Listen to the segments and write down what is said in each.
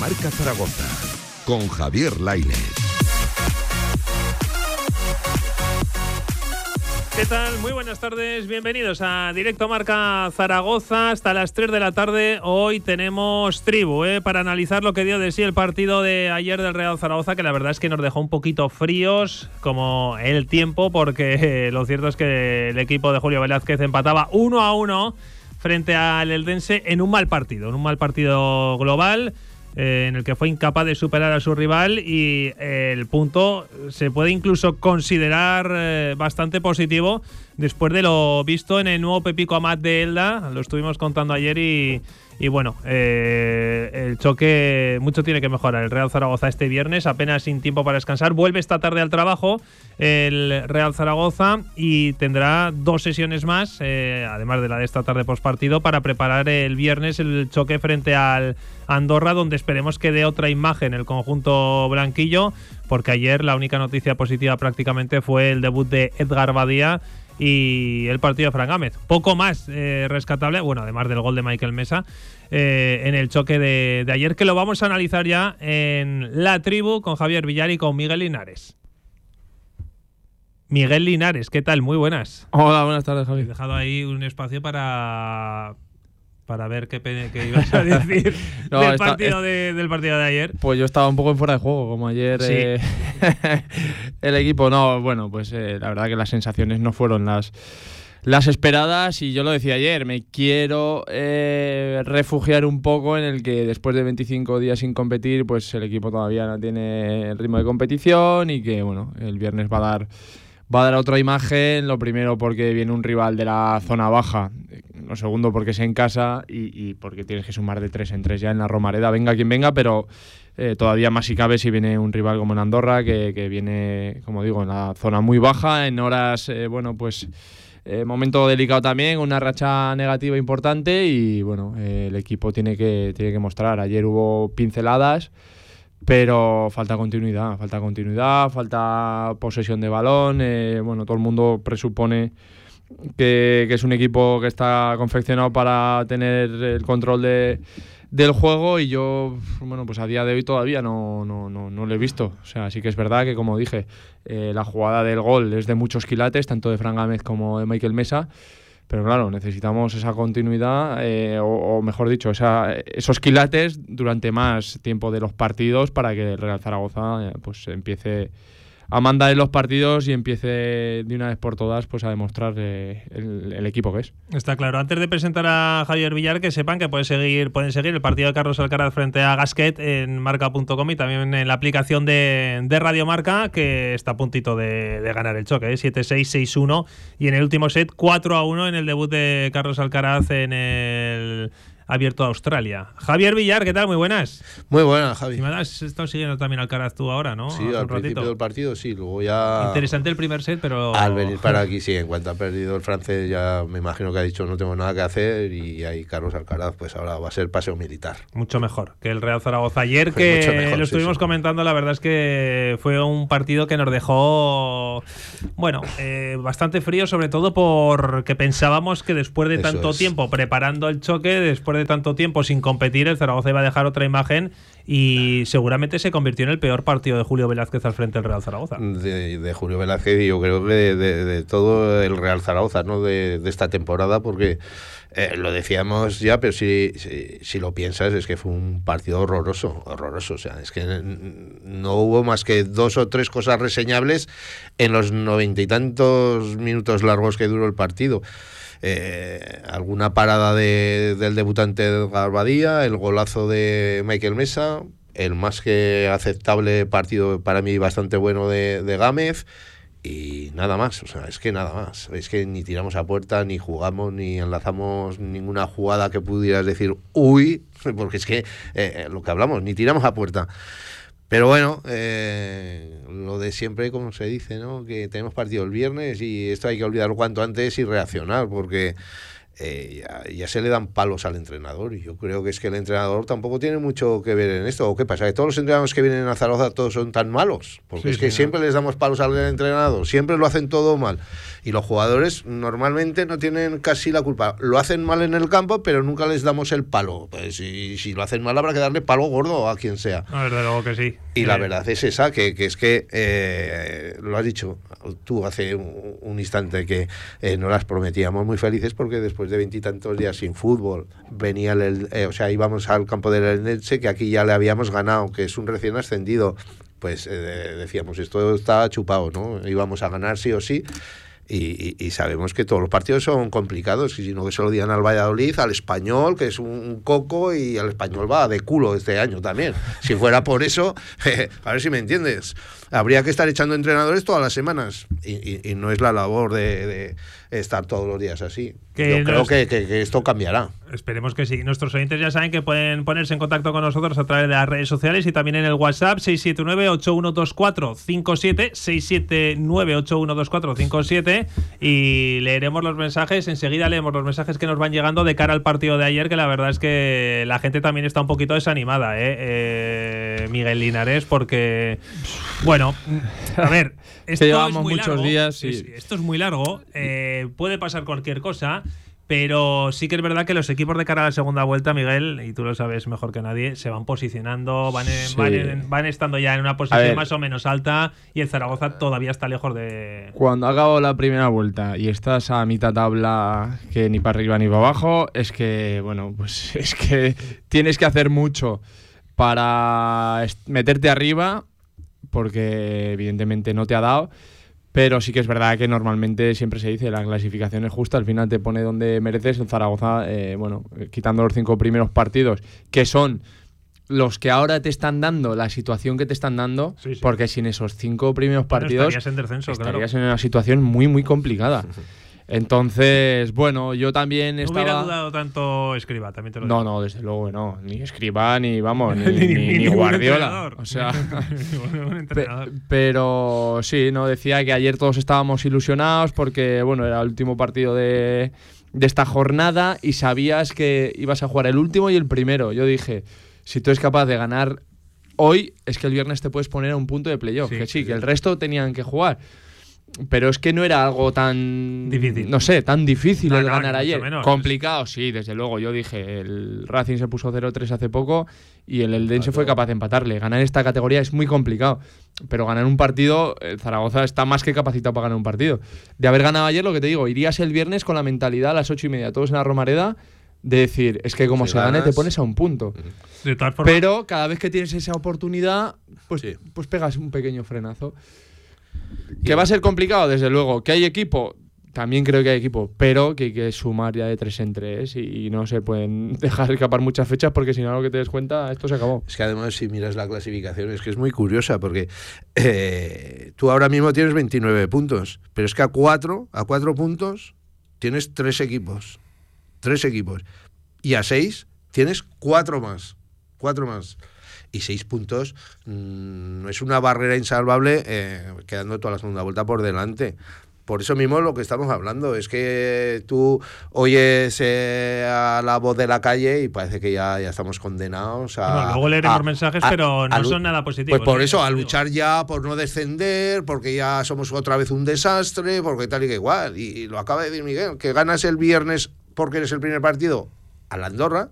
Marca Zaragoza con Javier Lainez. ¿Qué tal? Muy buenas tardes, bienvenidos a Directo Marca Zaragoza hasta las 3 de la tarde. Hoy tenemos tribu ¿eh? para analizar lo que dio de sí el partido de ayer del Real Zaragoza, que la verdad es que nos dejó un poquito fríos como el tiempo, porque eh, lo cierto es que el equipo de Julio Velázquez empataba 1 a 1 frente al Eldense en un mal partido, en un mal partido global. Eh, en el que fue incapaz de superar a su rival y eh, el punto se puede incluso considerar eh, bastante positivo después de lo visto en el nuevo Pepico Amat de Elda, lo estuvimos contando ayer y, y bueno, eh, el choque mucho tiene que mejorar. El Real Zaragoza este viernes, apenas sin tiempo para descansar, vuelve esta tarde al trabajo el Real Zaragoza y tendrá dos sesiones más, eh, además de la de esta tarde partido para preparar el viernes el choque frente al Andorra, donde esperemos que dé otra imagen el conjunto blanquillo, porque ayer la única noticia positiva prácticamente fue el debut de Edgar Badía y el partido de Fran Gámez. Poco más eh, rescatable, bueno, además del gol de Michael Mesa eh, en el choque de, de, ayer, que lo vamos a analizar ya en La Tribu con Javier Villar y con Miguel Linares. Miguel Linares, ¿qué tal? Muy buenas. Hola, buenas tardes, Javi. He dejado ahí un espacio para para ver qué, qué ibas a decir no, del, está, partido de, del, partido de, ayer. Pues yo estaba un poco en fuera de juego, como ayer sí. eh, el equipo. No, bueno, pues eh, la verdad que las sensaciones no fueron las, las esperadas y yo lo decía ayer, me quiero eh, refugiar un poco en el que después de 25 días sin competir, pues el equipo todavía no tiene el ritmo de competición y que, bueno, el viernes va a dar va a dar otra imagen. Lo primero porque viene un rival de la zona baja. Lo segundo porque es en casa y, y porque tienes que sumar de tres en tres ya en la Romareda. Venga quien venga, pero eh, todavía más si cabe si viene un rival como en Andorra, que, que viene, como digo, en la zona muy baja, en horas, eh, bueno, pues... Eh, momento delicado también, una racha negativa importante y bueno, el equipo tiene que, tiene que mostrar. Ayer hubo pinceladas, pero falta continuidad, falta continuidad, falta posesión de balón. Eh, bueno, todo el mundo presupone que, que, es un equipo que está confeccionado para tener el control de, del juego y yo, bueno, pues a día de hoy todavía no, no, no, no lo he visto. O sea, sí que es verdad que, como dije, eh, la jugada del gol es de muchos quilates, tanto de Fran Gámez como de Michael Mesa. Pero claro, necesitamos esa continuidad, eh, o, o, mejor dicho, esa, esos quilates durante más tiempo de los partidos para que el Real Zaragoza eh, pues empiece a mandar en los partidos y empiece de una vez por todas pues a demostrar eh, el, equipo que es. Está claro. Antes de presentar a Javier Villar, que sepan que pueden seguir, pueden seguir el partido de Carlos Alcaraz frente a Gasquet en marca.com y también en la aplicación de, de Radio Marca, que está a puntito de, de ganar el choque, ¿eh? 7-6, 6-1 y en el último set 4-1 en el debut de Carlos Alcaraz en el abierto a Australia. Javier Villar, ¿qué tal? Muy buenas. Muy buenas, Javi. Y me has estado siguiendo también Alcaraz tú ahora, ¿no? Sí, al principio del partido sí, luego ya... Interesante el primer set, pero... Al venir para aquí, sí, en cuanto ha perdido el francés ya me imagino que ha dicho no tengo nada que hacer y ahí Carlos Alcaraz pues ahora va a ser paseo militar. Mucho mejor que el Real Zaragoza ayer, que mejor, lo estuvimos sí, sí. comentando, la verdad es que fue un partido que nos dejó, bueno, eh, bastante frío, sobre todo porque pensábamos que después de tanto tiempo preparando el choque, después de de tanto tiempo sin competir, el Zaragoza iba a dejar otra imagen y seguramente se convirtió en el peor partido de Julio Velázquez al frente del Real Zaragoza. De, de Julio Velázquez y yo creo que de, de, de, todo el Real Zaragoza, ¿no? De, esta temporada, porque eh, lo decíamos ya, pero si, si, si, lo piensas, es que fue un partido horroroso, horroroso. O sea, es que no hubo más que dos o tres cosas reseñables en los noventa y tantos minutos largos que duró el partido. Eh, alguna parada de, del debutante de Garbadía, el golazo de Michael Mesa, el más que aceptable partido para mí bastante bueno de, de Gámez y nada más, o sea, es que nada más, es que ni tiramos a puerta, ni jugamos, ni enlazamos ninguna jugada que pudieras decir, uy, porque es que eh, lo que hablamos, ni tiramos a puerta. Pero bueno, eh, lo de siempre, como se dice, ¿no? Que tenemos partido el viernes y esto hay que olvidarlo cuanto antes y reaccionar, porque eh, ya, se le dan palos al entrenador. Y yo creo que es que el entrenador tampoco tiene mucho que ver en esto. ¿O qué pasa? ¿Que todos los entrenadores que vienen a Zaragoza todos son tan malos? Porque es que siempre les damos palos al entrenador, siempre lo hacen todo mal. Y los jugadores normalmente no tienen casi la culpa. Lo hacen mal en el campo, pero nunca les damos el palo. Pues si, si lo hacen mal, habrá que darle palo gordo a quien sea. A ver, de luego que sí. Y la verdad es esa, que, que es que eh, lo has dicho tú hace un, instante, que eh, no las prometíamos muy felices porque después de veintitantos días sin fútbol, venía el, eh, o sea, íbamos al campo del Elche, que aquí ya le habíamos ganado, que es un recién ascendido, pues eh, decíamos, esto está chupado, ¿no? Íbamos a ganar sí o sí. Y, sabemos que todos los partidos son complicados, y si no que se lo digan al Valladolid, al español, que es un coco, y al español va de culo este año también. Si fuera por eso, a ver si me entiendes habría que estar echando entrenadores todas las semanas y, no es la labor de, estar todos los días así. Yo creo que, esto cambiará. Esperemos que sí. Nuestros oyentes ya saben que pueden ponerse en contacto con nosotros a través de las redes sociales y también en el WhatsApp 679-812457, 679-812457 y leeremos los mensajes. Enseguida leemos los mensajes que nos van llegando de cara al partido de ayer, que la verdad es que la gente también está un poquito desanimada, ¿eh? eh Miguel Linares, porque, bueno, a ver, esto llevamos es muy muchos largo, días. Esto es muy largo, eh, puede pasar cualquier cosa. Pero sí que es verdad que los equipos de cara a la segunda vuelta, Miguel, y tú lo sabes mejor que nadie, se van posicionando, van, van, estando ya en una posición más o menos alta y el Zaragoza todavía está lejos de... Cuando acabo la primera vuelta y estás a mitad tabla que ni para arriba ni para abajo, es que, bueno, pues es que tienes que hacer mucho para meterte arriba porque evidentemente no te ha dado. Pero sí que es verdad que normalmente siempre se dice la clasificación es justa, al final te pone donde mereces. El Zaragoza, eh, bueno, quitando los cinco primeros partidos, que son los que ahora te están dando, la situación que te están dando, porque sin esos cinco primeros partidos estarías en descenso, estarías en una situación muy, muy complicada. Entonces, bueno, yo también no estaba... No hubiera dudado tanto Escriba, también te lo digo. No, no, desde luego no. Ni Escriba, ni, vamos, ni, Guardiola. O sea... pero sí, no decía que ayer todos estábamos ilusionados porque, bueno, era el último partido de, de esta jornada y sabías que ibas a jugar el último y el primero. Yo dije, si tú eres capaz de ganar hoy, es que el viernes te puedes poner a un punto de playoff. que sí, que el resto tenían que jugar pero es que no era algo tan difícil. No sé, tan difícil de ganar ayer. Complicado, sí, desde luego. Yo dije, el Racing se puso 0-3 hace poco y el Eldense fue capaz de empatarle. Ganar esta categoría es muy complicado, pero ganar un partido, el Zaragoza está más que capacitado para ganar un partido. De haber ganado ayer, lo que te digo, irías el viernes con la mentalidad a las ocho y media, todos en la Romareda, de decir, es que como se gane te pones a un punto. Pero cada vez que tienes esa oportunidad, pues, pues pegas un pequeño frenazo. ¿Que va a ser complicado? Desde luego. ¿Que hay equipo? También creo que hay equipo, pero que hay que sumar ya de tres en tres y, no se pueden dejar escapar muchas fechas porque si no, lo que te des cuenta, esto se acabó. Es que además, si miras la clasificación, es que es muy curiosa porque eh, tú ahora mismo tienes 29 puntos, pero es que a cuatro, a cuatro puntos tienes tres equipos. Tres equipos. Y a seis tienes cuatro más. Cuatro más y seis puntos mm, no es una barrera insalvable eh, quedando toda la segunda vuelta por delante. Por eso mismo lo que estamos hablando es que tú oyes eh, a la voz de la calle y parece que ya, ya estamos condenados a. luego leeremos mensajes, pero no son nada positivos. Pues por eso, a luchar ya por no descender, porque ya somos otra vez un desastre, porque tal y que igual. Y, y lo acaba de decir Miguel, que ganas el viernes porque eres el primer partido a la Andorra,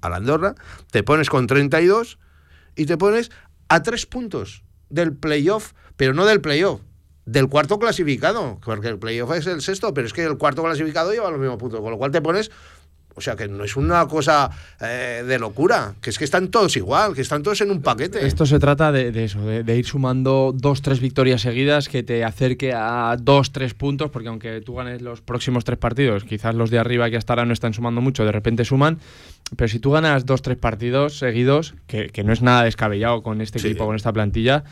a la Andorra, te pones con 32 y te pones a tres puntos del playoff, pero no del playoff, del cuarto clasificado, porque el playoff es el sexto, pero es que el cuarto clasificado lleva los mismos puntos, con lo cual te pones o sea, que no es una cosa eh, de locura, que es que están todos igual, que están todos en un paquete. Esto se trata de, eso, de, ir sumando dos, tres victorias seguidas que te acerque a dos, tres puntos, porque aunque tú ganes los próximos tres partidos, quizás los de arriba que hasta ahora no están sumando mucho, de repente suman, pero si tú ganas dos, tres partidos seguidos, que, no es nada descabellado con este equipo, con esta plantilla,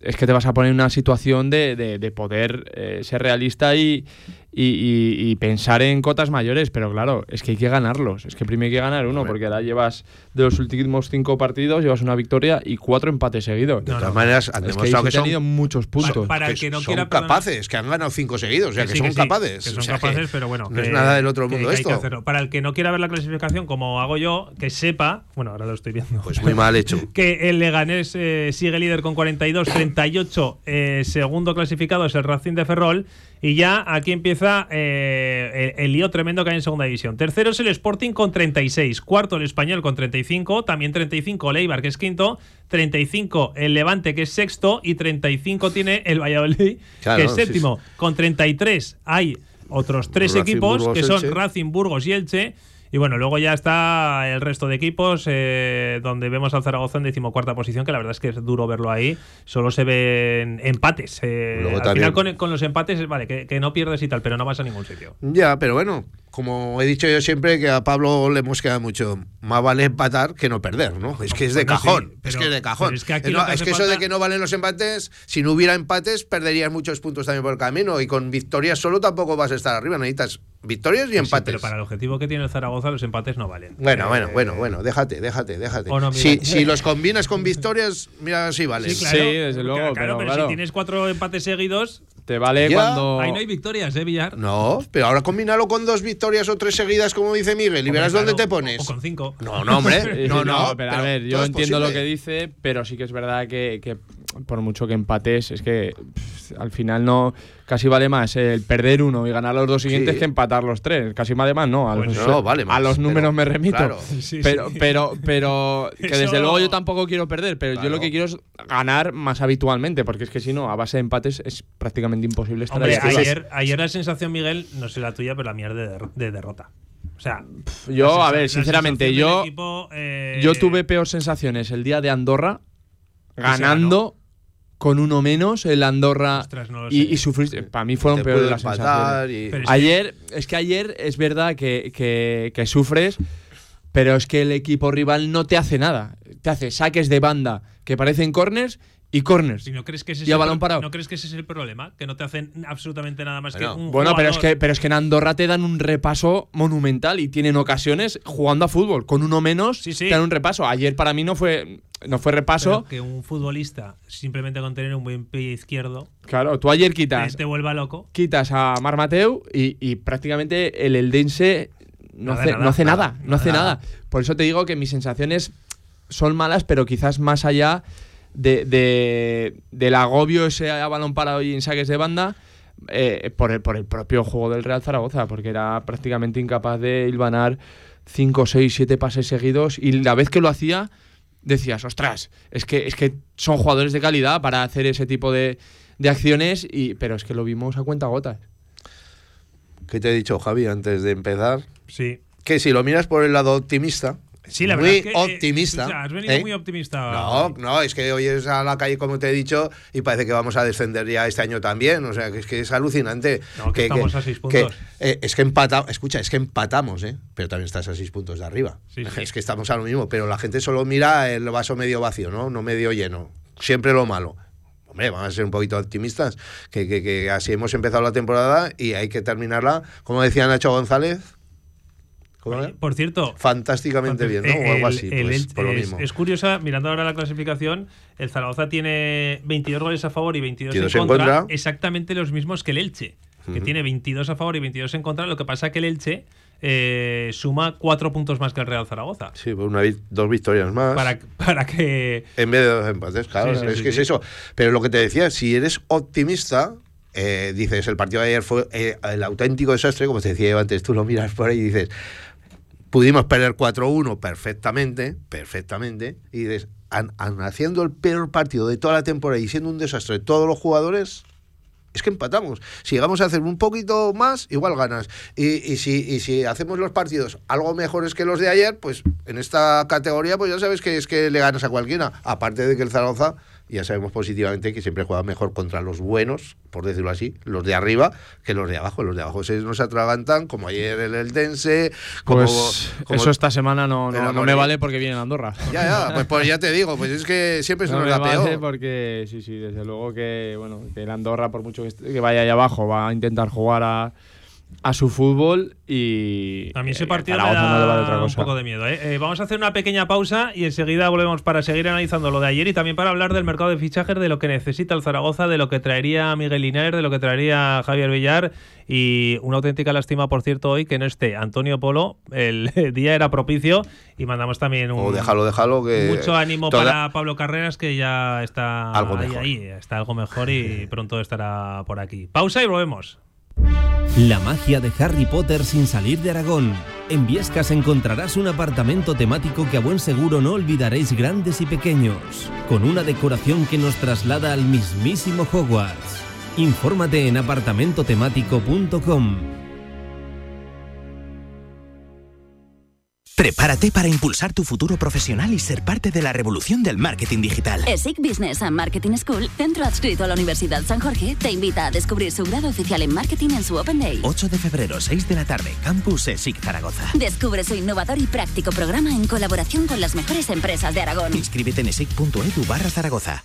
es que te vas a poner en una situación de, poder eh, ser realista y, y, pensar en cotas mayores, pero claro, es que hay que ganarlos. Es que primero hay que ganar uno, porque ahora llevas de los últimos cinco partidos, llevas una victoria y cuatro empates seguidos. De todas maneras, han demostrado que, han tenido muchos puntos. Para, que, no son capaces, que han ganado cinco seguidos, o sea, que, son capaces. Que son capaces, pero bueno. No es nada del otro mundo esto. Para el que no quiera ver la clasificación, como hago yo, que sepa, bueno, ahora lo estoy viendo. Pues muy mal hecho. que el Leganés eh, sigue líder con 42, 38, eh, segundo clasificado es el Racing de Ferrol. Y ya aquí empieza eh, el, lío tremendo que hay en segunda división. Tercero es el Sporting con 36. Cuarto el Español con 35. También 35 el Eibar, que es quinto. 35 el Levante, que es sexto. Y 35 tiene el Valladolid, que es séptimo. Con 33 hay otros tres equipos, que son Racing, Burgos y Elche. Y bueno, luego ya está el resto de equipos, eh, donde vemos al Zaragoza en decimocuarta posición, que la verdad es que es duro verlo ahí. Solo se ven empates. Eh, al final, con, los empates, vale, que, que, no pierdes y tal, pero no vas a ningún sitio. Ya, pero bueno, como he dicho yo siempre, que a Pablo le hemos quedado mucho. Más vale empatar que no perder, ¿no? Es que es de cajón. es que es de cajón. Es que, eso de que no valen los empates, si no hubiera empates, perderías muchos puntos también por el camino. Y con victorias solo tampoco vas a estar arriba. Necesitas victorias y empates. pero para el objetivo que tiene el Zaragoza, los empates no valen. Bueno, bueno, eh, bueno, bueno, déjate, déjate, déjate. si, si, los combinas con victorias, mira, sí vale. Sí, desde luego. Claro, pero, si tienes cuatro empates seguidos. Te vale cuando. Ahí no hay victorias, ¿eh, Villar? No, pero ahora combínalo con dos victorias o tres seguidas, como dice Miguel, y verás dónde te pones. O con cinco. No, no, hombre. no, no. pero, a ver, yo entiendo lo que dice, pero sí que es verdad que, que por mucho que empates, es que al final no casi vale más el perder uno y ganar los dos siguientes que empatar los tres. Casi vale más, ¿no? A pues los, no, vale a los números me remito. pero, pero, pero que desde luego yo tampoco quiero perder, pero yo lo que quiero es ganar más habitualmente, porque es que si no, a base de empates es prácticamente imposible estar Hombre, ayer, ayer la sensación, Miguel, no sé la tuya, pero la mía de, de derrota. O sea, yo, a ver, sinceramente, yo, eh, yo tuve peor sensaciones el día de Andorra ganando con uno menos el Andorra y, sufriste. Para mí fueron peores las sensaciones. Ayer, es que ayer es verdad que, que, sufres, pero es que el equipo rival no te hace nada. Te hace saques de banda que parecen corners y corners. ¿Y no crees que ese es, el, balón parado. ¿No crees que ese es el problema? Que no te hacen absolutamente nada más que un Bueno, pero es que pero es que en Andorra te dan un repaso monumental y tienen ocasiones jugando a fútbol. Con uno menos te dan un repaso. Ayer para mí no fue no fue repaso. que un futbolista, simplemente con tener un buen pie izquierdo. Claro, tú ayer quitas. Te, vuelva loco. Quitas a Mar Mateu y, prácticamente el Eldense no, hace, nada, no hace nada. no hace nada. Por eso te digo que mis sensaciones son malas, pero quizás más allá de, del agobio ese a balón parado y en saques de banda. Eh, por, el, por el propio juego del Real Zaragoza, porque era prácticamente incapaz de hilvanar 5, 6, 7 pases seguidos y la vez que lo hacía decías, ostras, es que, es que son jugadores de calidad para hacer ese tipo de, de acciones, y, pero es que lo vimos a cuenta gotas. ¿Qué te he dicho, Javi, antes de empezar? Sí. Que si lo miras por el lado optimista, Sí, la muy verdad optimista. has venido ¿eh? muy optimista. No, no, es que hoy es a la calle, como te he dicho, y parece que vamos a descender ya este año también. O sea, que es que es alucinante. No, que, estamos a seis puntos. Eh, es que empatamos, escucha, es que empatamos, ¿eh? Pero también estás a seis puntos de arriba. Es que estamos a lo mismo, pero la gente solo mira el vaso medio vacío, ¿no? No medio lleno. Siempre lo malo. Hombre, vamos a ser un poquito optimistas, que, que así hemos empezado la temporada y hay que terminarla, como decía Nacho González, por cierto. Fantásticamente bien, ¿no? O algo así, pues, por lo mismo. Es, curiosa, mirando ahora la clasificación, el Zaragoza tiene 22 goles a favor y 22 en contra, exactamente los mismos que el Elche, que tiene 22 a favor y 22 en contra. Lo que pasa que el Elche eh, suma cuatro puntos más que el Real Zaragoza. Sí, pues una, dos victorias más. Para, para que. En vez de dos empates, claro, es que es eso. Pero lo que te decía, si eres optimista, eh, dices, el partido de ayer fue eh, el auténtico desastre, como te decía yo antes, tú lo miras por ahí y dices, Pudimos perder 4-1 perfectamente, perfectamente, y haciendo el peor partido de toda la temporada y siendo un desastre de todos los jugadores, es que empatamos. Si llegamos a hacer un poquito más, igual ganas. Y, si, y si hacemos los partidos algo mejores que los de ayer, pues en esta categoría, pues ya sabes que es que le ganas a cualquiera. Aparte de que el Zaragoza ya sabemos positivamente que siempre juega mejor contra los buenos, por decirlo así, los de arriba, que los de abajo. Los de abajo se nos atragantan, como ayer el Eldense. Como, pues eso esta semana no, no, me vale porque viene Andorra. Ya, ya, pues, pues, ya te digo, pues es que siempre se no nos da peor. porque, sí, sí, desde luego que, bueno, que el Andorra, por mucho que, vaya allá abajo, va a intentar jugar a a su fútbol y a mí ese eh, partido me Zaragoza da, no un poco de miedo. ¿eh? Eh, vamos a hacer una pequeña pausa y enseguida volvemos para seguir analizando lo de ayer y también para hablar del mercado de fichajes, de lo que necesita el Zaragoza, de lo que traería Miguel Linares, de lo que traería Javier Villar y una auténtica lástima, por cierto, hoy que no esté Antonio Polo. El día era propicio y mandamos también un O déjalo, déjalo que. mucho ánimo toda- para Pablo Carreras que ya está Algo ahí, mejor. ahí, está algo mejor y pronto estará por aquí. Pausa y volvemos. La magia de Harry Potter sin salir de Aragón. En Viescas encontrarás un apartamento temático que a buen seguro no olvidaréis grandes y pequeños, con una decoración que nos traslada al mismísimo Hogwarts. Infórmate en apartamentotemático.com. Prepárate para impulsar tu futuro profesional y ser parte de la revolución del marketing digital. ESIC Business and Marketing School, centro adscrito a la Universidad San Jorge, te invita a descubrir su grado oficial en marketing en su Open Day. 8 de febrero, 6 de la tarde, Campus ESIC Zaragoza. Descubre su innovador y práctico programa en colaboración con las mejores empresas de Aragón. Inscríbete en esic.edu barra Zaragoza.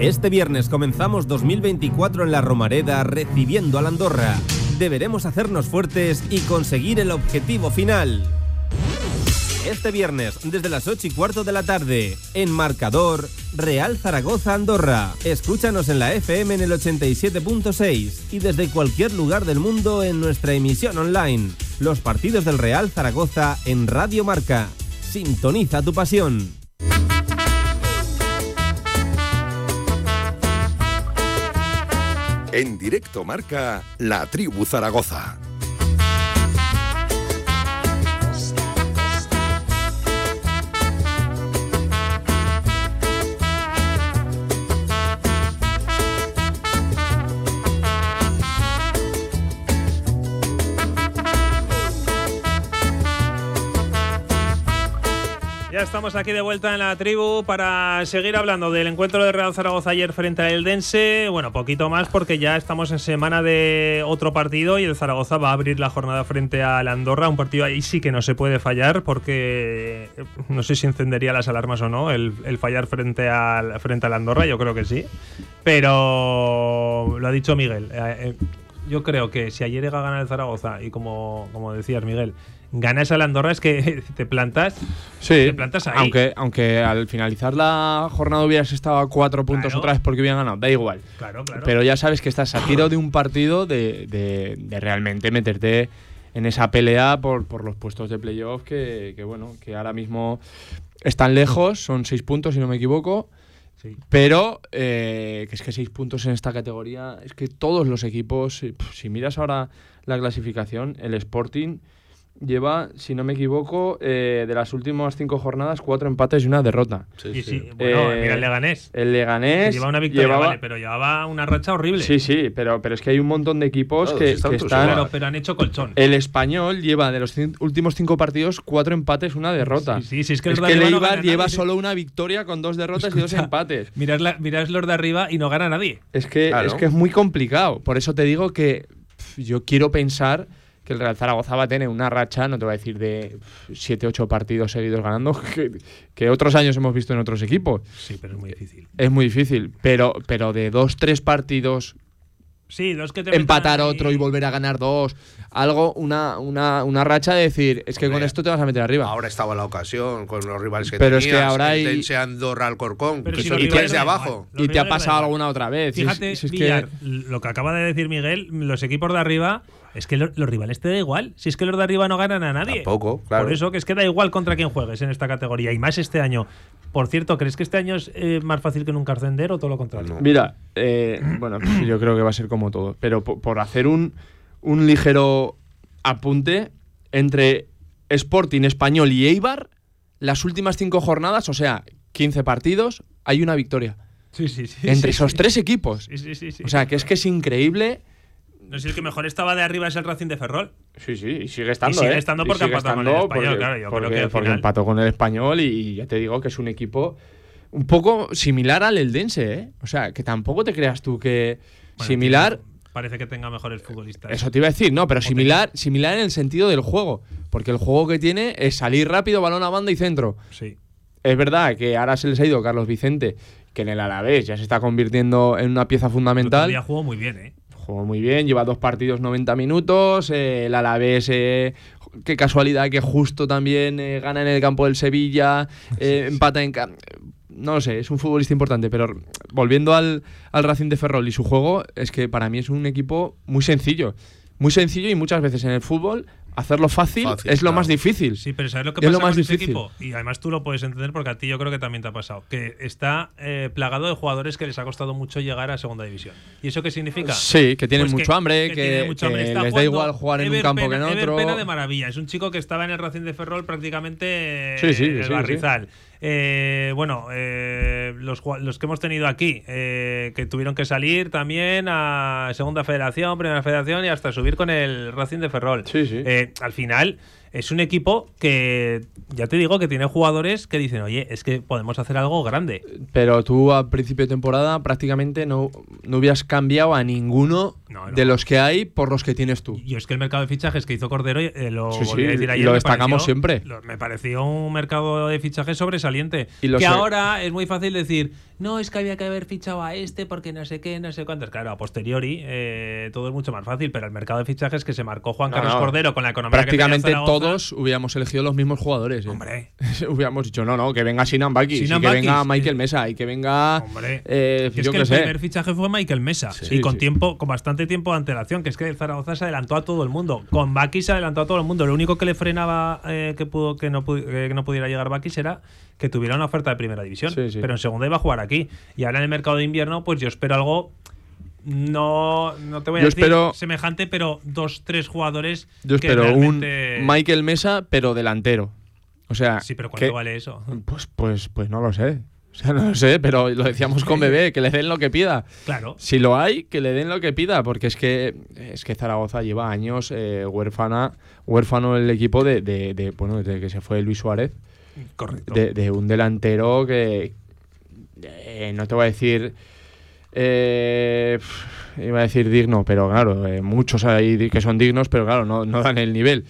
Este viernes comenzamos 2024 en la Romareda recibiendo a la Andorra. Deberemos hacernos fuertes y conseguir el objetivo final. Este viernes, desde las 8 y cuarto de la tarde, en Marcador, Real Zaragoza Andorra. Escúchanos en la FM en el 87.6 y desde cualquier lugar del mundo en nuestra emisión online. Los partidos del Real Zaragoza en Radio Marca. Sintoniza tu pasión. En directo marca La Tribu Zaragoza. Estamos aquí de vuelta en la tribu para seguir hablando del encuentro de Real Zaragoza ayer frente a Eldense. Bueno, poquito más porque ya estamos en semana de otro partido y el Zaragoza va a abrir la jornada frente a la Andorra. Un partido ahí sí que no se puede fallar porque no sé si encendería las alarmas o no el, fallar frente al frente a la Andorra. Yo creo que sí. Pero lo ha dicho Miguel. eh, eh, yo creo que si ayer llega a ganar el Zaragoza y como, como decías Miguel, ganas al Andorra es que te plantas Sí, te plantas ahí. aunque, aunque al finalizar la jornada hubieras estado a cuatro puntos Claro. otra vez porque hubieran ganado, da igual. Claro, claro. Pero ya sabes que estás a tiro de un partido de, de- de realmente meterte en esa pelea por, por los puestos de playoff que, que, bueno, que ahora mismo están lejos, son seis puntos si no me equivoco. Sí. Pero eh, que es que seis puntos en esta categoría, es que todos los equipos, si, pf, si miras ahora la clasificación, el Sporting lleva, si no me equivoco, eh, de las últimas cinco jornadas, cuatro empates y una derrota. Sí, sí. Bueno, Eh, mira el Leganés. El que Leganés lleva una victoria, llevaba- vale, pero llevaba una racha horrible. Sí, sí, pero, pero es que hay un montón de equipos que, están que están... Claro, pero han hecho colchón. El español lleva de los últimos cinco partidos cuatro empates, una derrota. Sí, sí, sí, es que es que no Leibar gana lleva nadie. solo una victoria con dos derrotas y dos empates. Mirad, la- mirad los de arriba y no gana nadie. Es que, Claro. es que es muy complicado. Por eso te digo que yo quiero pensar que el Real Zaragoza va a tener una racha, no te voy a decir de 7, 8 partidos seguidos ganando, que, que otros años hemos visto en otros equipos. Sí, pero es muy difícil. Es muy difícil, pero, pero de dos, tres partidos Sí, los que te empatar ahí- otro y volver a ganar dos. Algo, una, una, una racha de decir, es que con esto te vas a meter arriba. Ahora estaba la ocasión con los rivales que Pero es que tenías, ahora hay- Andorra, Alcorcón, que si son rivales de abajo. Los y te ha pasado alguna otra vez. Si es- Fíjate, si es que- lo que acaba de decir Miguel, los equipos de arriba Es que lo- los rivales te da igual. Si es que los de arriba no ganan a nadie. Tampoco, claro. Por eso que es que da igual contra quién juegues en esta categoría. Y más este año. Por cierto, ¿crees que este año es eh, más fácil que nunca ascender o todo lo contrario? Mira, eh, bueno, pues yo creo que va a ser como todo. Pero po- por, hacer un, un ligero apunte entre Sporting Español y Eibar, las últimas cinco jornadas, o sea, 15 partidos, hay una victoria. Sí, sí, sí. entre sí, esos sí. tres equipos. Sí, sí, sí, sí. O sea, que es que es increíble. No sé, el que mejor estaba de arriba es el Racing de Ferrol. Sí, sí, y sigue estando. Y sigue ¿eh? estando porque sigue empató con el Español, porque- claro, yo creo que porque final- empató con el español y ya te digo que es un equipo un poco similar al Eldense, ¿eh? O sea, que tampoco te creas tú que Bueno, similar. Parece que tenga mejores futbolistas. Eso te iba a decir, no, pero similar, similar en el sentido del juego. Porque el juego que tiene es salir rápido, balón a banda y centro. Sí. Es verdad que ahora se les ha ido Carlos Vicente, que en el Alavés ya se está convirtiendo en una pieza fundamental. día jugó muy bien, ¿eh? Jugó muy bien, lleva dos partidos 90 minutos. eh, el Alavés, eh, qué casualidad que justo también eh, gana en el campo del Sevilla, eh, empata en. No lo sé, es un futbolista importante, pero volviendo al, al Racing de Ferrol y su juego, es que para mí es un equipo muy sencillo. Muy sencillo y muchas veces en el fútbol hacerlo fácil, Fácil, es lo claro. más difícil. Sí, pero ¿sabes lo que Es pasa lo más con difícil. equipo? Y además tú lo puedes entender porque a ti yo creo que también te ha pasado. Que está eh, plagado de jugadores que les ha costado mucho llegar a segunda división. ¿Y eso qué significa? Sí, que tienen Pues mucho hambre, que, tienen mucho hambre. que les da igual jugar en un campo Pena- que en Ever otro. Pena de maravilla. Es un chico que estaba en el Racing de Ferrol prácticamente Sí, sí, en el sí, Barrizal. Eh, bueno, eh, los, que hemos tenido aquí, eh, que tuvieron que salir también a Segunda Federación, Primera Federación y hasta subir con el Racing de Ferrol. Sí, sí. Eh, al final es un equipo que, ya te digo, que tiene jugadores que dicen, oye, es que podemos hacer algo grande. Pero tú a principio de temporada prácticamente no, no hubieras cambiado a ninguno No, no. de los que hay por los que tienes tú. Y es que el mercado de fichajes que hizo Cordero, eh, lo Sí, sí, volví a decir y ayer, lo destacamos pareció- siempre. lo- me pareció un mercado de fichajes sobresaliente. Y lo que sé. ahora es muy fácil decir, no, es que había que haber fichado a este porque no sé qué, no sé cuántos. Claro, a posteriori eh, todo es mucho más fácil, pero el mercado de fichajes que se marcó Juan No, Carlos no. Cordero con la economía Prácticamente todos hubiéramos elegido los mismos jugadores. ¿eh? Hombre. hubiéramos dicho, no, no, que venga Sinan Bakis, que venga Michael Mesa, y que venga. Hombre, eh, es yo que el sé. primer fichaje fue Michael Mesa Sí, y con sí. tiempo, con bastante tiempo de antelación, que es que el Zaragoza se adelantó a todo el mundo. Con Bakis se adelantó a todo el mundo. Lo único que le frenaba que pudo que no, pu- que no pudiera llegar Bakis era que tuviera una oferta de primera división. Sí. Pero en segunda iba a jugar aquí. Y ahora en el mercado de invierno, pues yo espero algo. No, no te voy a Yo decir espero- semejante, pero dos, tres jugadores. Yo que espero un Michael Mesa, pero delantero. O sea. Sí, pero ¿cuánto que- vale eso? Pues, pues, pues no lo sé. O sea, no lo sé, pero lo decíamos con Bebé, que le den lo que pida. Claro. Si lo hay, que le den lo que pida, porque es que es que Zaragoza lleva años eh, huérfana, huérfano el equipo de, de- de, bueno, desde que se fue Luis Suárez, Correcto. de, de un delantero que eh, no te voy a decir eh, iba a decir digno, pero claro, eh, muchos hay que son dignos, pero claro, no, no dan el nivel.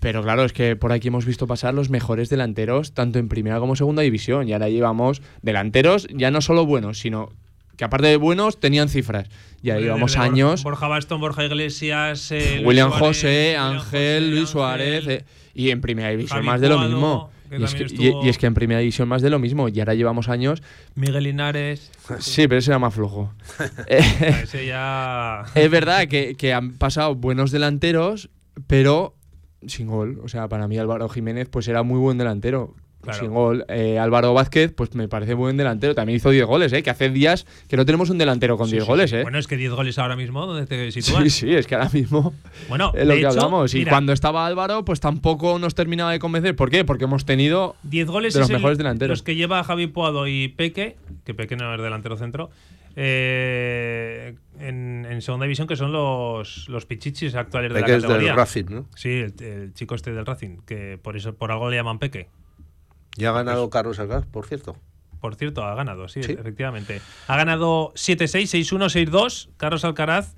Pero claro, es que por aquí hemos visto pasar los mejores delanteros, tanto en primera como segunda división. Y ahora llevamos delanteros ya no solo buenos, sino que aparte de buenos tenían cifras. Ya Desde llevamos años. Borja Bastón, Borja Iglesias, eh, William Suárez, José, Ángel, Luis Suárez. Eh, y en primera división Javi más de lo mismo. Que Y es que, también y- estuvo- y es que en primera división más de lo mismo. Y ahora llevamos años. Miguel Linares. Sí, pero ese era más flojo. Eh, Ese ya. es verdad que, que han pasado buenos delanteros, pero sin gol. O sea, para mí Álvaro Jiménez pues era muy buen delantero. Claro. Sin gol. Eh, Álvaro Vázquez, pues me parece buen delantero. También hizo 10 goles, ¿eh? Que hace días que no tenemos un delantero con Sí, 10 sí, goles, sí. ¿eh? Bueno, es que 10 goles ahora mismo, ¿dónde te sitúas? sí, sí, es que ahora mismo Bueno, es lo de que hecho, hablamos. Y cuando estaba Álvaro, pues tampoco nos terminaba de convencer. ¿Por qué? Porque hemos tenido 10 goles de los es el- mejores delanteros. Los que lleva Javi Puado y Peque, que Peque no es delantero centro, eh, en, en segunda división, que son los, los pichichis actuales de que la es categoría. del Racing, ¿no? Sí, el, el chico este del Racing, que por eso por algo le llaman Peque. Ya ha ganado Carlos Alcaz, por cierto. Por cierto, ha ganado, sí, Sí. efectivamente. Ha ganado 7-6, 6-1, 6-2, Carlos Alcaraz,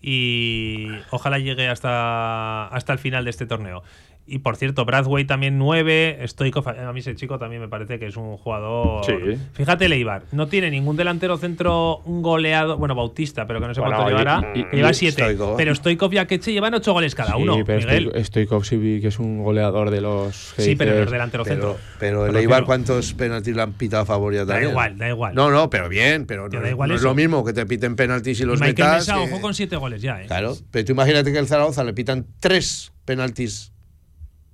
y ojalá llegue hasta, hasta el final de este torneo. Y por cierto, Bradway también 9, Stoikov, a mí ese chico también me parece que es un jugador. Sí. Fíjate, Leibar, no tiene ningún delantero centro, un goleado, bueno, Bautista, pero que no sé Bueno, cuánto y- llevará, y- que lleva y 7. Stoikov. Pero Stoikov y Akeche llevan 8 goles cada uno. Sí, pero Miguel. Stoik- Stoikov sí vi que es un goleador de los. Sí, pero no es delantero Pero, centro. pero el Me Eibar, refiero. ¿cuántos penaltis le han pitado a favor ya Da también? igual, da igual. No, no, pero bien, pero no, da igual no es lo mismo que te piten penaltis y los Michael metas. Mesa, que- ojo con 7 goles ya, ¿eh? Claro, pero tú imagínate que el Zaragoza le pitan tres penaltis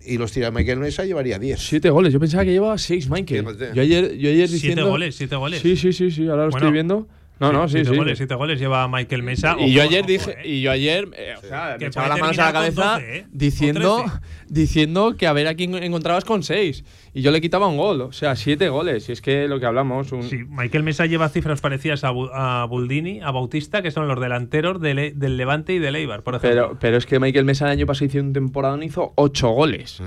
y los tira Michael Mesa, llevaría 10. Siete goles. Yo pensaba que llevaba seis, Michael. Fíjate. Yo ayer, yo ayer Siete diciendo. goles, siete goles. Sí, sí, sí, sí. Ahora lo Bueno, estoy viendo. No, no, sí, siete sí. goles, siete goles lleva Michael Mesa. Y yo ayer ojo, dije, eh. y yo ayer, eh, o sea, Que me echaba las manos a la cabeza 12, ¿eh? Diciendo, 13. diciendo que a ver a quién encontrabas con seis. Y yo le quitaba un gol, o sea, siete goles. Y es que lo que hablamos. Un, Sí, Michael Mesa lleva cifras parecidas a, Bu- a Buldini, a Bautista, que son los delanteros del, del Levante y del Eibar, por ejemplo. pero, pero es que Michael Mesa el año pasado hizo un temporada hizo ocho goles.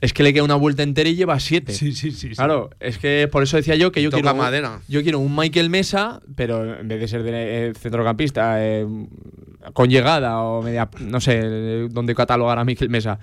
Es que le queda una vuelta entera y lleva siete. sí, sí, sí. sí. Claro, es que por eso decía yo que yo Toca quiero, un- madera. yo quiero un Michael Mesa, pero en vez de ser de, eh, centrocampista, eh, con llegada o media, no sé, eh, dónde catalogar a Michael Mesa.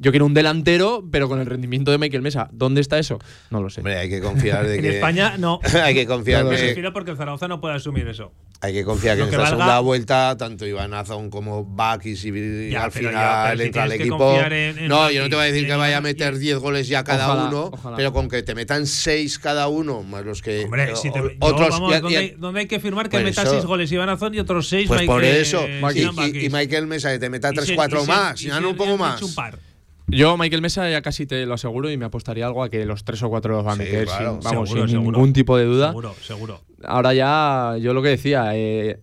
Yo quiero un delantero, pero con el rendimiento de Michael Mesa. ¿Dónde está eso? No lo sé. Hombre, hay que confiar de en que. España no. hay que confiar Me que, refiero porque el Zaragoza no puede asumir eso. hay que confiar que Lo en que esta valga- segunda vuelta tanto Iván Azón como Bakis y Ya, al final ya, si entra que equipo. en- en no, yo no te voy a decir que en vaya a meter 10 goles ya cada Ojalá, uno, ojalá. pero con que te metan 6 cada uno, más los que Hombre, eh, si te, o- yo, otros vamos, ya- ¿dónde, dónde hay que firmar que Pues meta eso. 6 goles Iván Azón y otros 6 pues por eso. Y, y- y Michael Mesa que te meta Y 3 se- 4 y se- más, y ya se- no un poco más. un par. Yo, Michael Mesa, ya casi te lo aseguro y me apostaría algo a que los tres o cuatro los va a Sí, meter, claro. sin, vamos, Seguro, sin seguro. ningún tipo de duda. Seguro, seguro. Ahora ya, yo lo que decía, eh,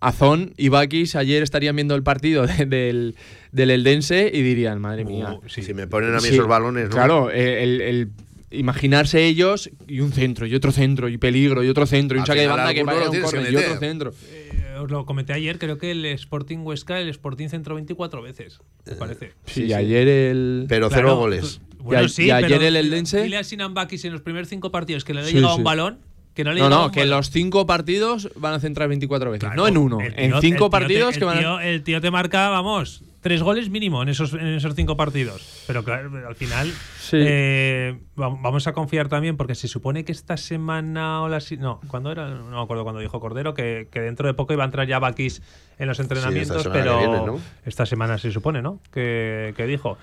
Azón y Bakis ayer estarían viendo el partido de- del, del Eldense y dirían, madre mía. Uh, sí. Si me ponen a mí Sí, esos balones, ¿no? Claro, el, el imaginarse ellos y un centro, y otro centro, y peligro, y otro centro, y un saque de banda que vaya un córner, y otro centro. Eh, os lo comenté ayer, creo que el Sporting Huesca, el Sporting centró 24 veces, me parece. Sí, y ayer el. Pero Claro, cero goles. tú- Bueno, Y a- sí, y ayer pero el Eldense- Dile a Sinan Bakis en los primeros cinco partidos que le Sí, llegado sí. un balón. Que no le No, no, que en los cinco partidos van a centrar 24 veces. Claro, no en uno, el en tío- cinco tío partidos te, que van a. tío, el tío te marca, vamos, tres goles mínimo en esos, en esos cinco partidos. Pero claro, al final Sí. eh, va- vamos a confiar también porque se supone que esta semana o la no, cuando era? No me acuerdo cuando dijo Cordero que, que dentro de poco iba a entrar ya Bakis en los entrenamientos, que pero viene, ¿no? esta semana se supone, ¿no? Que, que dijo.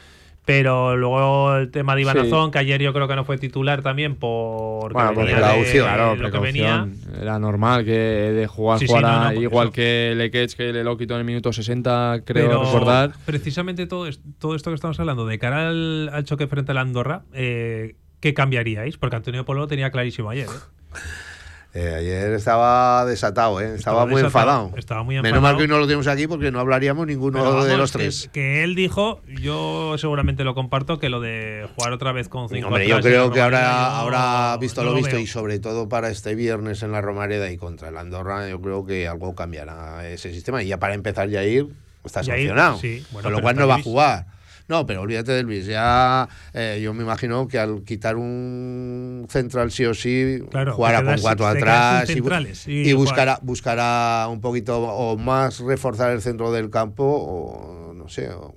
Pero luego el tema de Iván Sí. Azón, que ayer yo creo que no fue titular también por Bueno, por venía de precaución. claro, lo que venía. precaución. Era normal que de jugar Sí, sí, jugara no, no, por igual eso. que Lequech, que le lo quitó en el minuto 60, creo Pero recordar. Precisamente todo, es- todo esto que estamos hablando, de cara al, al choque frente a la Andorra, eh, ¿qué cambiaríais? Porque Antonio Polo lo tenía clarísimo ayer. ¿eh? Eh, ayer estaba desatado, ¿eh? estaba, muy desatado, enfadado. estaba muy Menos mal que hoy no lo tenemos aquí porque no hablaríamos ninguno vamos, de los tres. Que, él dijo, yo seguramente lo comparto, que lo de jugar otra vez con cinco Hombre, yo creo que ahora, ahora visto no lo visto veo. y sobre todo para este viernes en la Romareda y contra el Andorra, yo creo que algo cambiará ese sistema. Y ya para empezar Yair está Yair, sancionado, sí, bueno, con lo cual está no va a jugar. No, pero olvídate de Luis. Ya eh, yo me imagino que al quitar un central sí o sí, Claro, jugará con cuatro atrás y, buscará, buscará un poquito o más reforzar el centro del campo o no sé. o-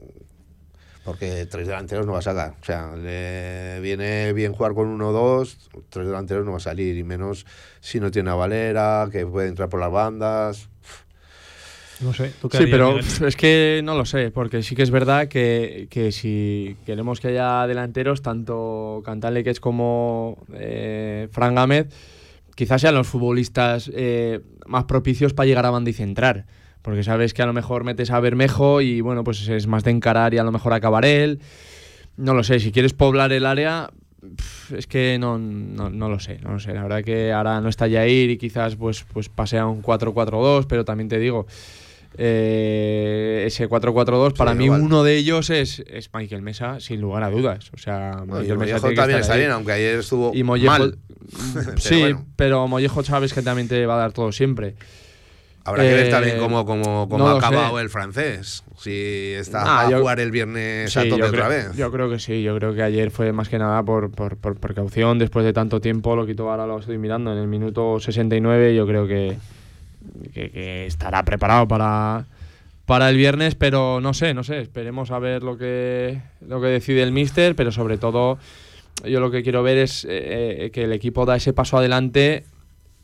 porque tres delanteros no va a sacar. O sea, le viene bien jugar con uno o dos, tres delanteros no va a salir, y menos si no tiene a Valera, que puede entrar por las bandas. No sé, ¿tú qué Sí, harías, pero Miguel? es que no lo sé, porque sí que es verdad que, que si queremos que haya delanteros, tanto Cantal Lequech como eh, Fran Gámez, quizás sean los futbolistas eh, más propicios para llegar a banda y centrar. Porque sabes que a lo mejor metes a Bermejo y bueno, pues es más de encarar y a lo mejor acabar él. No lo sé, si quieres poblar el área, es que no, no, no lo sé, no lo sé. La verdad que ahora no está Jair y quizás pues, pues pase a un 4-4-2, pero también te digo, eh, ese 4-4-2, para mí igual. uno de ellos es, es Michael Mesa, sin lugar a dudas. O sea, Bueno, y Michael Mesa tiene que también está bien, aunque ayer estuvo Y Mollejo, mal. sí, bueno. pero Mollejo sabes que también te va a dar todo siempre. Habrá que ver Eh, también cómo, cómo, cómo no ha acabado sé. el francés. Si está Ah, a yo- jugar el viernes Sí, a tope otra creo, vez. yo creo que sí, yo creo que ayer fue más que nada por, por, por precaución, después de tanto tiempo, lo quitó ahora lo estoy mirando, en el minuto 69 yo creo que, que, estará preparado para, para el viernes, pero no sé, no sé, esperemos a ver lo que, lo que decide el míster, pero sobre todo yo lo que quiero ver es eh, que el equipo da ese paso adelante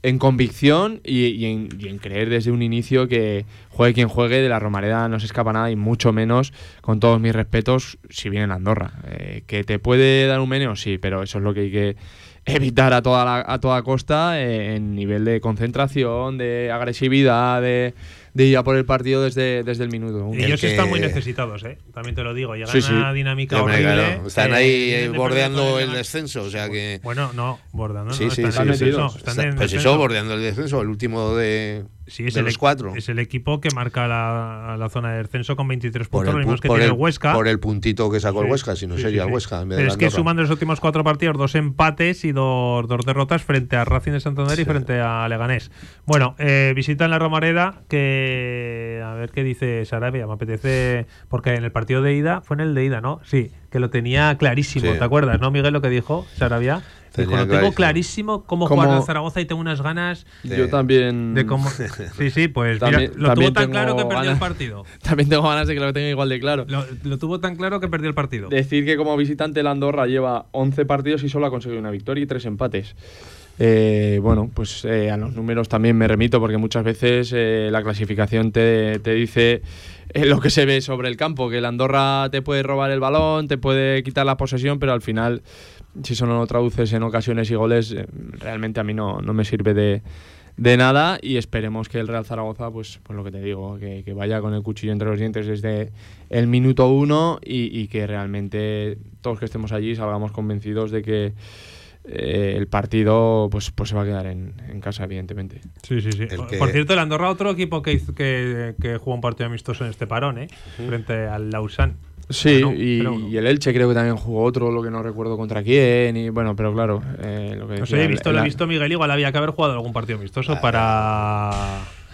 en convicción y, en, creer desde un inicio que juegue quien juegue, de la Romareda no se escapa nada y mucho menos, con todos mis respetos, si viene en Andorra. Eh, ¿Que te puede dar un meneo? Sí, pero eso es lo que hay que evitar a toda, a toda costa eh, en nivel de concentración, de agresividad, de de ir a por el partido desde, desde el minuto. Ellos están muy necesitados, ¿eh? también te lo digo. Llegan a una dinámica horrible. Están ahí eh, bordeando el descenso, o sea que... Bueno, no, bordeando. Sí, sí, están sí, pues eso, bordeando el descenso, el último de, sí, es de los cuatro. Es el equipo que marca la, la zona de descenso con 23 puntos, lo mismo que tiene el, Huesca. Por el puntito que sacó el Huesca, si no sería el Huesca. Pero es que sumando los últimos cuatro partidos, dos empates y dos, dos derrotas frente a Racing de Santander y frente a Leganés. Bueno, eh, visitan la Romareda que a ver qué dice Sarabia, me apetece, porque en el partido de ida, fue en el de ida, ¿no? Sí, que lo tenía clarísimo, ¿te acuerdas, no, Miguel, lo que dijo Sarabia? Lo tengo clarísimo cómo jugar en Zaragoza y tengo unas ganas. Yo también. De cómo, sí, sí, pues mira, lo tuvo tan claro que perdió el partido. También tengo ganas de que lo tenga igual de claro. Lo, tuvo tan claro que perdió el partido. Decir que como visitante la Andorra lleva 11 partidos y solo ha conseguido una victoria y tres empates. Eh, bueno, pues eh, a los números también me remito porque muchas veces eh, la clasificación te, te dice lo que se ve sobre el campo, que la Andorra te puede robar el balón, te puede quitar la posesión, pero al final si eso no lo traduces en ocasiones y goles, eh, realmente a mí no, no me sirve de, de, nada y esperemos que el Real Zaragoza, pues, pues lo que te digo, que, que vaya con el cuchillo entre los dientes desde el minuto uno y, y que realmente todos que estemos allí salgamos convencidos de que eh, el partido pues, pues se va a quedar en, en casa, evidentemente. Sí, sí, sí. Por cierto, el Andorra, otro equipo que, que, que jugó un partido amistoso en este parón, ¿eh? frente al Lausanne. Sí, y, el Elche creo que también jugó otro, lo que no recuerdo contra quién. Y bueno, pero claro. Eh, lo que no sé, he visto, lo he visto Miguel, igual había que haber jugado algún partido amistoso para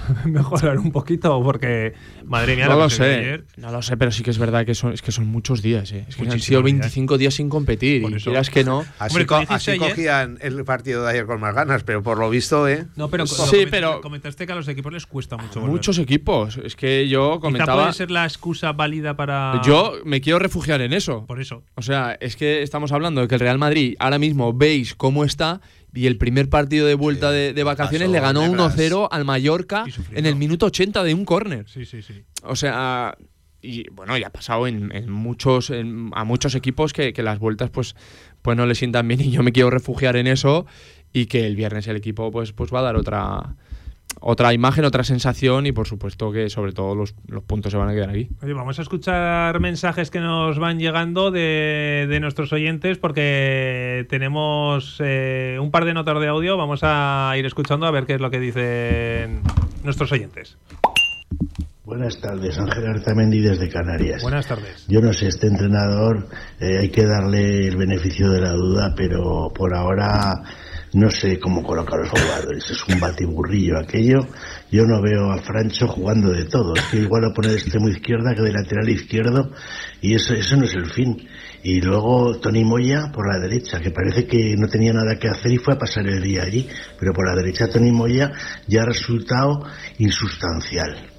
mejorar un poquito porque madre mía no lo, sé. no lo sé pero sí que es verdad que son es que son muchos días eh. es que han sido 25 días sin competir y quieras que no. Así, cogían el partido de ayer con más ganas pero por lo visto eh. No pero sí pero comentaste que a los equipos les cuesta mucho muchos equipos. Es que yo comentaba puede ser la excusa válida para yo me quiero refugiar en eso. Por eso. O sea es que estamos hablando de que el Real Madrid ahora mismo veis cómo está y el primer partido de vuelta de, vacaciones le ganó 1-0 al Mallorca en el minuto 80 de un córner. Sí, sí, sí. O sea, y bueno, ya ha pasado en, muchos a muchos equipos que, las vueltas pues, pues no le sientan bien y yo me quiero refugiar en eso y que el viernes el equipo pues, pues va a dar otra otra imagen, otra sensación y por supuesto que sobre todo los, puntos se van a quedar aquí. Oye, vamos a escuchar mensajes que nos van llegando de, nuestros oyentes porque tenemos eh, un par de notas de audio. Vamos a ir escuchando a ver qué es lo que dicen nuestros oyentes. Buenas tardes, Ángel Arzamendi desde Canarias. Buenas tardes. Yo no sé, este entrenador eh, hay que darle el beneficio de la duda, pero por ahora no sé cómo colocar los jugadores, es un batiburrillo aquello. Yo no veo a Francho jugando de todo, es que igual lo pone de extremo izquierda que de lateral izquierdo y eso, eso no es el fin. Y luego Tony Moya por la derecha, que parece que no tenía nada que hacer y fue a pasar el día allí, pero por la derecha Tony Moya ya ha resultado insustancial.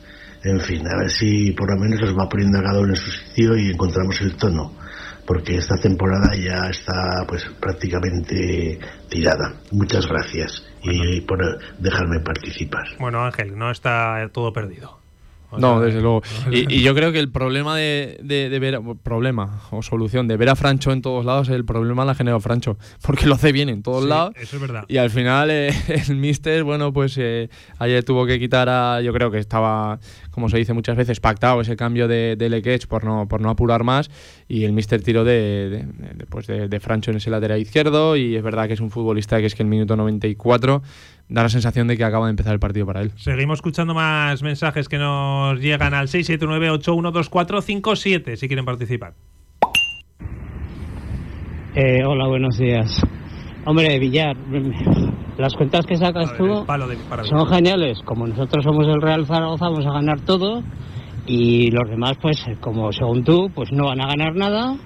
En fin, a ver si por lo menos los va poniendo a cada uno en su sitio y encontramos el tono porque esta temporada ya está pues prácticamente tirada. Muchas gracias y por dejarme participar. Bueno, Ángel, no está todo perdido. No, desde luego. Y, yo creo que el problema de, de, ver, problema o solución de ver a Francho en todos lados, el problema la ha generado Francho, porque lo hace bien en todos lados. Eso es verdad. Y al final eh, el Mister, bueno, pues eh, ayer tuvo que quitar a, yo creo que estaba como se dice muchas veces, pactado ese cambio de, de por no, por no apurar más. Y el Mister tiró de, de, pues de, Francho en ese lateral izquierdo. Y es verdad que es un futbolista que es que el minuto 94 da la sensación de que acaba de empezar el partido para él. Seguimos escuchando más mensajes que nos llegan al 679-812457 si quieren participar. Eh, hola, buenos días. Hombre, Villar, las cuentas que sacas tú son geniales. Como nosotros somos el Real Zaragoza, vamos a ganar todo. Y los demás, pues, como según tú, pues no van a ganar nada.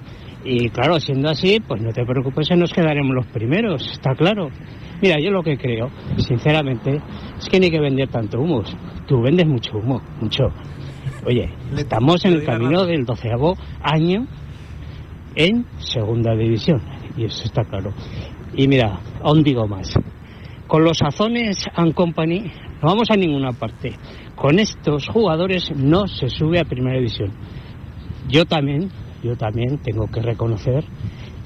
Y claro, siendo así, pues no te preocupes, nos quedaremos los primeros, está claro. Mira, yo lo que creo, sinceramente, es que no hay que vender tanto humo. Tú vendes mucho humo, mucho. Oye, estamos en el camino del doceavo año en segunda división, y eso está claro. Y mira, aún digo más. Con los Azones and Company no vamos a ninguna parte. Con estos jugadores no se sube a primera división. Yo también, yo también tengo que reconocer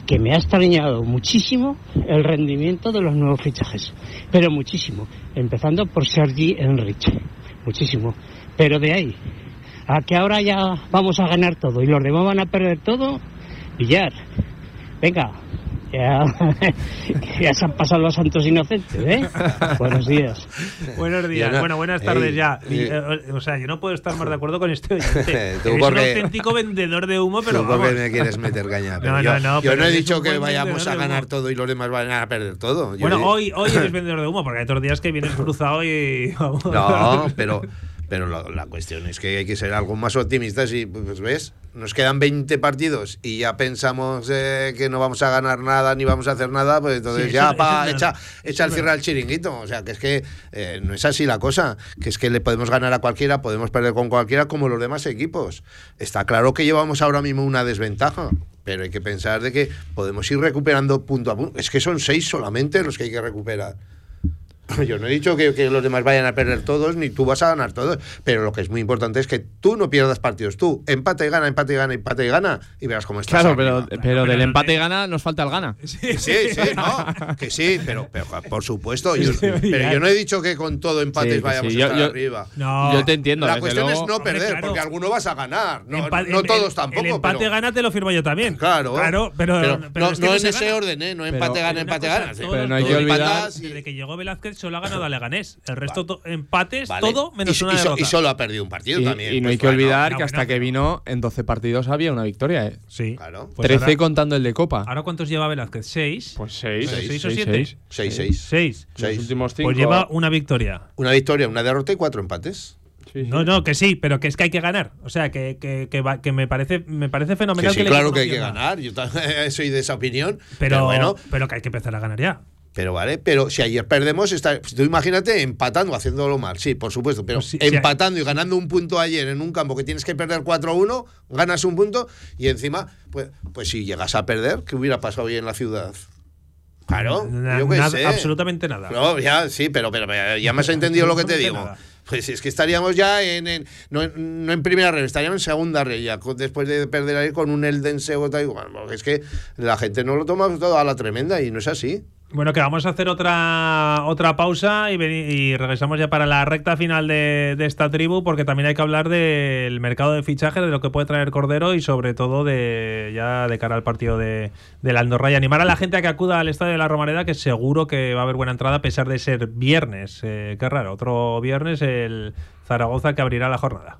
que me ha extrañado muchísimo el rendimiento de los nuevos fichajes, pero muchísimo, empezando por Sergi Enrich, muchísimo, pero de ahí a que ahora ya vamos a ganar todo y los demás van a perder todo, Villar, venga, ya, se han pasado los santos inocentes, ¿eh? Buenos días. Buenos días. bueno, buenas tardes ya. Eh, o sea, yo no puedo estar más de acuerdo con este oyente. es un auténtico vendedor de humo, pero tú me quieres meter caña. no, yo, no, yo no he dicho que vayamos a ganar todo y los demás van a perder todo. bueno, hoy, hoy eres vendedor de humo, porque hay otros días que vienes cruzado y... no, pero... Pero la cuestión es que hay que ser algo más optimistas y, pues ves, nos quedan 20 partidos y ya pensamos eh, que no vamos a ganar nada ni vamos a hacer nada, pues entonces ya pa, echa, echa el cierre al chiringuito. O sea, que es que eh, no es así la cosa, que es que le podemos ganar a cualquiera, podemos perder con cualquiera como los demás equipos. Está claro que llevamos ahora mismo una desventaja. Pero hay que pensar de que podemos ir recuperando punto a punto. Es que son seis solamente los que hay que recuperar. Yo no he dicho que, los demás vayan a perder todos, ni tú vas a ganar todos, pero lo que es muy importante es que tú no pierdas partidos. Tú empate y gana, empate y gana, empate y gana, y verás cómo estás. Claro, pero, pero, del empate y gana nos falta el gana. Sí, sí, no, que sí, pero, por supuesto. Yo, pero yo no he dicho que con todo empates vayamos a estar arriba. No. Yo te entiendo. La cuestión es no perder, porque alguno vas a ganar. No, no todos tampoco. El empate gana te lo firmo yo también. Claro. Claro, pero, no, en ese orden, ¿eh? No empate gana, empate gana. Pero no hay que olvidar. Desde que llegó Velázquez solo ha ganado a Leganés. El resto empates, todo menos una derrota. Y, solo ha perdido un partido también. Y no hay pues que olvidar que hasta que vino en 12 partidos había una victoria. ¿eh? Sí. Claro. 13 pues contando el de Copa. ¿Ahora cuántos lleva Velázquez? ¿Seis? Pues seis. ¿Seis, o siete? Seis, seis. Seis. Los últimos cinco. Pues lleva una victoria. Una victoria, una derrota y cuatro empates. No, no, que sí, pero que es que hay que ganar. O sea, que, que, que, me parece me parece fenomenal que, sí, claro que hay que ganar. Yo soy de esa opinión. Pero, bueno, pero que hay que empezar a ganar ya. Pero vale, pero si ayer perdemos, está, tú imagínate empatando, haciéndolo mal, sí, por supuesto, pero pues empatando y ganando un punto ayer en un campo que tienes que perder 4-1, ganas un punto y encima, pues, pues si llegas a perder, ¿qué hubiera pasado hoy en la ciudad? Claro, yo qué sé. absolutamente nada. No, ya, sí, pero, pero, ya me has entendido lo que te digo. Pues es que estaríamos ya en, en no, en primera red, estaríamos en segunda red ya, después de perder ahí con un Eldense o tal igual. Es que la gente no lo toma todo a la tremenda y no es así. Bueno, que vamos a hacer otra, otra pausa y, y regresamos ya para la recta final de, esta tribu, porque también hay que hablar del mercado de fichajes, de lo que puede traer Cordero y sobre todo de ya de cara al partido de, la Andorra y animar a la gente a que acuda al estadio de la Romareda, que seguro que va a haber buena entrada a pesar de ser viernes. Eh, qué raro, otro viernes el Zaragoza que abrirá la jornada.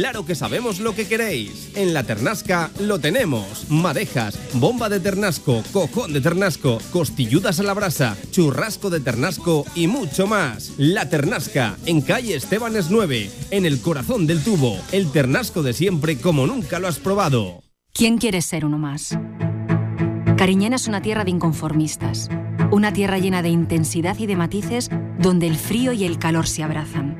Claro que sabemos lo que queréis. En la Ternasca lo tenemos. Madejas, bomba de ternasco, cojón de ternasco, costilludas a la brasa, churrasco de ternasco y mucho más. La Ternasca, en calle Estebanes 9, en el corazón del tubo. El ternasco de siempre como nunca lo has probado. ¿Quién quiere ser uno más? Cariñena es una tierra de inconformistas. Una tierra llena de intensidad y de matices donde el frío y el calor se abrazan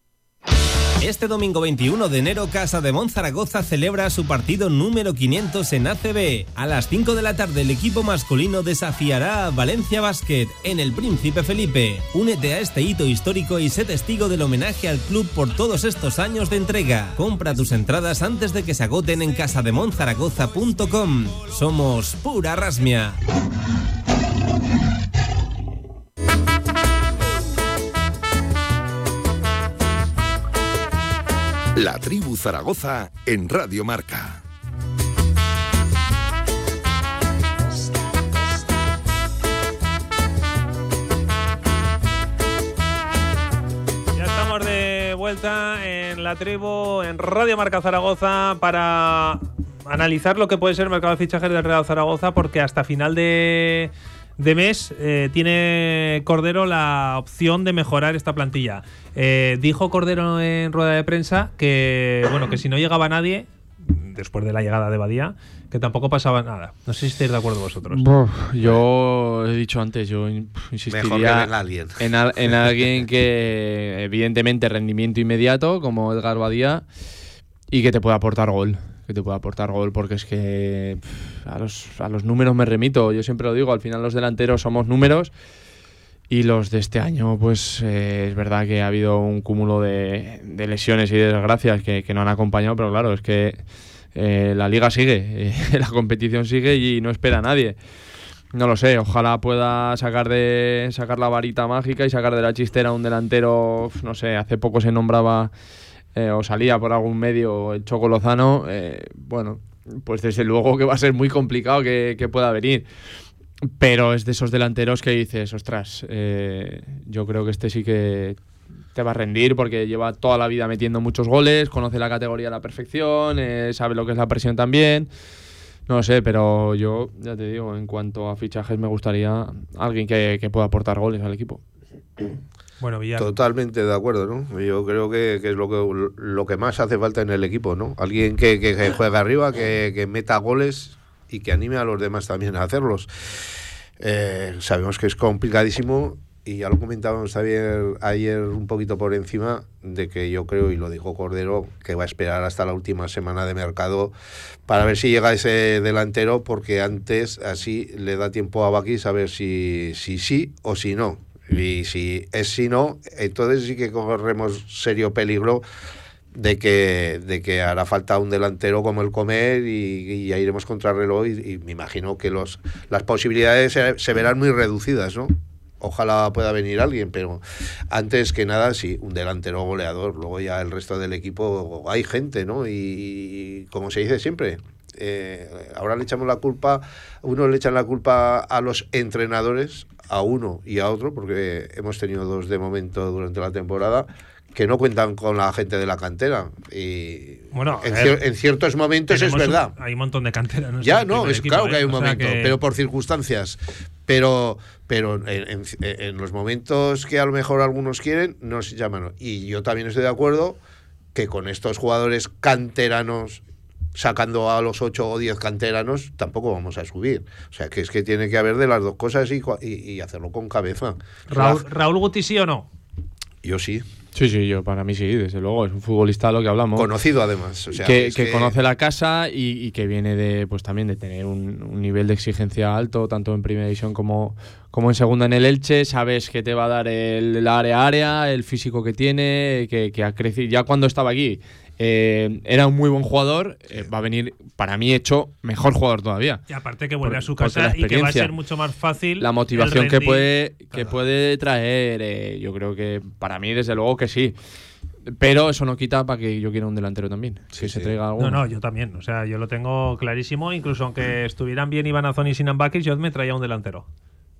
Este domingo 21 de enero, Casa de Zaragoza celebra su partido número 500 en ACB. A las 5 de la tarde, el equipo masculino desafiará a Valencia Basket en el Príncipe Felipe. Únete a este hito histórico y sé testigo del homenaje al club por todos estos años de entrega. Compra tus entradas antes de que se agoten en casademonzaragoza.com. Somos pura rasmia. La tribu Zaragoza en Radio Marca. Ya estamos de vuelta en la tribu, en Radio Marca Zaragoza, para analizar lo que puede ser el mercado de fichajes del Real Zaragoza, porque hasta final de de mes eh, tiene Cordero la opción de mejorar esta plantilla. Eh, dijo Cordero en rueda de prensa que bueno que si no llegaba nadie después de la llegada de Badía que tampoco pasaba nada. No sé si estáis de acuerdo vosotros. yo he dicho antes, yo insistiría en alguien. En, en alguien que evidentemente rendimiento inmediato como Edgar Badía y que te pueda aportar gol que te pueda aportar gol, porque es que a, los, a los números me remito, yo siempre lo digo, al final los delanteros somos números y los de este año, pues eh, es verdad que ha habido un cúmulo de, lesiones y desgracias que, no han acompañado, pero claro, es que eh, la liga sigue, la competición sigue y no espera a nadie. No lo sé, ojalá pueda sacar de sacar la varita mágica y sacar de la chistera un delantero, no sé, hace poco se nombraba eh, o salía por algún medio el Choco Lozano, eh, bueno, pues desde luego que va a ser muy complicado que, pueda venir. Pero es de esos delanteros que dices, ostras, eh, yo creo que este sí que te va a rendir porque lleva toda la vida metiendo muchos goles, conoce la categoría a la perfección, sabe lo que es la presión también. No sé, pero yo, ya te digo, en cuanto a fichajes me gustaría alguien que, que pueda aportar goles al equipo. Bueno, Totalmente de acuerdo, ¿no? Yo creo que, es lo que, lo que más hace falta en el equipo, ¿no? Alguien que, que juegue arriba, que, meta goles y que anime a los demás también a hacerlos. Eh, sabemos que es complicadísimo y ya lo comentábamos ayer, ayer un poquito por encima de que yo creo, y lo dijo Cordero, que va a esperar hasta la última semana de mercado para ver si llega ese delantero, porque antes así le da tiempo a Baki saber si, si sí o si no. Y si es si no, entonces sí que corremos serio peligro de que, de que hará falta un delantero como el Comer y, ya iremos contra reloj y, me imagino que los, las posibilidades se, verán muy reducidas, ¿no? Ojalá pueda venir alguien, pero antes que nada, sí, un delantero goleador. Luego ya el resto del equipo hay gente, ¿no? Y, como se dice siempre, eh, ahora le echamos la culpa, unos le echan la culpa a los entrenadores, a uno y a otro, porque hemos tenido dos de momento durante la temporada, que no cuentan con la gente de la cantera. Y bueno, en, ciertos momentos es verdad. hay un montón de canteras. Ya, no, es claro que hay ¿eh? un momento, pero por circunstancias. Pero, pero en, en, los momentos que a lo mejor algunos quieren, no se llaman. Y yo también estoy de acuerdo que con estos jugadores canteranos sacando a los 8 o 10 canteranos, tampoco vamos a subir. O sea, que es que tiene que haber de las dos cosas y, y, hacerlo con cabeza. Raúl, Raúl Guti, ¿sí o no? Yo sí. Sí, sí, yo para mí sí, desde luego. Es un futbolista lo que hablamos. Conocido además. que, conoce la casa y, que viene de pues también de tener un, nivel de exigencia alto, tanto en primera división como, como en segunda en el Elche. Sabes que te va a dar el, área área, el físico que tiene, que, que ha crecido. Ya cuando estaba aquí eh, era un muy buen jugador, eh, va a venir, para mí, hecho mejor jugador todavía. Y aparte que vuelve a su casa y que va a ser mucho más fácil. La motivación que puede, que puede traer, eh, yo creo que para mí, desde luego que sí. Pero eso no quita para que yo quiera un delantero también. que se traiga algo. No, no, yo también. O sea, yo lo tengo clarísimo. Incluso aunque estuvieran bien Iván Azón y Sinan Bakis, yo me traía un delantero.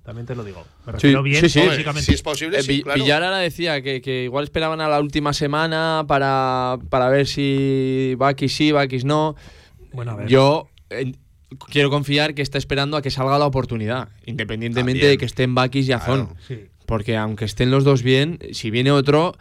También te lo digo. Me refiero bien sí, físicamente. Si es posible, eh, sí, ahora decía que, que, igual esperaban a la última semana para, para ver si Bakis sí, Bakis no. Bueno, a ver. Yo eh, quiero confiar que está esperando a que salga la oportunidad, independientemente de que estén Bakis y Azón. Porque aunque estén los dos bien, si viene otro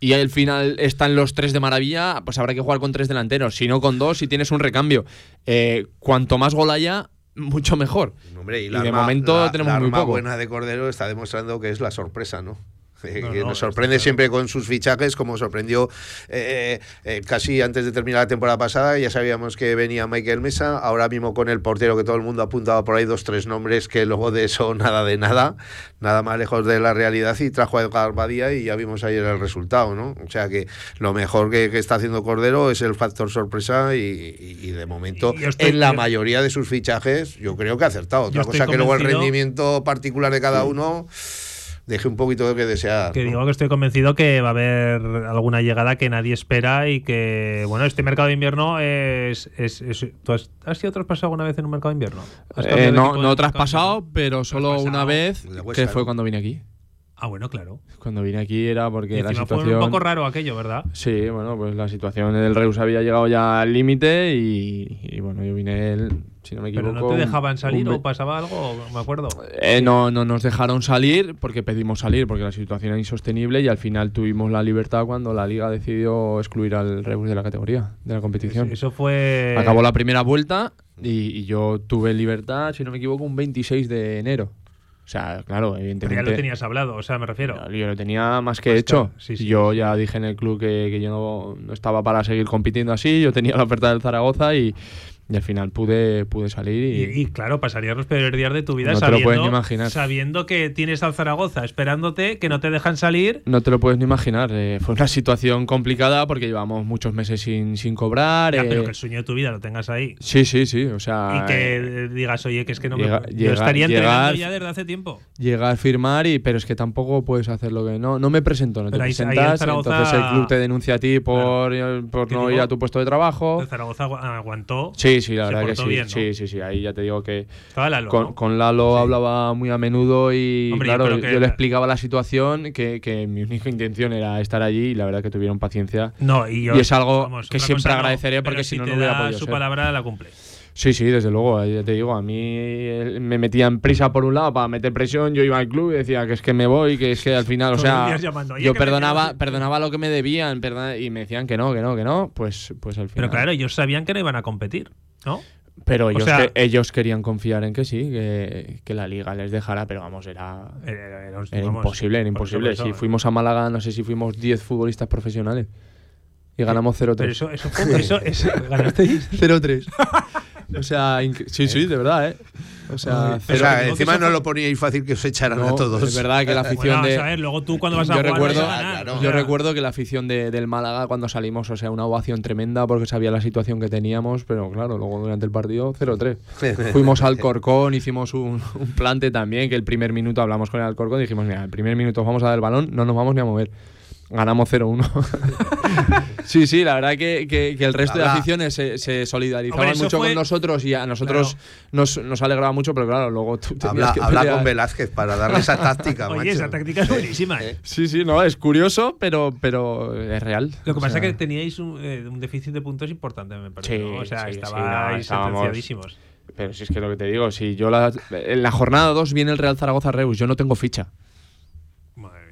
y al final están los tres de maravilla, pues habrá que jugar con tres delanteros. Si no con dos, si tienes un recambio. Eh, cuanto más gol haya, mucho mejor. y, de momento tenemos muy poco. buena de Cordero está demostrando que es la sorpresa, ¿no? Que nos sorprende siempre con sus fichajes, como sorprendió eh, eh, casi antes de terminar la temporada pasada. Ya sabíamos que venía Michael Mesa, ahora mismo con el portero que todo el mundo apuntaba por ahí, dos, tres nombres que luego de eso nada de nada, nada más lejos de la realidad y trajo a Edgar Badía y ya vimos ayer el resultado, ¿no? O sea que lo mejor que, está haciendo Cordero es el factor sorpresa y, de momento en la mayoría de sus fichajes yo creo que ha acertado. Otra cosa que luego el rendimiento particular de cada uno deje un poquito de que desear. Que digo que estoy convencido que va a haber alguna llegada que nadie espera y que, bueno, este mercado de invierno es. es, ¿Tú has, sido traspasado alguna vez en un mercado de invierno? Eh, no, no traspasado, pero solo una vez, que fue cuando vine aquí. Ah, bueno, claro. Cuando vine aquí era porque la situación. Fue un poco raro aquello, ¿verdad? Sí, bueno, pues la situación del Reus había llegado ya al límite y, bueno, yo vine, el, si no me equivoco. ¿Pero no te dejaban salir o pasaba algo? Me acuerdo. Eh, no, no nos dejaron salir porque pedimos salir, porque la situación era insostenible y al final tuvimos la libertad cuando la liga decidió excluir al Reus de la categoría, de la competición. Eso fue. Acabó la primera vuelta y, y yo tuve libertad, si no me equivoco, un 26 de enero. O sea, claro, evidentemente. Pero ya lo tenías hablado, o sea, me refiero. Yo, lo tenía más que hecho. yo ya dije en el club que, que yo no, estaba para seguir compitiendo así. Yo tenía la oferta del Zaragoza y, y al final pude, pude salir. Y, claro, pasarías los peores días de tu vida sabiendo, sabiendo que tienes al Zaragoza esperándote, que no te dejan salir. No te lo puedes ni imaginar. Eh, fue una situación complicada porque llevamos muchos meses sin, sin cobrar. Ya, pero eh, que el sueño de tu vida lo tengas ahí. Sí, sí, sí. O sea, y que eh, digas, oye, que es que no me. yo estaría entrenando ya desde hace tiempo. Llegar a firmar, y, pero es que tampoco puedes hacer lo que. No, no me presento, no te presentas. entonces el club te denuncia a ti por, por no ir a tu puesto de trabajo. El Zaragoza aguantó. Sí, Sí, la verdad que sí. Sí, sí, sí. Ahí ya te digo que. con, Lalo hablaba muy a menudo y claro, yo, le explicaba la situación, que, mi única intención era estar allí y la verdad que tuvieron paciencia. No, y, es algo que siempre agradeceré porque si, no, no hubiera podido. Su palabra la cumple. Sí, sí, desde luego, ya te digo, a mí me metían prisa por un lado para meter presión, yo iba al club y decía que es que me voy, que es que al final, o sea, yo perdonaba, perdonaba lo que me debían y me decían que no, que no, que no, pues, pues al final. Pero claro, ellos sabían que no iban a competir. ¿No? Pero ellos, ellos querían confiar en que sí, que, la liga les dejara, pero vamos, era, era, imposible, era imposible. Si fuimos a Málaga, no sé si fuimos 10 futbolistas profesionales y ganamos 0-3. Pero eso, eso, eso, eso ¿ganasteis? 0-3. o sea, sí, sí, de verdad, ¿eh? O sea, encima no lo poníais fácil que os echaran a todos. Es verdad que la afición de. A ver, luego tú cuando vas a yo recuerdo, Yo recuerdo que la afición de, del Málaga cuando salimos, o sea, una ovación tremenda porque sabía la situación que teníamos, pero claro, luego durante el partido 0-3. Fuimos al Corcón, hicimos un, plante también, que el primer minuto hablamos con el Alcorcón y dijimos, mira, el primer minuto vamos a dar el balón, no nos vamos ni a mover ganamos 0-1. sí, sí, la verdad que, que, el resto de aficiones se, se solidarizaban mucho con nosotros y a nosotros nos, nos, alegraba mucho, pero claro, luego tú habla, que habla con Velázquez para darle esa táctica. Oye, esa táctica es buenísima. ¿eh? Sí, sí, no, es curioso, pero, pero es real. Lo que pasa es que teníais un, eh, un, déficit de puntos importante, me parece. Sí, O sea, sí, estabais sí, Pero si es que lo que te digo, si yo la, en la jornada 2 viene el Real Zaragoza Reus, yo no tengo ficha.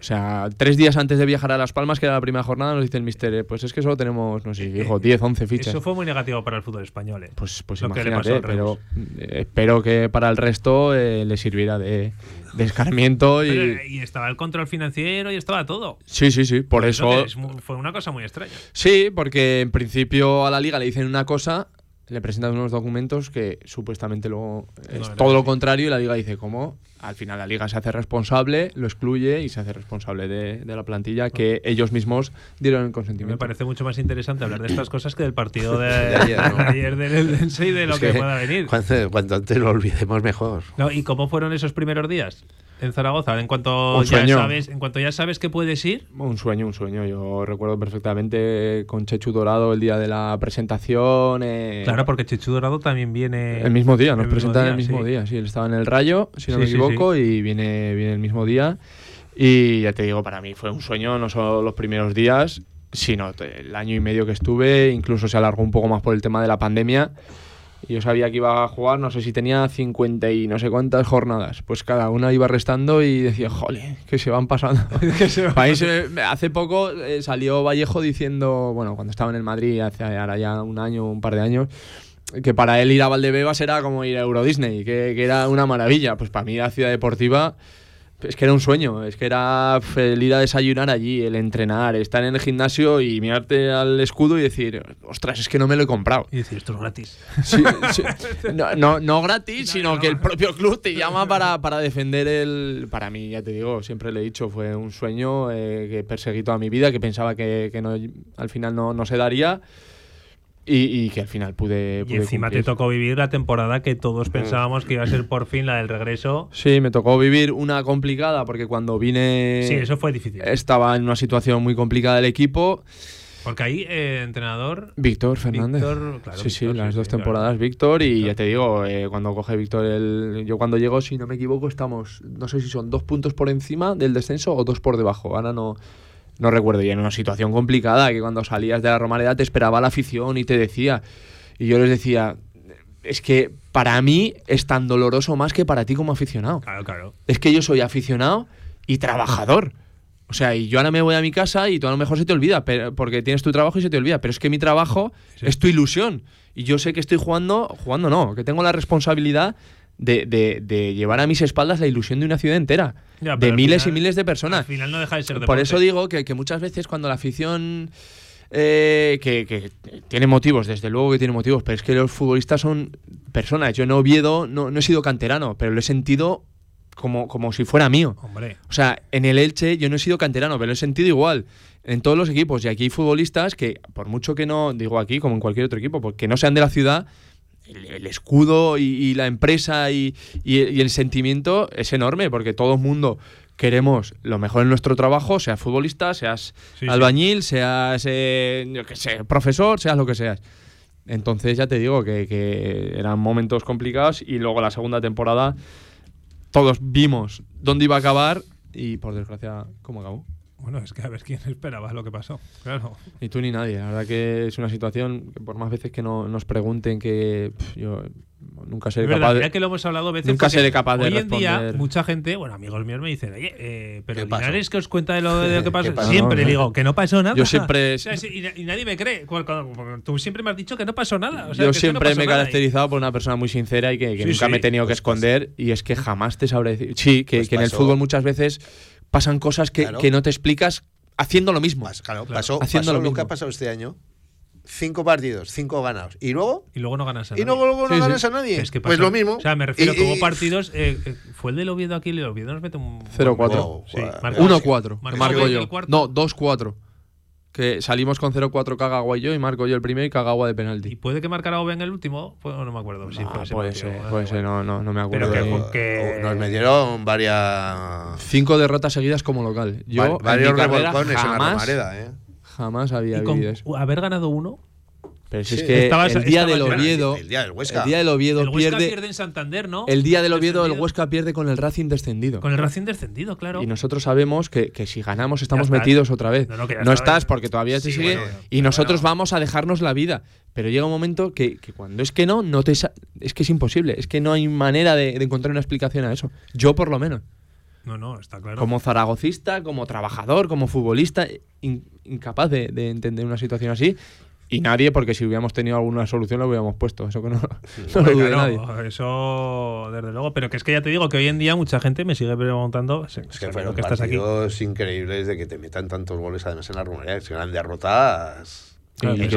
O sea, tres días antes de viajar a Las Palmas, que era la primera jornada, nos dice el mister, eh, pues es que solo tenemos, no sé, dijo, 10, 11 fichas. Eso fue muy negativo para el fútbol español. Eh. Pues, pues imagínate, pero eh, espero que para el resto le sirviera de, de escarmiento. y... y estaba el control financiero y estaba todo. Sí, sí, sí, por, eso... fue una cosa muy extraña. Sí, porque en principio a la liga le dicen una cosa le presentan unos documentos que supuestamente luego es todo lo contrario y la liga dice cómo al final la liga se hace responsable, lo excluye y se hace responsable de, la plantilla que ellos mismos dieron el consentimiento. Me parece mucho más interesante hablar de estas cosas que del partido de, ayer, del Dense y de lo que, pueda venir. Cuanto, antes lo olvidemos mejor. ¿Y cómo fueron esos primeros días? En Zaragoza. En cuanto, ya sabes, en cuanto ya sabes que puedes ir. Un sueño, un sueño. Yo recuerdo perfectamente con Chechu Dorado el día de la presentación. Eh, claro, porque Chechu Dorado también viene. El mismo día, nos presentan el mismo día. Sí, él estaba en el Rayo, si no me equivoco, y viene, viene el mismo día. Y ya te digo, para mí fue un sueño, no solo los primeros días, sino el año y medio que estuve. Incluso se alargó un poco más por el tema de la pandemia yo sabía que iba a jugar, no sé si tenía 50 y no sé cuántas jornadas. Pues cada una iba restando y decía, jole, que se van pasando. hace poco eh, salió Vallejo diciendo, bueno, cuando estaba en el Madrid, hace ahora ya un año, un par de años, que para él ir a Valdebebas era como ir a Euro Disney, que, que era una maravilla. Pues para mí la ciudad deportiva es que era un sueño, es que era el ir a desayunar allí, el entrenar, estar en el gimnasio y mirarte al escudo y decir, ostras, es que no me lo he comprado. Y decir, esto es gratis. No, no, gratis, sino que el propio club te llama para, para, defender el... Para mí, ya te digo, siempre le he dicho, fue un sueño eh, que perseguí toda mi vida, que pensaba que, que no, al final no, no se daría. Y, que al final pude. y encima te tocó vivir la temporada que todos pensábamos que iba a ser por fin la del regreso. Sí, me tocó vivir una complicada porque cuando vine. Sí, eso fue difícil. Estaba en una situación muy complicada del equipo. Porque ahí, eh, entrenador. Víctor Fernández. sí, sí, las dos temporadas Víctor. Y ya te digo, eh, cuando coge Víctor, el, yo cuando llego, si no me equivoco, estamos, no sé si son dos puntos por encima del descenso o dos por debajo. Ahora no, no recuerdo, y en una situación complicada, que cuando salías de la Romareda te esperaba la afición y te decía, y yo les decía, es que para mí es tan doloroso más que para ti como aficionado. Claro, claro. Es que yo soy aficionado y trabajador. O sea, y yo ahora me voy a mi casa y tú a lo mejor se te olvida, porque tienes tu trabajo y se te olvida, pero es que mi trabajo es tu ilusión. Y yo sé que estoy jugando, jugando no, que tengo la responsabilidad de, de, de, llevar a mis espaldas la ilusión de una ciudad entera, de miles y miles de personas. Al final no deja de ser Por eso digo que, que, muchas veces cuando la afición, eh, que, que, tiene motivos, desde luego que tiene motivos, pero es que los futbolistas son personas. Yo en Oviedo no, no he sido canterano, pero lo he sentido como, como si fuera mío. Hombre. O sea, en el Elche yo no he sido canterano, pero lo he sentido igual. En todos los equipos. Y aquí hay futbolistas que, por mucho que no, digo aquí como en cualquier otro equipo, porque no sean de la ciudad, el, escudo y, la empresa y, el sentimiento es enorme porque todo el mundo queremos lo mejor en nuestro trabajo, seas futbolista, seas albañil, seas eh, sé, profesor, seas lo que seas. Entonces ya te digo que, que, eran momentos complicados y luego la segunda temporada todos vimos dónde iba a acabar y por desgracia cómo acabó. Bueno, es que a ver quién esperaba lo que pasó, claro. Ni tú ni nadie. La verdad que es una situación que por más veces que no, nos pregunten que yo nunca seré capaz de... que lo hemos hablado veces Nunca seré capaz de Hoy en día mucha gente, bueno, amigos míos me dicen, oye, eh, pero Linares que os cuenta de lo, de lo que pasó. Siempre digo que no pasó nada. Yo siempre... y, nadie me cree. Tú siempre me has dicho que no pasó nada. yo siempre me he caracterizado por una persona muy sincera y que, nunca me he tenido que pues esconder y es que jamás te sabré decir... Sí, que, pues que en el fútbol muchas veces pasan cosas que, que no te explicas haciendo lo mismo. Claro, pasó, haciendo lo, que ha pasado este año. Cinco partidos, cinco ganados. ¿Y luego? Y luego no ganas a nadie. Y luego, no ganas a nadie. pues lo mismo. O sea, me refiero que hubo partidos. Eh, eh, fue el del Oviedo aquí, el Oviedo nos mete un. 0-4. Sí, 1-4. Marco yo. No, 2-4 que salimos con 0-4 Kagawa y yo y marco yo el primero y Kagawa de penalti. ¿Y puede que marcara Oben el último? Pues no me acuerdo. Sí, ah, puede ser, puede ser, no, no, no, me acuerdo. Pero que, nos metieron varias... Cinco derrotas seguidas como local. Yo, varios revolcones en la Romareda, ¿eh? Jamás había eso. Haber ganado uno pero si es que el día del Oviedo. El día del Huesca. El día del Oviedo el Huesca pierde. en Santander, ¿no? El día del Oviedo, el Huesca pierde con el Racing descendido. Con el Racing descendido, claro. Y nosotros sabemos que, que si ganamos estamos metidos otra vez. No, estás porque todavía te sigue. y nosotros vamos a dejarnos la vida. Pero llega un momento que, que, cuando es que no, no te es que es imposible. Es que no hay manera de, encontrar una explicación a eso. Yo, por lo menos. No, no, está claro. Como zaragocista, como trabajador, como futbolista, incapaz de, de, entender una situación así. Y nadie, porque si hubiéramos tenido alguna solución lo hubiéramos puesto. Eso que no, lo nadie. Eso, desde luego. Pero que es que ya te digo que hoy en día mucha gente me sigue preguntando. Es que fueron que estás aquí. increíbles de que te metan tantos goles además en la rumorea. Que eran derrotas. y,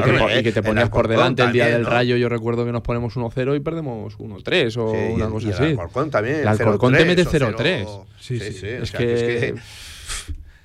que te, ponías por delante el día del Rayo. Yo recuerdo que nos ponemos 1-0 y perdemos 1-3 o una cosa así. El Alcorcón también. El Alcorcón te mete 0-3. Sí, sí, sí. Es, que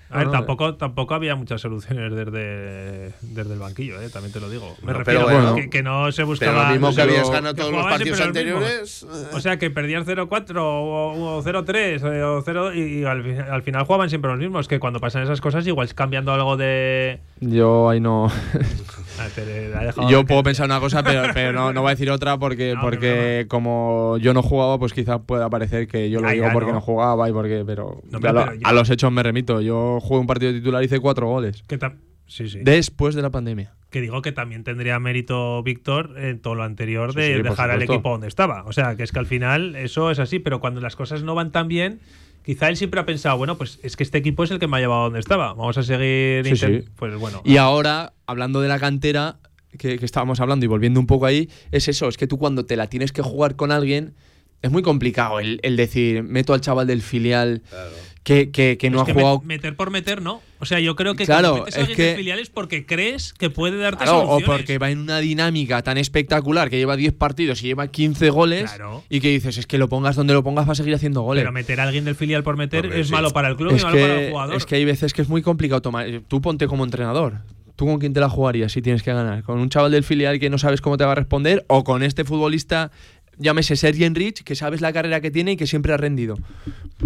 a ver, tampoco, tampoco había muchas soluciones desde, desde el banquillo, ¿eh? también te lo digo. Me refiero a que, no se buscaba. Pero lo mismo que habías ganado todos los partidos anteriores. O sea, que perdías 0-4 o, 0-3 o 0 y, al, final jugaban siempre los mismos. Que cuando pasan esas cosas, igual cambiando algo de. Yo ahí no. Ah, yo puedo pensar una cosa, pero, pero no, no, voy a decir otra porque, porque como yo no jugaba, pues quizás pueda parecer que yo lo digo porque no. jugaba y porque. Pero, a, los hechos me remito. Yo jugué un partido titular y hice cuatro goles. Sí, sí. Después de la pandemia. Que digo que también tendría mérito Víctor en todo lo anterior de dejar al equipo donde estaba. O sea, que es que al final eso es así, pero cuando las cosas no van tan bien, quizá él siempre ha pensado, bueno, pues es que este equipo es el que me ha llevado a donde estaba. Vamos a seguir. Pues bueno. Y ahora, hablando de la cantera, que, que estábamos hablando y volviendo un poco ahí, es eso, es que tú cuando te la tienes que jugar con alguien es muy complicado el, el decir, meto al chaval del filial que, que, que no Es ha que jugado. met- meter por meter, no. O sea, yo creo que Claro, cuando metes a es que- filiales porque crees que puede darte Claro, o porque va en una dinámica tan espectacular que lleva 10 partidos y lleva 15 goles Claro. y que dices, es que lo pongas donde lo pongas va a seguir haciendo goles. Pero meter a alguien del filial por meter Hombre, es sí. malo para el club y es malo para el jugador. es que hay veces que es muy complicado tomar. Tú ponte como entrenador. ¿Tú con quién te la jugarías si tienes que ganar? ¿Con un chaval del filial que no sabes cómo te va a responder? ¿O con este futbolista, llámese Sergi Enrich, que sabes la carrera que tiene y que siempre ha rendido?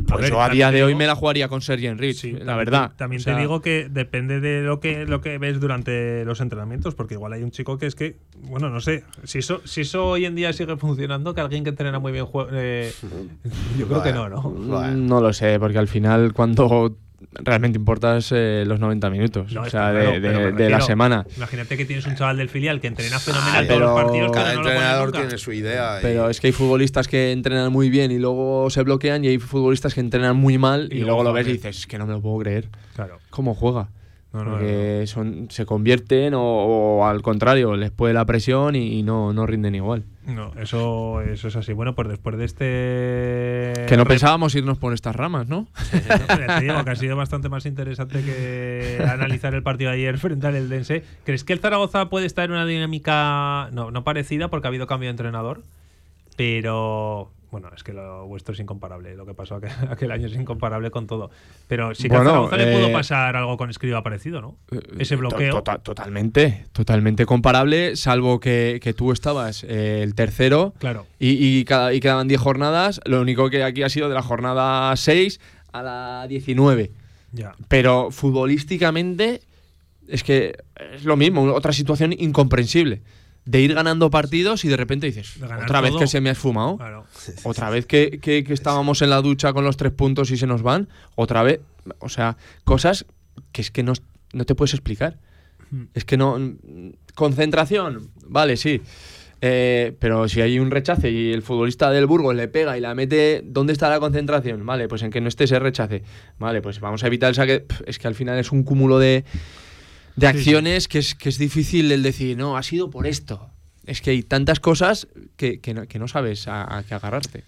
Pues ver, yo a día de hoy me la jugaría con Sergi Enrich, la verdad. También O sea, te digo que depende de lo que, lo que ves durante los entrenamientos, porque igual hay un chico que es que, bueno, no sé, si eso, si eso hoy en día sigue funcionando, que alguien que entrena muy bien eh, yo creo que no, ¿no? No lo sé, porque al final cuando realmente importa es eh, los 90 minutos, No, o está sea, claro, de, la semana. Imagínate que tienes un chaval del filial que entrena fenomenal Ah, todos los pero- partidos, Cada no entrenador tiene su idea. y- Pero es que hay futbolistas que entrenan muy bien y luego se bloquean y hay futbolistas que entrenan muy mal y, Y luego luego lo ves y dices, es que no me lo puedo creer. Claro. ¿Cómo juega? No, no, Porque Son, se convierten o, o al contrario, les puede la presión y, y no, no rinden igual. No, eso, eso es así. Bueno, pues después de este. Que no pensábamos irnos por estas ramas, ¿no? Ya te digo que ha sido bastante más interesante que analizar el partido de ayer frente al Eldense. ¿Crees que el Zaragoza puede estar en una dinámica no, no parecida porque ha habido cambio de entrenador? Pero bueno, es que lo vuestro es incomparable. Lo que pasó aquel, aquel año es incomparable con todo. Pero sí que Bueno, al Zaragoza le pudo eh, pasar algo con Escriba parecido, ¿no? Ese bloqueo. To- to- totalmente, totalmente comparable, salvo que, que tú estabas eh, el tercero Claro. y, y, cada- y quedaban 10 jornadas. Lo único que aquí ha sido de la jornada 6 a la 19. Ya. Pero futbolísticamente es que es lo mismo, otra situación incomprensible. De ir ganando partidos y de repente dices, otra vez que se me ha esfumado, Claro. otra vez que, que- que estábamos en la ducha con los tres puntos y se nos van, otra vez, o sea, cosas que es que no, no te puedes explicar. Hmm. Es que no... Concentración, vale, sí. Eh, pero si hay un rechace y el futbolista del Burgos le pega y la mete, ¿dónde está la concentración? Vale, pues en que no esté ese rechace. Vale, pues vamos a evitar el saque. Es que al final es un cúmulo de, de Sí, sí. acciones Que, es, que es difícil el decir, no, ha sido por esto. Es que hay tantas cosas que, que no, que no sabes a, a qué agarrarte.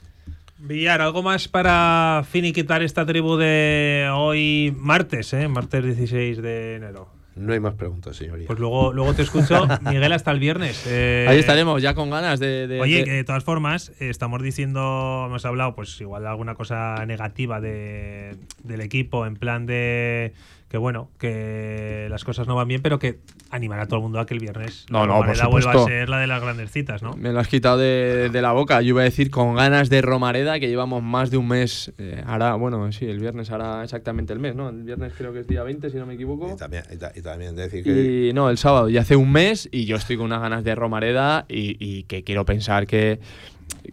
Villar, algo más para finiquitar esta tribu de hoy martes, ¿eh? Martes 16 de enero. No hay más preguntas, señoría. Pues luego, luego te escucho, Miguel, hasta el viernes. Eh, Ahí estaremos, ya con ganas de. de- Oye, de- que de todas formas, estamos diciendo, hemos hablado, pues igual de alguna cosa negativa de, del equipo, en plan de que bueno, que las cosas no van bien, pero que animar a todo el mundo a que el viernes No, la no, por Romareda vuelva a ser la de las grandes citas, ¿no? Me lo has quitado de, de la boca. Yo iba a decir con ganas de Romareda, que llevamos más de un mes. eh, hará, bueno, sí, el viernes hará exactamente el mes, ¿no? El viernes creo que es día 20, si no me equivoco. Y también, y ta- y también decir que. Y no, el sábado, y hace un mes, y yo estoy con unas ganas de Romareda y, y que quiero pensar que,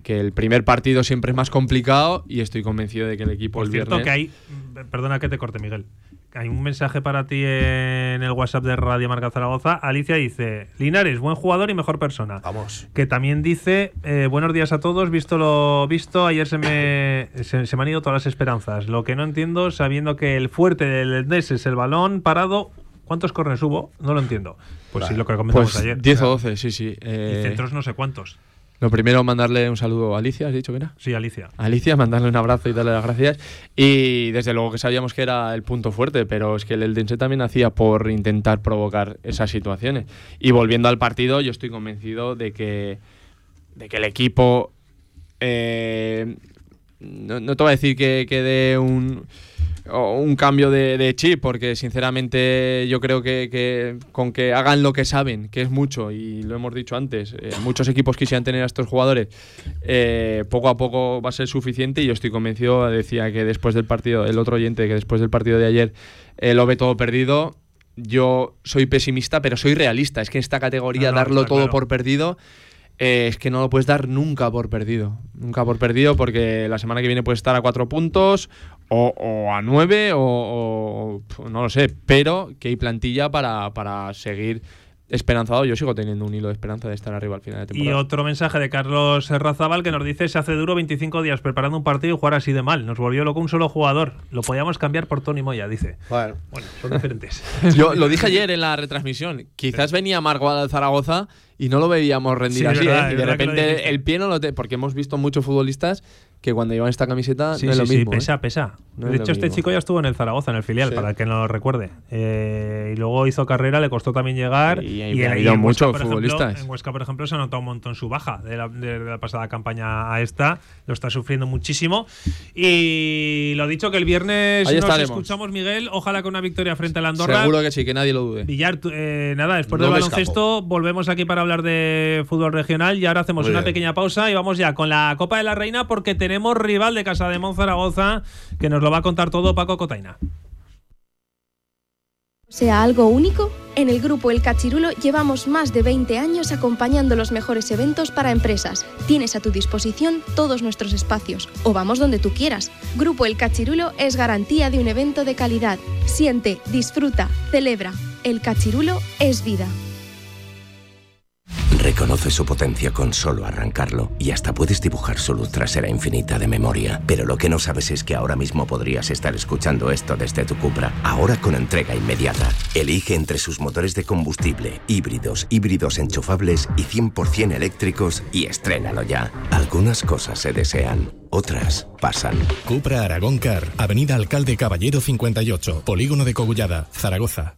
que el primer partido siempre es más complicado y estoy convencido de que el equipo Por el cierto, viernes... que hay, perdona que te corte, Miguel. Hay un mensaje para ti en el WhatsApp de Radio Marca Zaragoza. Alicia dice: Linares, buen jugador y mejor persona. Vamos. Que también dice: eh, Buenos días a todos. Visto lo visto, ayer se me, se, se me han ido todas las esperanzas. Lo que no entiendo, sabiendo que el fuerte del Endés es el balón parado, ¿cuántos corners hubo? No lo entiendo. Pues sí, lo que comentamos Pues ayer. 10 o 12, sí, sí. eh, Y centros no sé cuántos. Lo primero, mandarle un saludo a Alicia, ¿has dicho que era? Sí, Alicia. Alicia, mandarle un abrazo y darle las gracias. Y desde luego que sabíamos que era el punto fuerte, pero es que el Eldense también hacía por intentar provocar esas situaciones. Y volviendo al partido, yo estoy convencido de que, de que el equipo. eh, no, no te voy a decir que, que dé un, un cambio de, de chip, porque sinceramente yo creo que, que con que hagan lo que saben, que es mucho, y lo hemos dicho antes, eh, muchos equipos quisieran tener a estos jugadores, eh, poco a poco va a ser suficiente y yo estoy convencido, decía que después del partido, el otro oyente, que después del partido de ayer eh, lo ve todo perdido. Yo soy pesimista, pero soy realista. Es que en esta categoría No, no, darlo todo claro. por perdido eh, es que no lo puedes dar nunca por perdido. Nunca por perdido porque la semana que viene puedes estar a cuatro puntos o, o a nueve o, no lo sé. Pero que hay plantilla para, para seguir esperanzado. Yo sigo teniendo un hilo de esperanza de estar arriba al final de Y temporada. otro mensaje de Carlos Razabal que nos dice: Se hace duro 25 días preparando un partido y jugar así de mal. Nos volvió loco un solo jugador. Lo podíamos cambiar por Tony Moya, dice. Bueno, Bueno, son diferentes. Yo lo dije ayer en la retransmisión. Quizás venía Marco al Zaragoza y no lo veíamos rendir así, ¿eh? y de repente el pie no lo te... porque hemos visto muchos futbolistas que cuando llevan esta camiseta no es lo mismo. Sí, pesa, ¿eh? pesa. de hecho, este chico ya estuvo en el Zaragoza, en el filial, para que no lo recuerde. Eh, y luego hizo carrera, le costó también llegar. Y, y, ha ido muchos futbolistas. en Huesca, por ejemplo, se ha notado un montón su baja de la, de la, pasada campaña a esta. Lo está sufriendo muchísimo. Y lo dicho, que el viernes nos escuchamos, Miguel. Ojalá con una victoria frente al Andorra. Seguro que sí, que nadie lo dude. Villar, eh, nada, después del baloncesto, volvemos aquí para hablar de fútbol regional. Y ahora hacemos una pequeña pausa y vamos ya con la Copa de la Reina porque te tenemos rival de Casa de Monzaragoza, que nos lo va a contar todo Paco Cotaina. ¿Sea algo único? En el grupo El Cachirulo llevamos más de 20 años acompañando los mejores eventos para empresas. Tienes a tu disposición todos nuestros espacios o vamos donde tú quieras. Grupo El Cachirulo es garantía de un evento de calidad. Siente, disfruta, celebra. El Cachirulo es vida. Reconoce su potencia con solo arrancarlo y hasta puedes dibujar su luz trasera infinita de memoria. Pero lo que no sabes es que ahora mismo podrías estar escuchando esto desde tu Cupra, ahora con entrega inmediata. Elige entre sus motores de combustible, híbridos, híbridos enchufables y 100% eléctricos y estrénalo ya. Algunas cosas se desean, otras pasan. Cupra Aragón Car, Avenida Alcalde Caballero 58, Polígono de Cogullada, Zaragoza.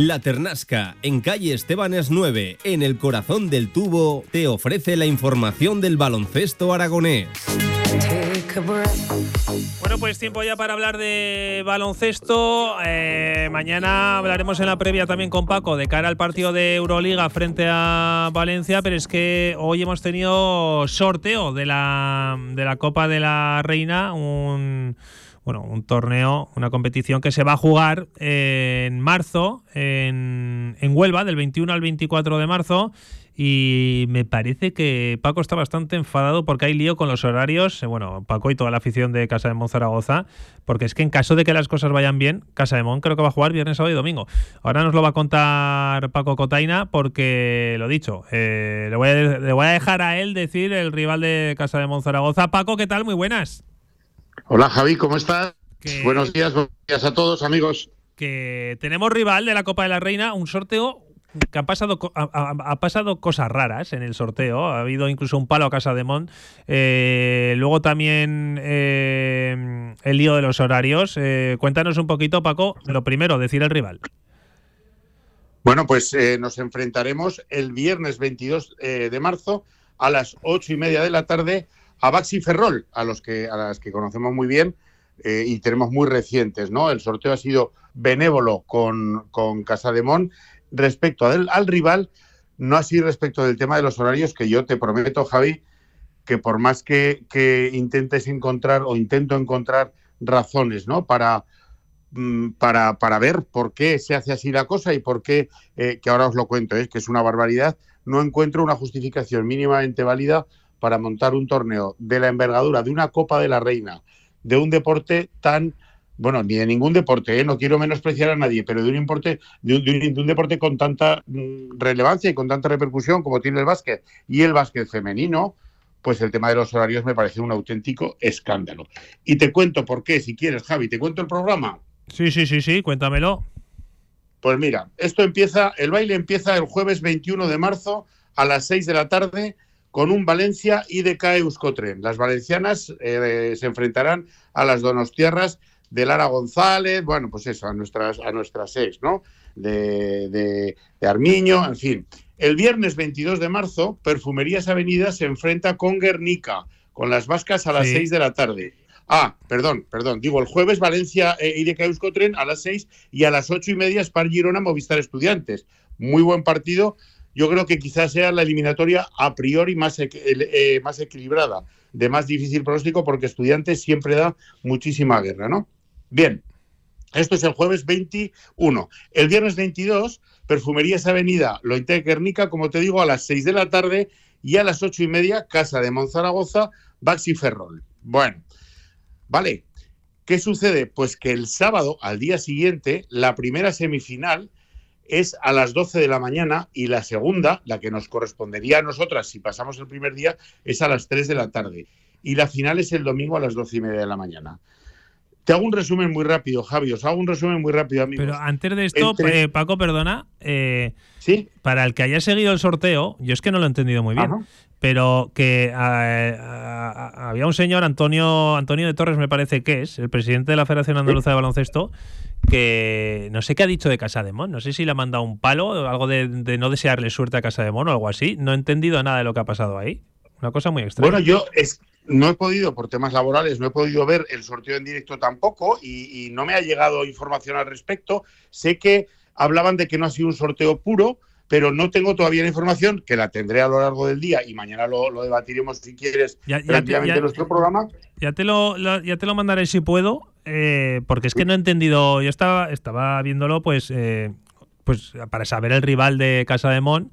La Ternasca, en calle Estebanes 9, en el corazón del tubo, te ofrece la información del baloncesto aragonés. Bueno, pues tiempo ya para hablar de baloncesto. Eh, mañana hablaremos en la previa también con Paco de cara al partido de Euroliga frente a Valencia, pero es que hoy hemos tenido sorteo de la, de la Copa de la Reina, un bueno, un torneo, una competición que se va a jugar en marzo en, en Huelva, del 21 al 24 de marzo. Y me parece que Paco está bastante enfadado porque hay lío con los horarios. Eh, bueno, Paco y toda la afición de Casa de Mon Zaragoza, porque es que en caso de que las cosas vayan bien, Casa de Mon creo que va a jugar viernes, sábado y domingo. Ahora nos lo va a contar Paco Cotaina, porque lo dicho, eh, le, voy a, le voy a dejar a él decir el rival de Casa de Mon Zaragoza. Paco, ¿qué tal? Muy buenas. Hola Javi, ¿cómo estás? Buenos días, buenos días a todos amigos. Que tenemos rival de la Copa de la Reina, un sorteo que ha pasado, ha, pasado cosas raras en el sorteo. Ha habido incluso un palo a Casa de Mont. Eh, luego también eh, el lío de los horarios. Eh, cuéntanos un poquito, Paco. Lo primero, decir el rival. Bueno, pues nos enfrentaremos el viernes 22 de marzo a las ocho y media de la tarde a Baxi Ferrol, a, los que, a las que conocemos muy bien eh, y tenemos muy recientes. ¿no? El sorteo ha sido benévolo con, con Casademón respecto al, al rival, no así respecto del tema de los horarios, que yo te prometo, Javi, que por más que, que intentes encontrar o intento encontrar razones ¿no? para, mm, para, para, ver por qué se hace así la cosa y por qué, eh, que ahora os lo cuento, es que es una barbaridad, no encuentro una justificación mínimamente válida para montar un torneo de la envergadura de una Copa de la Reina, de un deporte tan, bueno, ni de ningún deporte, ¿eh? no quiero menospreciar a nadie, pero de un, importe, de un, deporte con tanta mm, relevancia y con tanta repercusión como tiene el básquet y el básquet femenino, pues el tema de los horarios me parece un auténtico escándalo. Y te cuento por qué, si quieres, Javi, te cuento el programa. Sí, sí, sí, sí, cuéntamelo. Pues mira, esto empieza, el baile empieza el jueves 21 de marzo a las 6 de la tarde con un Valencia y de Euskotren. Las valencianas eh, se enfrentarán a las donostiarras de Lara González, bueno, pues eso, a nuestras, a nuestras ex, ¿no? De, de, Armiño, en fin. El viernes 22 de marzo, Perfumerías Avenida se enfrenta con Guernica, con las vascas a las 6 de la tarde. Ah, perdón, perdón. Digo, el jueves Valencia eh, y de Euskotren a las 6 y a las ocho y media Spar Girona Movistar Estudiantes. Muy buen partido yo creo que quizás sea la eliminatoria a priori más, eh, más equilibrada, de más difícil pronóstico, porque estudiantes siempre da muchísima guerra, ¿no? Bien, esto es el jueves 21. El viernes 22, Perfumerías Avenida, Lointe Guernica, como te digo, a las 6 de la tarde y a las ocho y media, Casa de Monzaragoza, Baxi Ferrol. Bueno, vale. ¿Qué sucede? Pues que el sábado, al día siguiente, la primera semifinal es a las 12 de la mañana y la segunda, la que nos correspondería a nosotras si pasamos el primer día, es a las 3 de la tarde. Y la final es el domingo a las 12 y media de la mañana. Te hago un resumen muy rápido, Javi. Os hago un resumen muy rápido, amigos. Pero antes de esto, eh, Paco, perdona. Eh, sí. Para el que haya seguido el sorteo, yo es que no lo he entendido muy bien. Pero que había un señor, Antonio, Antonio de Torres, me parece que es, el presidente de la Federación Andaluza de Baloncesto, que no sé qué ha dicho de Casa de Mon. No sé si le ha mandado un palo o algo de, no desearle suerte a Casa de Mon o algo así. No he entendido nada de lo que ha pasado ahí. Una cosa muy extraña. Bueno, yo es, no he podido, por temas laborales, no he podido ver el sorteo en directo tampoco y, no me ha llegado información al respecto. Sé que hablaban de que no ha sido un sorteo puro, pero no tengo todavía la información, que la tendré a lo largo del día y mañana lo, debatiremos si quieres ya, nuestro programa. Ya te lo, ya te lo mandaré si puedo, eh, porque es que no he entendido, yo estaba, estaba viéndolo pues, eh, pues para saber el rival de Casa de Mon,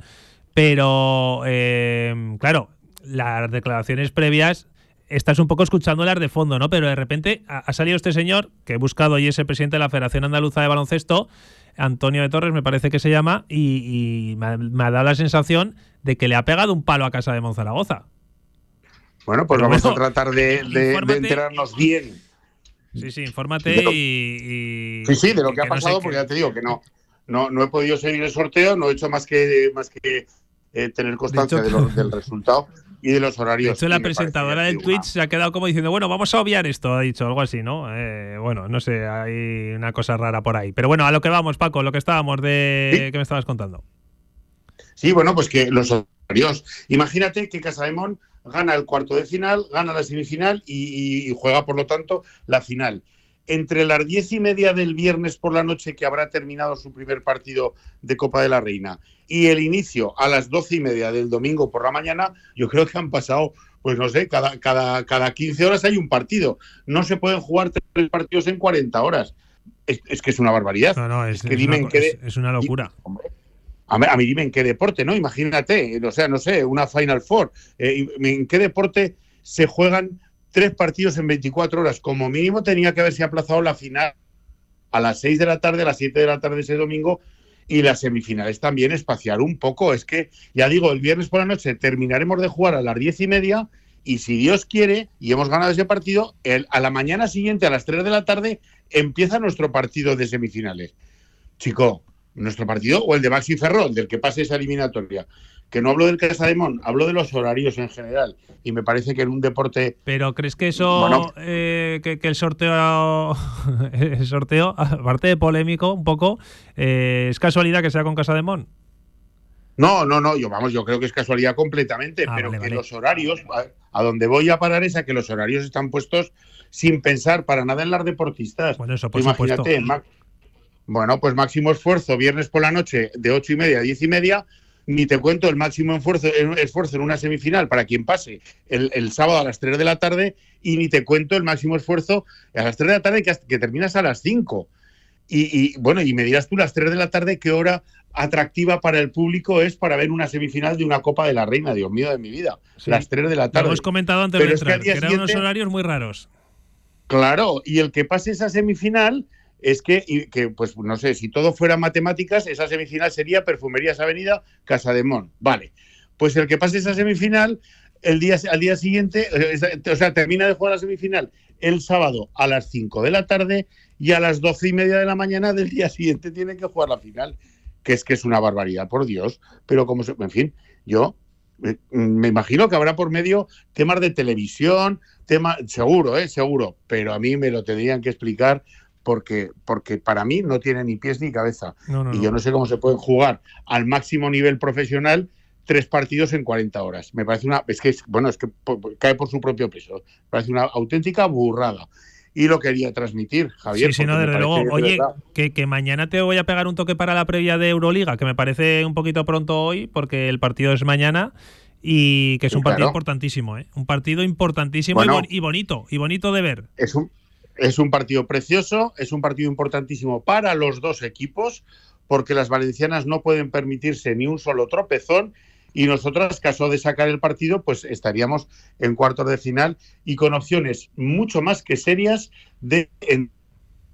pero eh, claro, las declaraciones previas estás un poco escuchándolas de fondo, ¿no? Pero de repente ha, salido este señor, que he buscado y es el presidente de la Federación Andaluza de Baloncesto, Antonio de Torres me parece que se llama, y, me, ha, dado la sensación de que le ha pegado un palo a Casa de Monzaragoza. Bueno, pues vamos a tratar de, enterarnos bien. Sí, sí, infórmate y, Sí, sí, de lo que, ha pasado, porque ya te digo que no, no, no he podido seguir el sorteo, no he hecho más que, más que eh, tener constancia del resultado y de los horarios. la presentadora del Twitch se ha quedado como diciendo, bueno, vamos a obviar esto, ha dicho algo así, ¿no? Eh, bueno, no sé, hay una cosa rara por ahí. Pero bueno, a lo que vamos, Paco, lo que estábamos de... ¿Qué me estabas contando? Sí, bueno, pues que los horarios. Imagínate que Casademón gana el cuarto de final, gana la semifinal y juega, por lo tanto, la final entre las diez y media del viernes por la noche, que habrá terminado su primer partido de Copa de la Reina, y el inicio a las doce y media del domingo por la mañana, yo creo que han pasado, pues no sé, cada, cada, cada 15 horas hay un partido. No se pueden jugar tres partidos en 40 horas. Es, que es una barbaridad. No, no, es, que dime qué, es, una locura. A, mí, dime en qué deporte, ¿no? Imagínate, o sea, no sé, una Final Four. Eh, ¿En qué deporte se juegan tres partidos en 24 horas. Como mínimo tenía que haberse aplazado la final a las 6 de la tarde, a las 7 de la tarde ese domingo y las semifinales también espaciar un poco. Es que, ya digo, el viernes por la noche terminaremos de jugar a las 10 y media y si Dios quiere y hemos ganado ese partido, a la mañana siguiente, a las 3 de la tarde, empieza nuestro partido de semifinales. Chico, nuestro partido o el de Maxi Ferrol, del que pase esa eliminatoria que no hablo del Casademón, hablo de los horarios en general. Y me parece que en un deporte. Pero ¿crees que eso, eh, que, el sorteo, el sorteo, aparte de polémico un poco, eh, es casualidad que sea con Casademón? No, no, no, yo vamos, yo creo que es casualidad completamente, ah, pero que los horarios, a, donde voy a parar es a que los horarios están puestos sin pensar para nada en las deportistas. Bueno, eso por Imagínate, bueno, pues máximo esfuerzo, viernes por la noche, de ocho y media a diez y media, ni te cuento el máximo esfuerzo, esfuerzo en una semifinal para quien pase el, sábado a las 3 de la tarde y ni te cuento el máximo esfuerzo a las 3 de la tarde que, terminas a las 5. Y, bueno, y me dirás tú las 3 de la tarde qué hora atractiva para el público es para ver una semifinal de una Copa de la Reina, Dios mío de mi vida. Las 3 de la tarde. Lo hemos comentado antes de entrar, que, eran unos horarios muy raros. Claro, y el que pase esa semifinal es que, que, pues no sé, si todo fuera matemáticas, esa semifinal sería Perfumerías Avenida, Casa de Mon. Vale. Pues el que pase esa semifinal, el día, al día siguiente, eh, o sea, termina de jugar la semifinal el sábado a las 5 de la tarde y a las 12 y media de la mañana del día siguiente tiene que jugar la final. Que es que es una barbaridad, por Dios. Pero como, se, en fin, yo eh, me imagino que habrá por medio temas de televisión, tema, seguro, ¿eh? seguro, pero a mí me lo tendrían que explicar porque, porque para mí no tiene ni pies ni cabeza. y yo no sé cómo se pueden jugar al máximo nivel profesional tres partidos en 40 horas. Me parece una. Es que, bueno, es que cae por su propio peso. Me parece una auténtica burrada. Y lo quería transmitir, Javier. Sí, sí, no, desde luego. Oye, que, que, mañana te voy a pegar un toque para la previa de Euroliga, que me parece un poquito pronto hoy, porque el partido es mañana y que es un partido importantísimo, ¿eh? Un partido importantísimo y, bonito, y bonito de ver. Es un, es un partido precioso, es un partido importantísimo para los dos equipos, porque las valencianas no pueden permitirse ni un solo tropezón y nosotros, caso de sacar el partido, pues estaríamos en cuartos de final y con opciones mucho más que serias de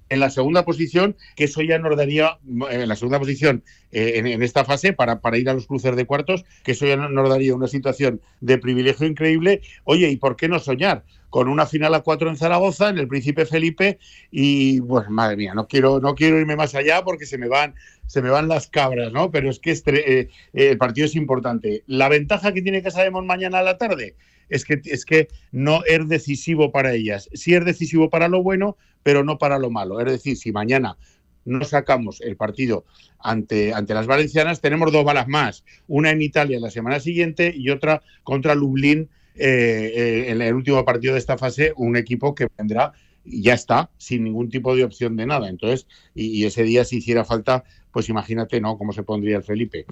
en, la segunda posición, que eso ya nos daría, en la segunda posición eh, en, esta fase, para, para ir a los cruces de cuartos, que eso ya nos daría una situación de privilegio increíble. Oye, ¿y por qué no soñar? con una final a cuatro en Zaragoza, en el Príncipe Felipe, y pues madre mía, no quiero, no quiero irme más allá porque se me van, se me van las cabras, ¿no? Pero es que este, eh, el partido es importante. La ventaja que tiene que sabemos mañana a la tarde es que, es que no es decisivo para ellas. Sí es decisivo para lo bueno, pero no para lo malo. Es decir, si mañana no sacamos el partido ante, ante las valencianas, tenemos dos balas más, una en Italia la semana siguiente y otra contra Lublin eh, eh, en el último partido de esta fase un equipo que vendrá y ya está, sin ningún tipo de opción de nada. Entonces, y, ese día si hiciera falta, pues imagínate, ¿no? Cómo se pondría el Felipe.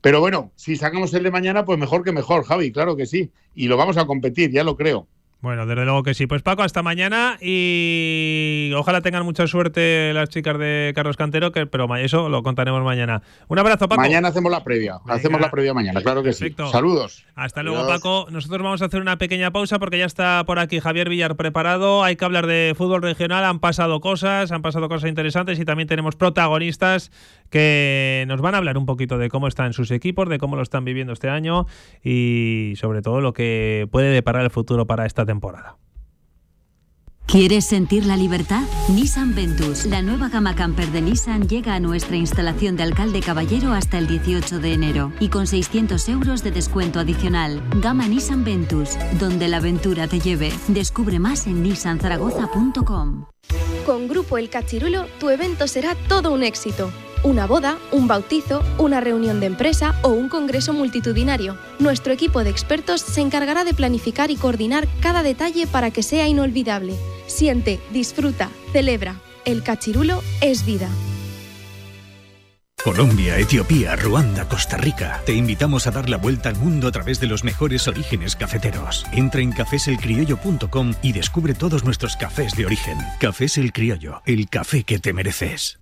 Pero bueno, si sacamos el de mañana, pues mejor que mejor, Javi, claro que sí. Y lo vamos a competir, ya lo creo. Bueno, desde luego que sí. Pues Paco, hasta mañana y ojalá tengan mucha suerte las chicas de Carlos Cantero, que, pero eso lo contaremos mañana. Un abrazo, Paco. Mañana hacemos la previa. Hacemos la previa mañana, claro que sí. Saludos. Hasta luego, Paco. Nosotros vamos a hacer una pequeña pausa porque ya está por aquí Javier Villar preparado. Hay que hablar de fútbol regional. Han pasado cosas, han pasado cosas interesantes y también tenemos protagonistas que nos van a hablar un poquito de cómo están sus equipos, de cómo lo están viviendo este año y sobre todo lo que puede deparar el futuro para esta temporada. ¿Quieres sentir la libertad? Nissan Ventus, la nueva gama camper de Nissan, llega a nuestra instalación de Alcalde Caballero hasta el 18 de enero y con 600 euros de descuento adicional. Gama Nissan Ventus, donde la aventura te lleve. Descubre más en nissanzaragoza.com. Con Grupo El Cachirulo, tu evento será todo un éxito una boda, un bautizo, una reunión de empresa o un congreso multitudinario. Nuestro equipo de expertos se encargará de planificar y coordinar cada detalle para que sea inolvidable. Siente, disfruta, celebra. El cachirulo es vida. Colombia, Etiopía, Ruanda, Costa Rica. Te invitamos a dar la vuelta al mundo a través de los mejores orígenes cafeteros. Entra en cafeselcriollo.com y descubre todos nuestros cafés de origen. Cafés El Criollo, el café que te mereces.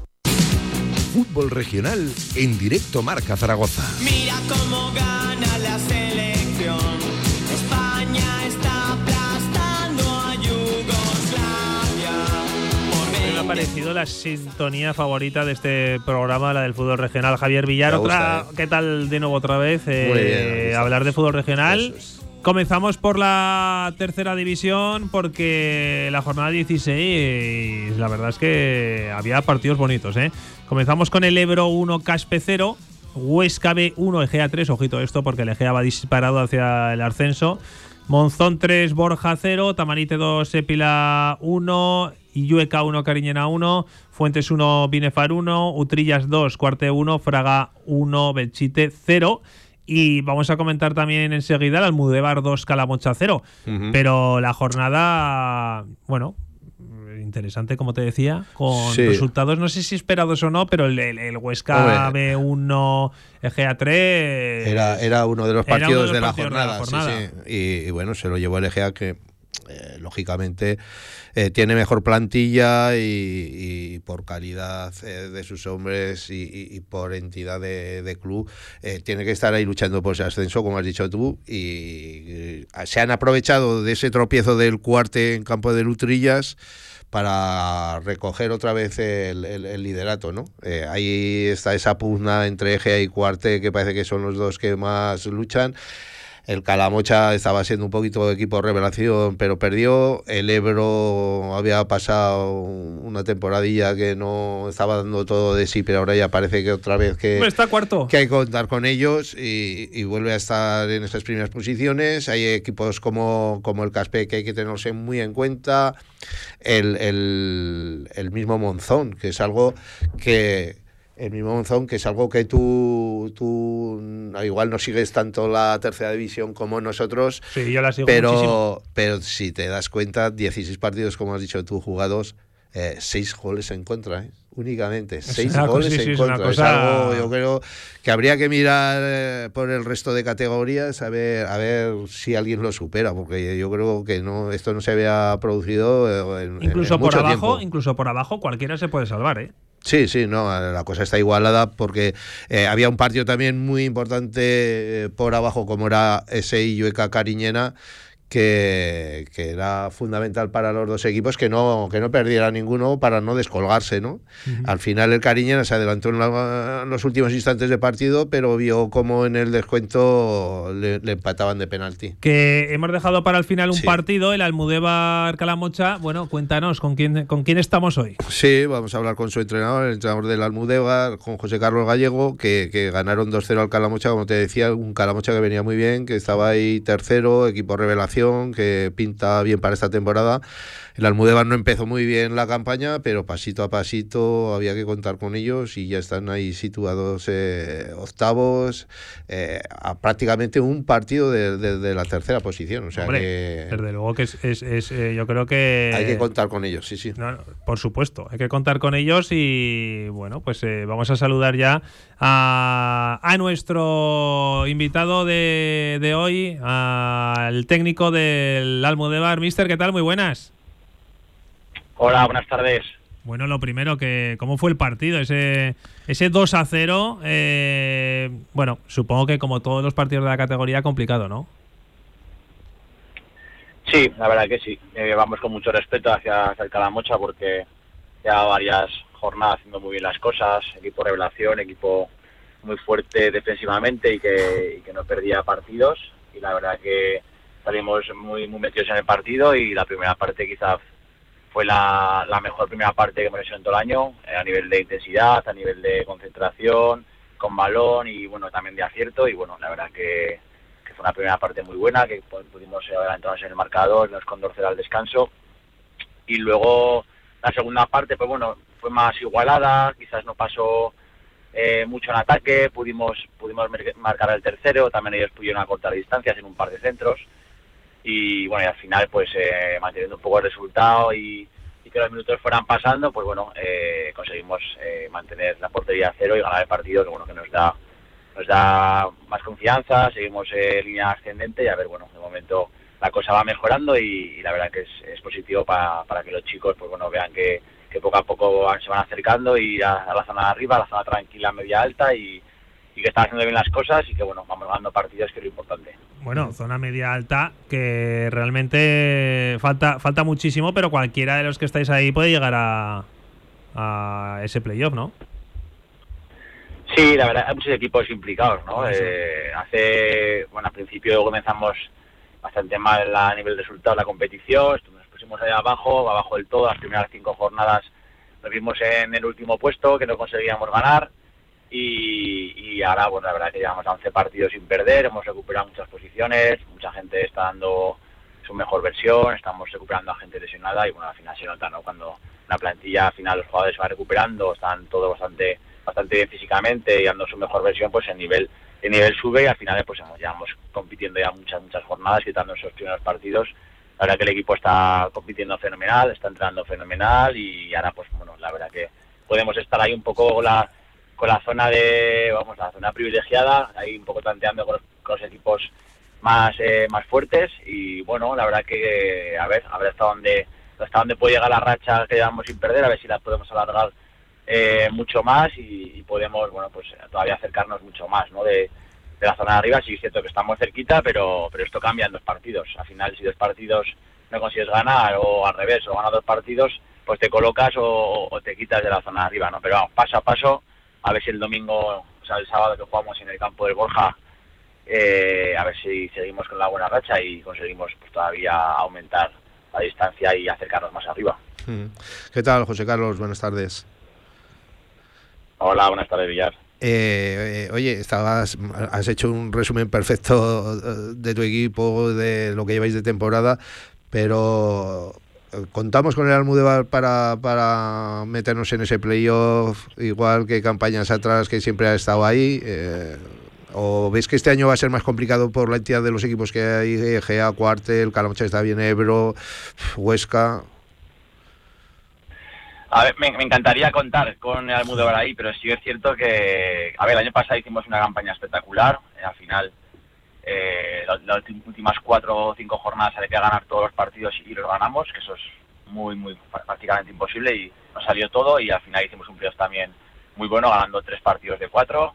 fútbol regional en directo Marca Zaragoza. Mira cómo gana la selección. España está aplastando a Yugoslavia. Me ha parecido la sintonía favorita de este programa, la del fútbol regional. Javier Villar, otra, ¿eh? ¿qué tal de nuevo otra vez? Eh, hablar de fútbol regional. Comenzamos por la tercera división porque la jornada 16, la verdad es que había partidos bonitos. ¿eh? Comenzamos con el Ebro 1 Caspe 0, Huesca B 1 Egea 3, ojito esto porque el Egea va disparado hacia el ascenso. Monzón 3, Borja 0, Tamarite 2, Epila 1, Illueca 1, Cariñena 1, Fuentes 1, Binefar 1, Utrillas 2, Cuarte 1, Fraga 1, Belchite 0. Y vamos a comentar también enseguida el Almudebar 2 Calamocha 0. Pero la jornada, bueno, interesante, como te decía, con resultados no sé si esperados o no, pero el, el, Huesca B1 EGA3 era, era uno de los partidos, de, la jornada. y, bueno, se lo llevó el EGA que eh, lógicamente eh, tiene mejor plantilla y, por calidad eh, de sus hombres y, por entidad de, club tiene que estar ahí luchando por ese ascenso, como has dicho tú, y se han aprovechado de ese tropiezo del cuarte en campo de Lutrillas para recoger otra vez el, liderato, ¿no? ahí está esa pugna entre Eje y Cuarte, que parece que son los dos que más luchan. El Calamocha estaba siendo un poquito de equipo revelación, pero perdió. El Ebro había pasado una temporadilla que no estaba dando todo de sí, pero ahora ya parece que otra vez que, está cuarto. que hay que contar con ellos y, vuelve a estar en esas primeras posiciones. Hay equipos como, como el Caspe que hay que tenerse muy en cuenta. El, el, el mismo Monzón, que es algo que el mismo Monzón, que es algo que tú, tú igual no sigues tanto la tercera división como nosotros. Sí, yo la sigo pero, muchísimo. pero si te das cuenta, 16 partidos, como has dicho tú, jugados, eh, 6 goles en contra, ¿eh? Únicamente. 6 una cosa- goles sí, sí, en contra. Es cosa- algo, yo creo que habría que mirar eh, por el resto de categorías a ver, a ver si alguien lo supera, porque yo creo que no esto no se había producido eh, en, en- Incluso en por mucho abajo, tiempo. incluso por abajo cualquiera se puede salvar, ¿eh? Sí, sí, no, la cosa está igualada porque eh, había un partido también muy importante eh, por abajo como era ese Illueca Cariñena que, que era fundamental para los dos equipos que no, que no perdiera ninguno para no descolgarse, ¿no? Al final el Cariñena se adelantó en, la- en los últimos instantes de partido, pero vio como en el descuento le, le empataban de penalti. Que hemos dejado para el final un Sí. partido, el Almudévar Calamocha. Bueno, cuéntanos, ¿con quién, ¿con quién estamos hoy? Sí, vamos a hablar con su entrenador, el entrenador del Almudévar, con José Carlos Gallego, que, que ganaron 2-0 al Calamocha, como te decía, un Calamocha que venía muy bien, que estaba ahí tercero, equipo revelación, que pinta bien para esta temporada. El Almudévar no empezó muy bien la campaña, pero pasito a pasito había que contar con ellos y ya están ahí situados eh, octavos, eh, a prácticamente un partido de, de- de la tercera posición. O sea Hombre, que desde luego que es, es- es, eh, yo creo que... hay que contar con ellos, sí, sí. No, no, por supuesto, hay que contar con ellos y bueno, pues eh, vamos a saludar ya a, a nuestro invitado de, de hoy, al técnico del Almudévar. Mister, ¿qué tal? Muy buenas. Hola, buenas tardes. Bueno, lo primero, que ¿cómo fue el partido? Ese, ese 2 a 0, eh, bueno, supongo que como todos los partidos de la categoría, complicado, ¿no? Sí, la verdad que sí. Eh, vamos con mucho respeto hacia, hacia el Calamocha porque ya varias jornadas haciendo muy bien las cosas. Equipo revelación, equipo muy fuerte defensivamente y que, y que no perdía partidos. Y la verdad que salimos muy, muy metidos en el partido y la primera parte quizás fue la, la mejor primera parte que hemos hecho en todo el año, eh, a nivel de intensidad, a nivel de concentración, con balón y bueno, también de acierto. Y bueno, la verdad que, fue una primera parte muy buena, que pu- pudimos adelantarnos en el marcador, nos condorcer al descanso. Y luego la segunda parte, pues bueno, fue más igualada, quizás no pasó eh, mucho en ataque, pudimos pudimos marcar el tercero, también ellos pudieron acortar distancias en un par de centros. Y bueno, y al final, pues eh, manteniendo un poco el resultado y, que los minutos fueran pasando, pues bueno, eh, conseguimos eh, mantener la portería a cero y ganar el partido, que bueno, que nos da nos da más confianza, seguimos eh, en línea ascendente y a ver, bueno, de momento la cosa va mejorando y, la verdad que es, es positivo para, para que los chicos pues bueno vean que, que poco a poco se van acercando y a, a la zona de arriba, a la zona tranquila, media alta y, y que están haciendo bien las cosas y que bueno, vamos ganando partidos que es lo importante. Bueno, zona media alta, que realmente falta, falta muchísimo, pero cualquiera de los que estáis ahí puede llegar a, a ese playoff, ¿no? Sí, la verdad, hay muchos equipos implicados, ¿no? Eh, hace, bueno, al principio comenzamos bastante mal a nivel de resultado la competición, nos pusimos ahí abajo, abajo del todo, las primeras cinco jornadas nos vimos en el último puesto, que no conseguíamos ganar, y, ahora, bueno, la verdad que llevamos a 11 partidos sin perder, hemos recuperado muchas posiciones, mucha gente está dando su mejor versión, estamos recuperando a gente lesionada, y bueno, al final se nota, ¿no? Cuando una plantilla, al final los jugadores se van recuperando, están todos bastante bastante bien físicamente y dando su mejor versión, pues el nivel el nivel sube y al final pues hemos, ya vamos compitiendo ya muchas muchas jornadas, quitando esos primeros partidos. La verdad que el equipo está compitiendo fenomenal, está entrando fenomenal y ahora pues bueno, la verdad que podemos estar ahí un poco la, con la zona de, vamos, la zona privilegiada, ahí un poco tanteando con los, equipos más eh, más fuertes y bueno, la verdad que a ver, a ver hasta dónde hasta dónde puede llegar la racha que llevamos sin perder, a ver si la podemos alargar eh, mucho más y, podemos, bueno, pues todavía acercarnos mucho más, ¿no? De, de la zona de arriba, sí es cierto que estamos cerquita, pero, pero esto cambia en dos partidos. Al final, si dos partidos no consigues ganar o al revés, o ganas dos partidos, pues te colocas o, o te quitas de la zona de arriba, ¿no? Pero vamos, paso a paso, a ver si el domingo, o sea, el sábado que jugamos en el campo del Borja, eh, a ver si seguimos con la buena racha y conseguimos pues, todavía aumentar la distancia y acercarnos más arriba. Mm. ¿Qué tal, José Carlos? Buenas tardes. Hola, buenas tardes, Villar. Eh, eh, oye, estabas, has hecho un resumen perfecto eh, de tu equipo, de lo que lleváis de temporada, pero contamos con el Almudévar para, para meternos en ese playoff, igual que campañas atrás que siempre ha estado ahí. eh, ¿O ves que este año va a ser más complicado por la entidad de los equipos que hay? GA, Cuartel, Calamocha está bien, Ebro, Huesca. A ver, me, encantaría contar con el Almudévar ahí, pero sí es cierto que, a ver, el año pasado hicimos una campaña espectacular, eh, al final eh, la- las últimas cuatro o cinco jornadas había que ganar todos los partidos y los ganamos, que eso es muy, muy pr- prácticamente imposible y nos salió todo y al final hicimos un playoff también muy bueno, ganando tres partidos de cuatro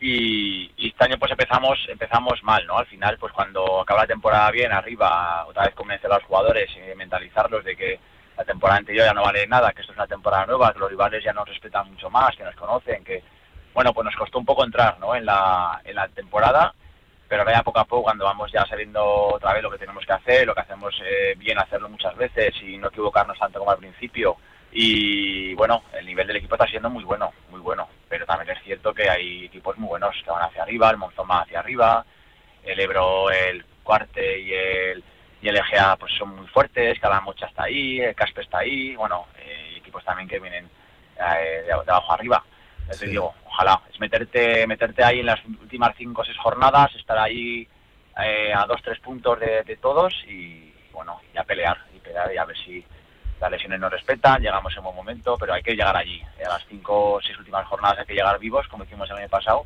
y, y este año pues empezamos empezamos mal, ¿no? Al final pues cuando acaba la temporada bien arriba, otra vez convencer a los jugadores y mentalizarlos de que la temporada anterior ya no vale nada, que esto es una temporada nueva, que los rivales ya nos respetan mucho más, que nos conocen, que bueno, pues nos costó un poco entrar, ¿no? En la, en la temporada, pero ahora ya poco a poco cuando vamos ya sabiendo otra vez lo que tenemos que hacer, lo que hacemos eh, bien hacerlo muchas veces y no equivocarnos tanto como al principio. Y bueno, el nivel del equipo está siendo muy bueno, muy bueno. Pero también es cierto que hay equipos muy buenos que van hacia arriba, el Monzón va hacia arriba, el Ebro, el Cuarte y el, y el EGA pues son muy fuertes, Calamocha está ahí, el Caspe está ahí, bueno, eh, equipos también que vienen eh, de, de abajo arriba. Ya te digo, ojalá, es meterte, meterte ahí en las últimas cinco o seis jornadas, estar ahí eh, a dos, tres puntos de, de todos y bueno, y a pelear, y pelear y a ver si las lesiones nos respetan, llegamos en buen momento, pero hay que llegar allí. A las cinco o seis últimas jornadas hay que llegar vivos, como hicimos el año pasado,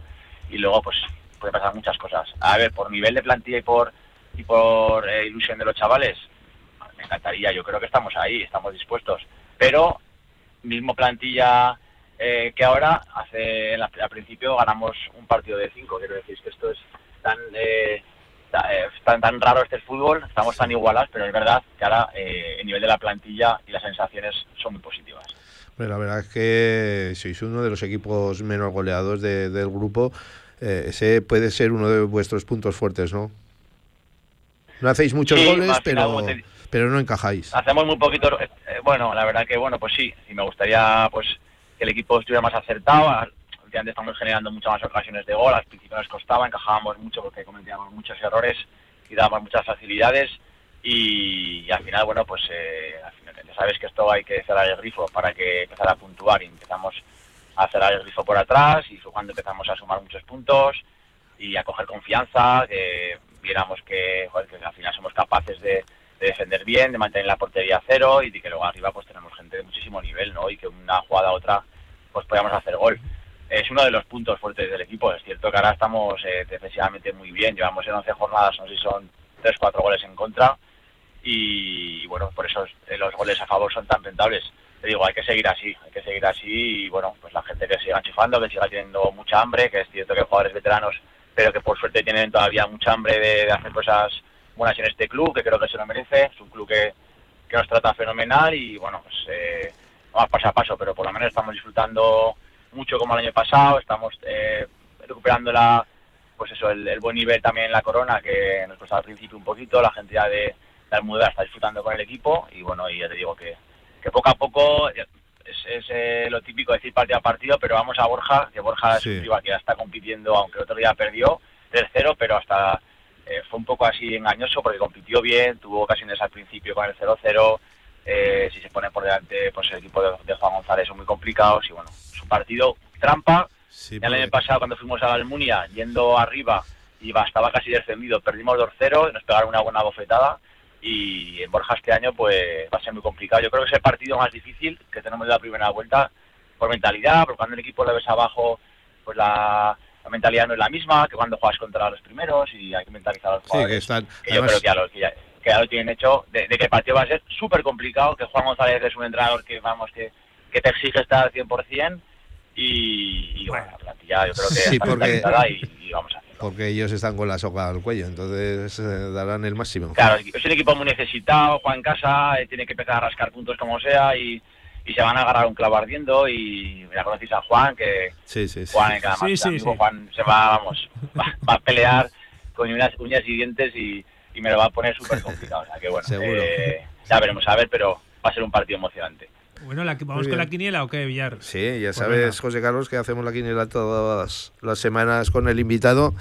y luego pues puede pasar muchas cosas. A ver, por nivel de plantilla y por y por eh, ilusión de los chavales, me encantaría, yo creo que estamos ahí, estamos dispuestos, pero mismo plantilla eh, que ahora, hace al al principio ganamos un partido de cinco, quiero decir que esto es tan eh, eh, tan, tan raro este fútbol, estamos tan igualados, pero es verdad que ahora eh, el nivel de la plantilla y las sensaciones son muy positivas. Pero la verdad es que sois uno de los equipos menos goleados de- del grupo. Eh, ese puede ser uno de vuestros puntos fuertes, ¿no? No hacéis muchos Sí, goles, pero, te- pero no encajáis. Hacemos muy poquito, eh, bueno, la verdad que bueno, pues sí, y me gustaría pues que el equipo estuviera más acertado. Últimamente estamos generando muchas más ocasiones de gol, al principio nos costaba, encajábamos mucho porque cometíamos muchos errores y dábamos muchas facilidades. Y, al final, bueno, pues eh, al final, ya sabes que esto hay que cerrar el grifo para que empezar a puntuar. Y empezamos a cerrar el grifo por atrás y fue cuando empezamos a sumar muchos puntos y a coger confianza, que viéramos que al final somos capaces de, de defender bien, de mantener la portería a cero y de que luego arriba pues tenemos gente de muchísimo nivel, ¿no? Y que una jugada a otra pues podamos hacer gol. Es uno de los puntos fuertes del equipo. Es cierto que ahora estamos eh, defensivamente muy bien. Llevamos en 11 jornadas, no sé si son 3 4 goles en contra. Y, bueno, por eso eh, los goles a favor son tan rentables. Te digo, hay que seguir así, hay que seguir así y bueno, pues la gente que siga enchufando, que siga teniendo mucha hambre, que es cierto que hay jugadores veteranos, pero que por suerte tienen todavía mucha hambre de hacer cosas buenas en este club, que creo que se lo merece. Es un club que, que nos trata fenomenal y bueno, pues eh, vamos paso a paso, pero por lo menos estamos disfrutando mucho como el año pasado, estamos eh, recuperando la, pues eso, el, el buen nivel también en la corona que nos costaba al principio un poquito, la gente ya de, de Almudena está disfrutando con el equipo y bueno, y ya te digo que, que poco a poco es, es, eh, lo típico decir partido a partido, pero vamos a Borja, que Borja Sí. es un rival que ya está compitiendo, aunque el otro día perdió 3-0, pero hasta eh, fue un poco así engañoso porque compitió bien, tuvo ocasiones al principio con el 0-0, eh, si se pone por delante, pues el equipo de, de Juan González son muy complicados y bueno, es un partido trampa. ya el año pasado cuando fuimos a la Almunia, yendo arriba, y estaba casi descendido, perdimos 2-0, nos pegaron una buena bofetada y en Borja este año pues va a ser muy complicado. Yo creo que es el partido más difícil que tenemos de la primera vuelta por mentalidad, porque cuando el equipo lo ves abajo, pues la, la mentalidad no es la misma que cuando juegas contra los primeros y hay que mentalizar a los Sí, jugadores que están. que yo creo que ya lo, que ya, que ya lo tienen hecho, de, de que el partido va a ser súper complicado, que Juan González es un entrenador que, vamos, que, que te exige estar al 100% y, y bueno, la plantilla yo creo que Sí, está porque- y, y vamos a Porque ellos están con la soga al cuello, entonces eh, darán el máximo. Claro, es un equipo muy necesitado, Juan en casa, eh, tiene que empezar a rascar puntos como sea y, y se van a agarrar un clavo ardiendo y ya conocéis a Juan, que Sí, sí, sí. Juan en cada sí, amigo, sí. Juan se va, vamos, va, va a pelear con unas uñas y dientes y, y me lo va a poner súper complicado. O sea que bueno, Seguro. eh, ya veremos a ver, pero va a ser un partido emocionante. Bueno, la- ¿vamos con la quiniela o qué, Villar? Sí, ya Pues sabes. José Carlos, que hacemos la quiniela todas las semanas con el invitado.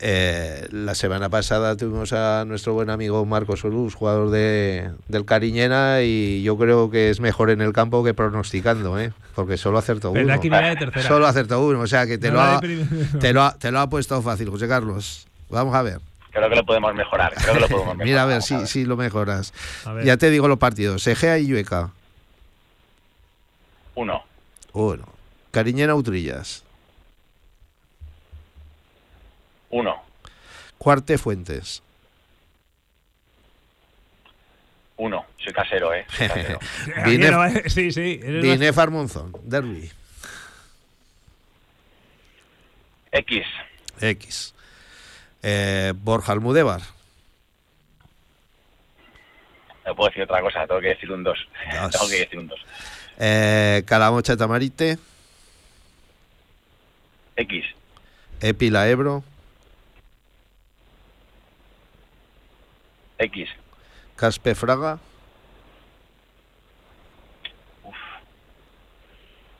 Eh, la semana pasada tuvimos a nuestro buen amigo Marcos Solús, jugador de, del Cariñena, y yo creo que es mejor en el campo que pronosticando, ¿eh? porque solo acertó uno. de. Solo acertó uno, o sea que te, No lo, ha, te, lo ha, te lo ha puesto fácil, José Carlos. Vamos a ver. Creo que lo podemos mejorar. Creo que lo podemos mejorar. Mira a ver si, si lo mejoras. Ya te digo los partidos. Egea y Llueca. Uno. Uno. Cariñena Utrillas. Uno. Cuarte Fuentes. Uno. Soy casero, ¿eh? Soy casero. Dinef, no, eh, sí, sí. Dinef Armonzón. Derby. X. X. Eh, Borja Almudévar. No puedo decir otra cosa. Tengo que decir un dos. Dos. tengo que decir un dos. Eh, Calamocha Tamarite. X. Epila Ebro. X. Caspe Fraga.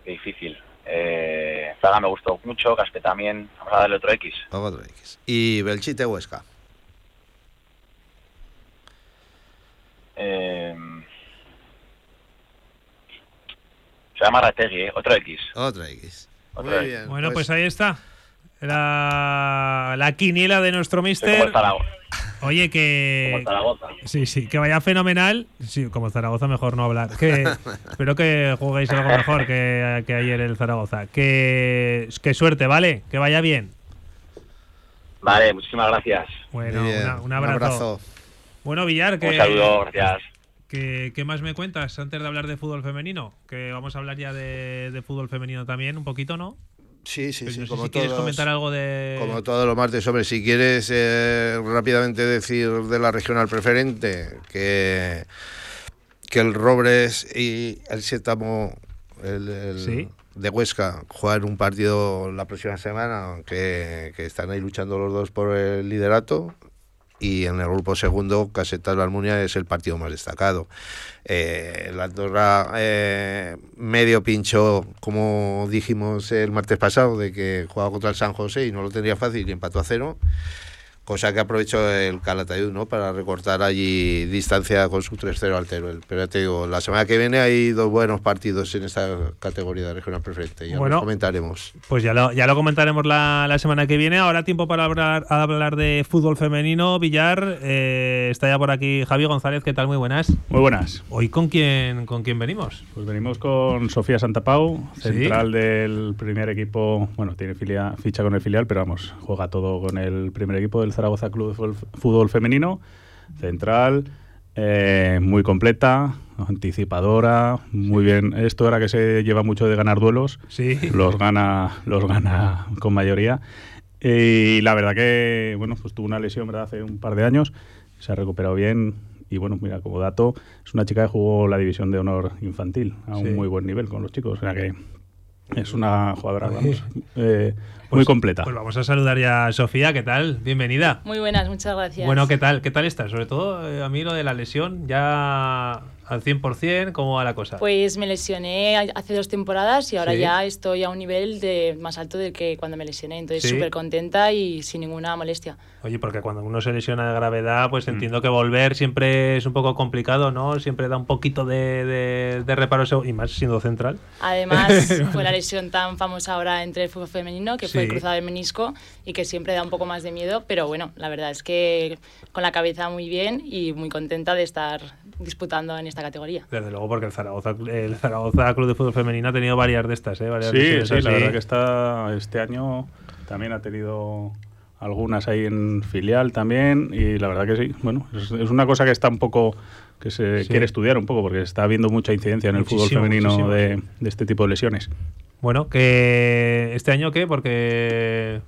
Qué difícil. Eh, Fraga me gustó mucho. Caspe también. Vamos a darle otro X. Otro X. Y Belchite Huesca. Eh, se llama Rategui, ¿eh? Otro X. Otro X. Otro Muy X. bien. Bueno, pues ahí está. La, la quiniela de nuestro mister. Oye, que. Como. Sí, sí, que vaya fenomenal. Sí, como Zaragoza, mejor no hablar. Que, espero que juguéis algo mejor que, que ayer el Zaragoza. Que, que suerte, ¿vale? Que vaya bien. Vale, muchísimas gracias. Bueno, bien. una- un abrazo. Bueno, Villar, que, Un saludo, gracias. que- ¿qué más me cuentas antes de hablar de fútbol femenino? Que vamos a hablar ya de, de fútbol femenino también, un poquito, ¿no? Sí, sí, Pero sí. no como si quieres todos- comentar algo de. Como todos los martes, hombre, si quieres eh, rápidamente decir de la regional preferente que, que el Robres y el Sétamo el, el Sí. de Huesca juegan un partido la próxima semana, que, que están ahí luchando los dos por el liderato. Y en el grupo segundo, Casetas Almunia es el partido más destacado. Eh, la Andorra eh, medio pincho, como dijimos el martes pasado, de que jugaba contra el San José y no lo tendría fácil y empató a cero. Cosa que aprovechó el Calatayud ¿no? para recortar allí distancia con su 3-0 al Teruel. Pero ya te digo, la semana que viene hay dos buenos partidos en esta categoría de regional preferente. Ya Bueno. los comentaremos. Pues ya lo, ya lo comentaremos la, la semana que viene. Ahora tiempo para hablar, hablar de fútbol femenino. Villar, eh, está ya por aquí Javi González. ¿Qué tal? Muy buenas. Muy buenas. ¿Hoy con quién, con quién venimos? Pues venimos con Sofía Santapau, Sí. central del primer equipo. Bueno, tiene filia- ficha con el filial, pero vamos, juega todo con el primer equipo del Zaragoza Club de Fútbol- Femenino. Central, eh, muy completa, anticipadora, muy bien. Esto era que se lleva mucho de ganar duelos. Sí. Los gana, los gana con mayoría. Y la verdad que, bueno, pues tuvo una lesión ¿verdad? hace un par de años, se ha recuperado bien. Y bueno, mira, como dato, es una chica que jugó la división de honor infantil a Sí. un muy buen nivel con los chicos. O sea que es una jugadora, vamos, eh, muy completa. Pues vamos a saludar ya a Sofía. ¿Qué tal? Bienvenida. Muy buenas, muchas gracias. Bueno, ¿qué tal? ¿Qué tal estás? Sobre todo eh, a mí lo de la lesión, ya al 100%, ¿cómo va la cosa? Pues me lesioné hace dos temporadas y ahora Sí. ya estoy a un nivel de más alto del que cuando me lesioné. Entonces, Sí. súper contenta y sin ninguna molestia. Oye, porque cuando uno se lesiona de gravedad, Mm. pues entiendo que volver siempre es un poco complicado, ¿no? Siempre da un poquito de, de, de reparo, y más siendo central. Además, fue la lesión tan famosa ahora entre el fútbol femenino, que fue el Sí. cruzado del menisco y que siempre da un poco más de miedo. Pero bueno, la verdad es que con la cabeza muy bien y muy contenta de estar disputando en esta categoría. Desde luego, porque el Zaragoza, el Zaragoza Club de Fútbol Femenino ha tenido varias de estas, ¿eh? Varias Sí, lesiones sí, la verdad que está este año también ha tenido algunas ahí en filial también y la verdad que sí, bueno, es, es una cosa que está un poco que se Sí. quiere estudiar un poco porque está habiendo mucha incidencia en el fútbol femenino de, de este tipo de lesiones. Bueno, que este año qué, porque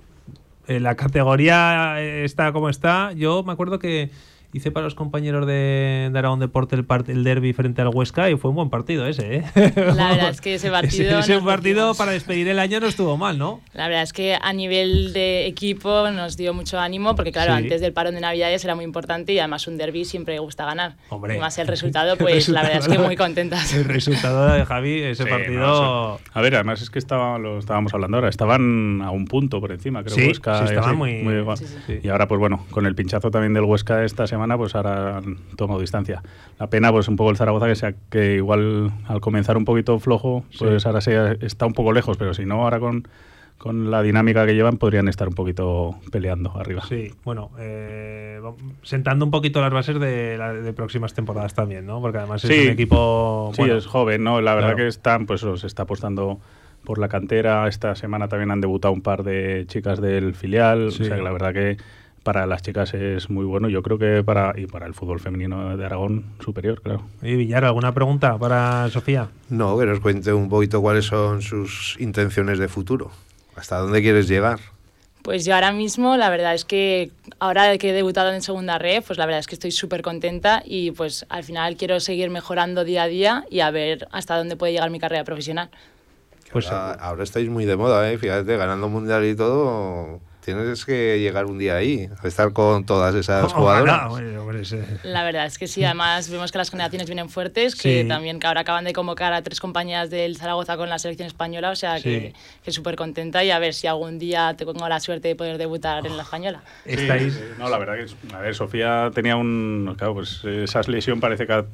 eh, la categoría está como está. Yo me acuerdo que hice para los compañeros de, de Aragón Deporte el, part- el derby frente al Huesca y fue un buen partido ese, ¿eh? La verdad es que ese partido ese, nos partido para despedir el año no estuvo mal, ¿no? La verdad es que a nivel de equipo nos dio mucho ánimo porque claro, Sí. antes del parón de Navidades era muy importante y además un derby siempre gusta ganar. Hombre. Y más el resultado, El pues la verdad es que resultado- muy contentas. El resultado de Javi, ese Sí, partido... no, sí. A ver, además es que estaba, lo estábamos hablando ahora, estaban a un punto por encima, creo Sí, Huesca. muy- igual. sí, sí, sí. Y ahora, pues bueno, con el pinchazo también del Huesca esta semana, pues ahora han tomado distancia. La pena, pues un poco el Zaragoza, que, sea, que igual al comenzar un poquito flojo, pues Sí. ahora se, está un poco lejos, pero si no, ahora con, con la dinámica que llevan, podrían estar un poquito peleando arriba. Sí, bueno, eh, sentando un poquito las bases de, de próximas temporadas también, ¿no? Porque además es Sí. un equipo... Sí, bueno, es joven, ¿no? La verdad claro. que están, pues se está apostando por la cantera. Esta semana también han debutado un par de chicas del filial. Sí. O sea que la verdad que para las chicas es muy bueno. Yo creo que para y para el fútbol femenino de Aragón superior, claro. Oye, Villar, ¿alguna pregunta para Sofía? No, que nos cuente un poquito cuáles son sus intenciones de futuro. ¿Hasta dónde quieres llegar? Pues yo ahora mismo, la verdad es que ahora que he debutado en segunda red, pues la verdad es que estoy súper contenta y pues al final quiero seguir mejorando día a día y a ver hasta dónde puede llegar mi carrera profesional. Pues ahora, ahora estáis muy de moda, ¿eh? Fíjate, ganando mundial y todo, tienes que llegar un día ahí, estar con todas esas jugadoras. Ojalá, oye, hombre, sí. La verdad es que sí, además vemos que las generaciones vienen fuertes, que Sí. también que ahora acaban de convocar a tres compañías del Zaragoza con la selección española, o sea que, que súper contenta y a ver si algún día tengo la suerte de poder debutar en la española. Sí, sí, no, la verdad que, es- a ver, Sofía tenía un, claro, pues esa lesión parece que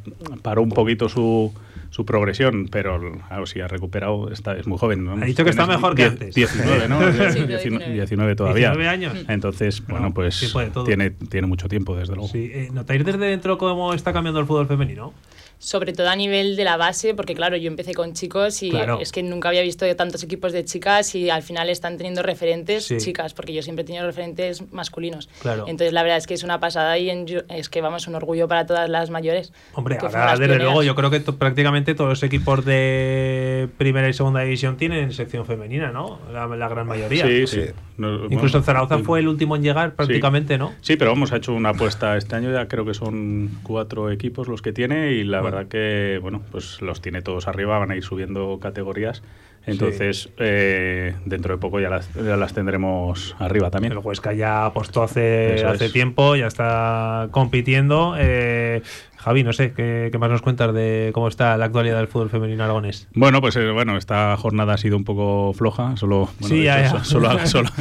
paró un poquito su, su progresión, pero claro, si ha recuperado, está, es muy joven. ¿no? Ha dicho que está mejor que antes. 19, ¿no? Sí, 19, 19 todavía. 19 años. Entonces, bueno, pues tiene, tiene mucho tiempo, desde luego. Sí, eh, ¿Notáis desde dentro cómo está cambiando el fútbol femenino? Sobre todo a nivel de la base, porque claro, yo empecé con chicos y Claro. es que nunca había visto tantos equipos de chicas y al final están teniendo referentes Sí. chicas, porque yo siempre he tenido referentes masculinos. Claro. Entonces la verdad es que es una pasada y en- es que vamos, un orgullo para todas las mayores. Hombre, ahora desde pioneras. luego yo creo que to- prácticamente todos los equipos de primera y segunda división tienen sección femenina, ¿no? La, la gran mayoría. Sí, sí. No, Incluso bueno, Zaragoza sí. fue el último en llegar prácticamente, Sí. ¿no? Sí, pero vamos, ha hecho una apuesta este año, ya creo que son cuatro equipos los que tiene y la Bueno. Verdad que, bueno, pues los tiene todos arriba, van a ir subiendo categorías. Entonces, eh, dentro de poco ya las, ya las tendremos arriba también. El Huesca ya apostó hace, Eso hace es. tiempo, ya está compitiendo. Eh, Javi, no sé, ¿qué, qué más nos cuentas de cómo está la actualidad del fútbol femenino aragonés? Bueno, pues eh, bueno, esta jornada ha sido un poco floja, solo, bueno, Sí, ya, ya. solo-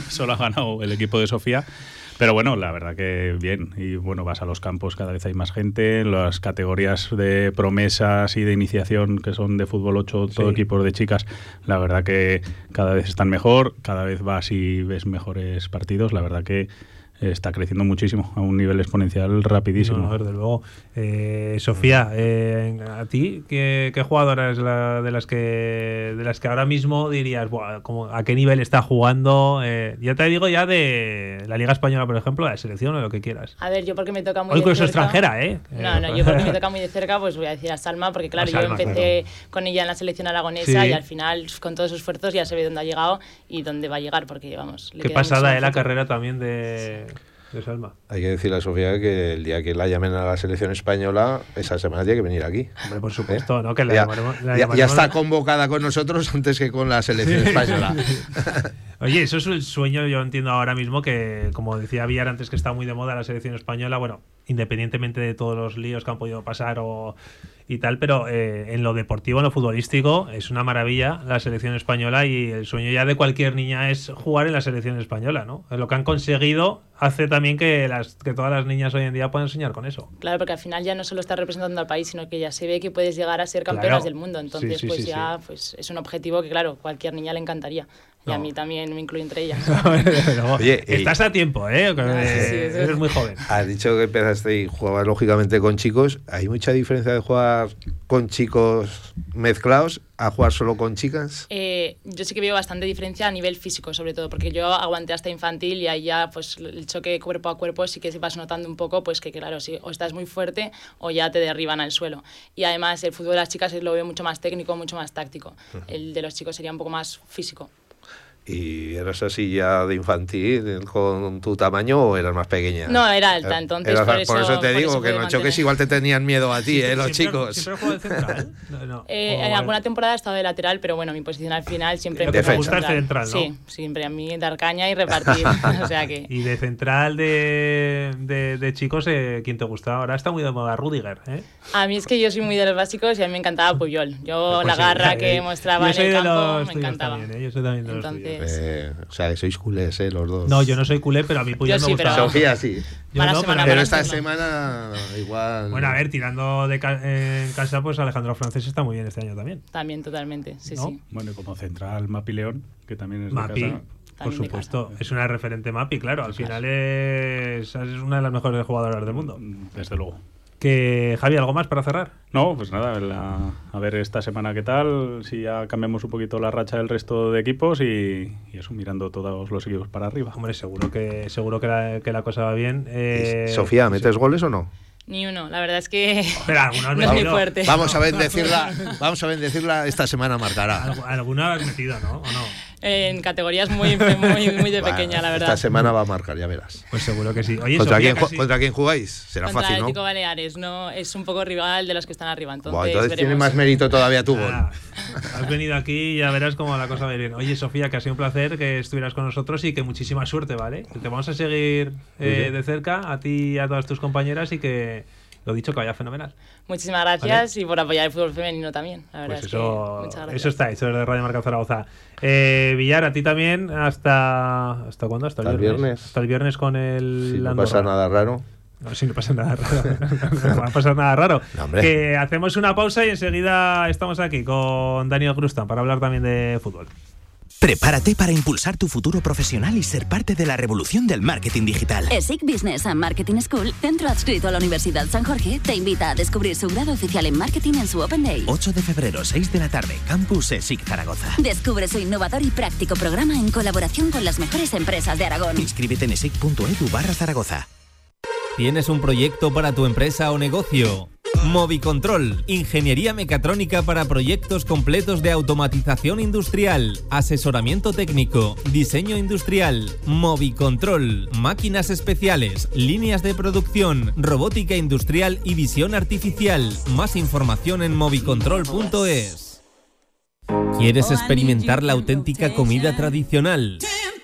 solo ha ganado el equipo de Sofía. Pero bueno, la verdad que bien. Y bueno, vas a los campos, cada vez hay más gente. Las categorías de promesas y de iniciación, que son de fútbol 8, todo Sí. equipos de chicas, la verdad que cada vez están mejor, cada vez vas y ves mejores partidos. La verdad que está creciendo muchísimo, a un nivel exponencial rapidísimo. No, desde luego. Eh, Sofía, eh, a ti, ¿qué, qué jugadora es la de las que de las que ahora mismo dirías, "Buah, como, ¿a qué nivel está jugando? Eh, ya te digo ya de la Liga Española, por ejemplo, de la selección o lo que quieras. A ver, yo porque me toca muy Hoy de cerca- extranjera, ¿eh? No, no, yo porque me toca muy de cerca, pues voy a decir a Salma, porque claro, Salma, yo empecé con ella en la selección aragonesa Sí. y al final, con todos sus esfuerzos, ya se ve dónde ha llegado y dónde va a llegar, porque vamos. le Qué pasada eh, la carrera también de, de Hay que decirle a Sofía que el día que la llamen a la selección española, esa semana tiene que venir aquí. Hombre, por supuesto, ¿no? Que la ya, llamaremos- la ya- está convocada con nosotros antes que con la selección española. Oye, eso es el sueño, yo entiendo ahora mismo que, como decía Villar antes, que está muy de moda la selección española, bueno, independientemente de todos los líos que han podido pasar o, y tal, pero eh, en lo deportivo, en lo futbolístico, es una maravilla la selección española y el sueño ya de cualquier niña es jugar en la selección española, ¿no? Lo que han conseguido hace también que, las, que todas las niñas hoy en día puedan soñar con eso. Claro, porque al final ya no solo estás representando al país, sino que ya se ve que puedes llegar a ser campeonas Claro. del mundo. Entonces, Sí, sí, pues sí, ya Pues es un objetivo que, claro, cualquier niña le encantaría. Y a mí también me incluyo entre ellas. Oye, Estás a tiempo, ¿eh? Ah, sí, eh, eres es. muy joven. Has dicho que empezaste y jugabas lógicamente con chicos. ¿Hay mucha diferencia de jugar con chicos mezclados a jugar solo con chicas? Eh, yo sí que veo bastante diferencia a nivel físico, sobre todo, porque yo aguanté hasta infantil y ahí ya pues el choque cuerpo a cuerpo sí que se vas notando un poco, pues que, claro, si o estás muy fuerte o ya te derriban al suelo. Y además el fútbol de las chicas lo veo mucho más técnico, mucho más táctico. El de los chicos sería un poco más físico. ¿Y eras así ya de infantil con tu tamaño o eras más pequeña? No, era alta, entonces Eras- por eso, por eso te por digo eso que en los choques igual te tenían miedo a ti, ¿eh? Los chicos. ¿Siempre juego de central? No, no. Eh, en alguna temporada he estado de lateral, pero bueno, mi posición al final siempre fue gusta es central, ¿no? Sí, siempre a mí dar caña y repartir. o sea que Y de central de, de, de chicos, eh, ¿quién te gusta? Ahora está muy de moda Rudiger, ¿eh? a mí es que yo soy muy de los básicos y a mí me encantaba Puyol. Yo Pues la sí, garra eh, que mostraba yo en soy el de campo los me encantaba. también, ¿eh? Yo soy también de los Entonces, Eh, o sea, que sois culés, ¿eh? Los dos. No, yo no soy culé, pero a mí Puyol Yo me sí, pero- gusta. Sofía sí. Yo Mala no, semana pero, Pero esta semana igual. Bueno, a ver, tirando de ca- en casa, pues Alejandro Francés está muy bien este año también. También totalmente, sí, ¿No? sí. Bueno, y como central, Mapi León, que también es de Mapi, casa. por También de supuesto, es una referente Mapi, claro. Al final es, es una de las mejores jugadoras del mundo. Desde luego. Que Javi, ¿algo más para cerrar? No, pues nada, la- a ver esta semana qué tal, si ya cambiamos un poquito la racha del resto de equipos y, y eso, mirando todos los equipos para arriba. Hombre, seguro que seguro que la, que la cosa va bien. Eh, Sofía, ¿metes goles o no? Ni uno, la verdad es que Pero no es muy fuerte. Vamos a bendecirla, vamos a bendecirla esta semana marcará. Algu- Alguna has metido, ¿no? ¿O no? En categorías muy, muy, muy de Bueno, pequeña, la verdad. Esta semana va a marcar, ya verás. Pues seguro que sí. Oye, ¿Contra, Sofía, quién, casi- ¿Contra quién jugáis? Será Contra fácil, ¿no? Atlético Baleares, no, es un poco rival de los que están arriba. Entonces, Buah, entonces tiene más mérito todavía tu gol. Ah, has venido aquí y ya verás cómo la cosa va a ir bien. Oye, Sofía, que ha sido un placer que estuvieras con nosotros y que muchísima suerte, ¿vale? Que te vamos a seguir eh, de cerca, a ti y a todas tus compañeras y que lo dicho, que vaya fenomenal. Muchísimas gracias y por apoyar el fútbol femenino también. La verdad Pues es eso, que muchas gracias. eso está hecho desde Radio Marca Zaragoza. Eh, Villar, a ti también, hasta ¿hasta cuándo? Hasta el, Hasta el viernes. viernes. Hasta el viernes con el Si no pasa nada raro. No, si no pasa nada raro. no va a pasar nada raro. No, que hacemos una pausa y enseguida estamos aquí con Daniel Grustan para hablar también de fútbol. Prepárate para impulsar tu futuro profesional y ser parte de la revolución del marketing digital. ESIC Business and Marketing School, centro adscrito a la Universidad San Jorge, te invita a descubrir su grado oficial en marketing en su Open Day. 8 de febrero, 6 de la tarde, Campus ESIC Zaragoza. Descubre su innovador y práctico programa en colaboración con las mejores empresas de Aragón. Inscríbete en esic.edu barra Zaragoza. ¿Tienes un proyecto para tu empresa o negocio? Movicontrol, ingeniería mecatrónica para proyectos completos de automatización industrial, asesoramiento técnico, diseño industrial, Movicontrol, máquinas especiales, líneas de producción, robótica industrial y visión artificial. Más información en movicontrol.es. ¿Quieres experimentar la auténtica comida tradicional?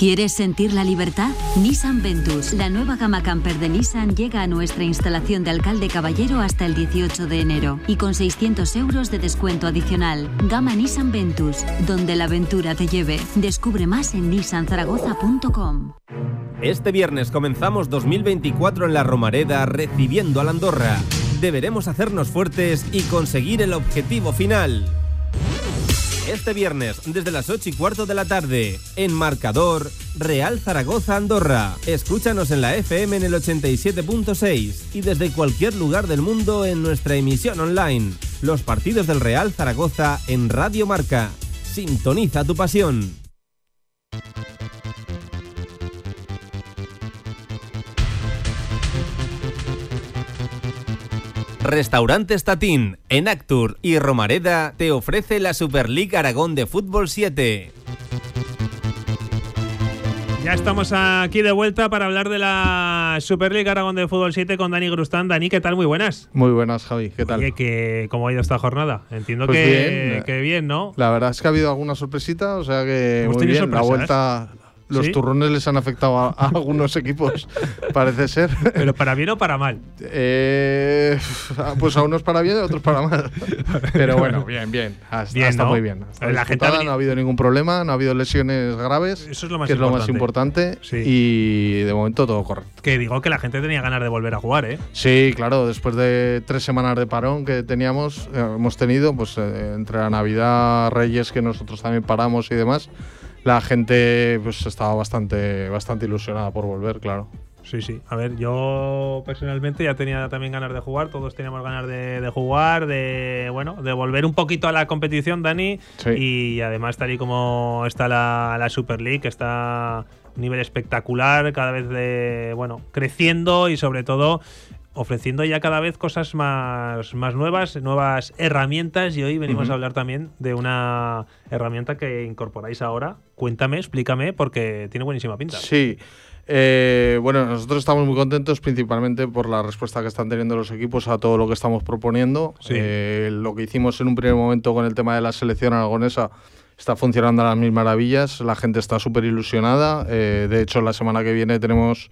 ¿Quieres sentir la libertad? Nissan Ventus, la nueva gama camper de Nissan llega a nuestra instalación de Alcalde Caballero hasta el 18 de enero y con 600 euros de descuento adicional. Gama Nissan Ventus, donde la aventura te lleve. Descubre más en nissanzaragoza.com. Este viernes comenzamos 2024 en la Romareda recibiendo a la Andorra. Deberemos hacernos fuertes y conseguir el objetivo final. Este viernes, desde las 8 y cuarto de la tarde, en Marcador, Real Zaragoza Andorra. Escúchanos en la FM en el 87.6 y desde cualquier lugar del mundo en nuestra emisión online. Los partidos del Real Zaragoza en Radio Marca. Sintoniza tu pasión. Restaurante Statín, en Actur y Romareda te ofrece la Superliga Aragón de Fútbol 7. Ya estamos aquí de vuelta para hablar de la Superliga Aragón de Fútbol 7 con Dani Grustán. Dani, ¿qué tal? Muy buenas. Muy buenas, Javi. ¿Qué tal? Oye, que, ¿cómo ha ido esta jornada? Entiendo Pues que, bien. que bien, ¿no? La verdad es que ha habido alguna sorpresita, o sea que Hemos muy bien. La vuelta, los ¿Sí? turrones les han afectado a, a algunos equipos, parece ser. Pero para bien o para mal. Eh, pues a unos para bien y a otros para mal. Pero bueno, bien, bien. Hasta, Bien, hasta ¿no? muy bien. Hasta La gente ha no ha habido ningún problema, no ha habido lesiones graves. Eso es lo más que es lo más importante. importante. Y de momento todo correcto. Que digo que la gente tenía ganas de volver a jugar, ¿eh? Sí, claro, después de tres semanas de parón que teníamos, eh, hemos tenido, pues eh, entre la Navidad, Reyes, que nosotros también paramos y demás, la gente pues estaba bastante, bastante ilusionada por volver, claro. Sí, sí. A ver, yo personalmente ya tenía también ganas de jugar, todos teníamos ganas de, de jugar, de bueno, de volver un poquito a la competición, Dani. Sí. Y además, tal y como está la, la Super League, está a un nivel espectacular, cada vez de, bueno, creciendo y sobre todo ofreciendo ya cada vez cosas más, más nuevas, nuevas herramientas. Y hoy venimos a hablar también de una herramienta que incorporáis ahora. Cuéntame, explícame, porque tiene buenísima pinta. Sí. Eh, bueno, nosotros estamos muy contentos principalmente por la respuesta que están teniendo los equipos a todo lo que estamos proponiendo. Sí. Eh, lo que hicimos en un primer momento con el tema de la selección aragonesa está funcionando a las mil maravillas. La gente está súper ilusionada. Eh, de hecho, la semana que viene tenemos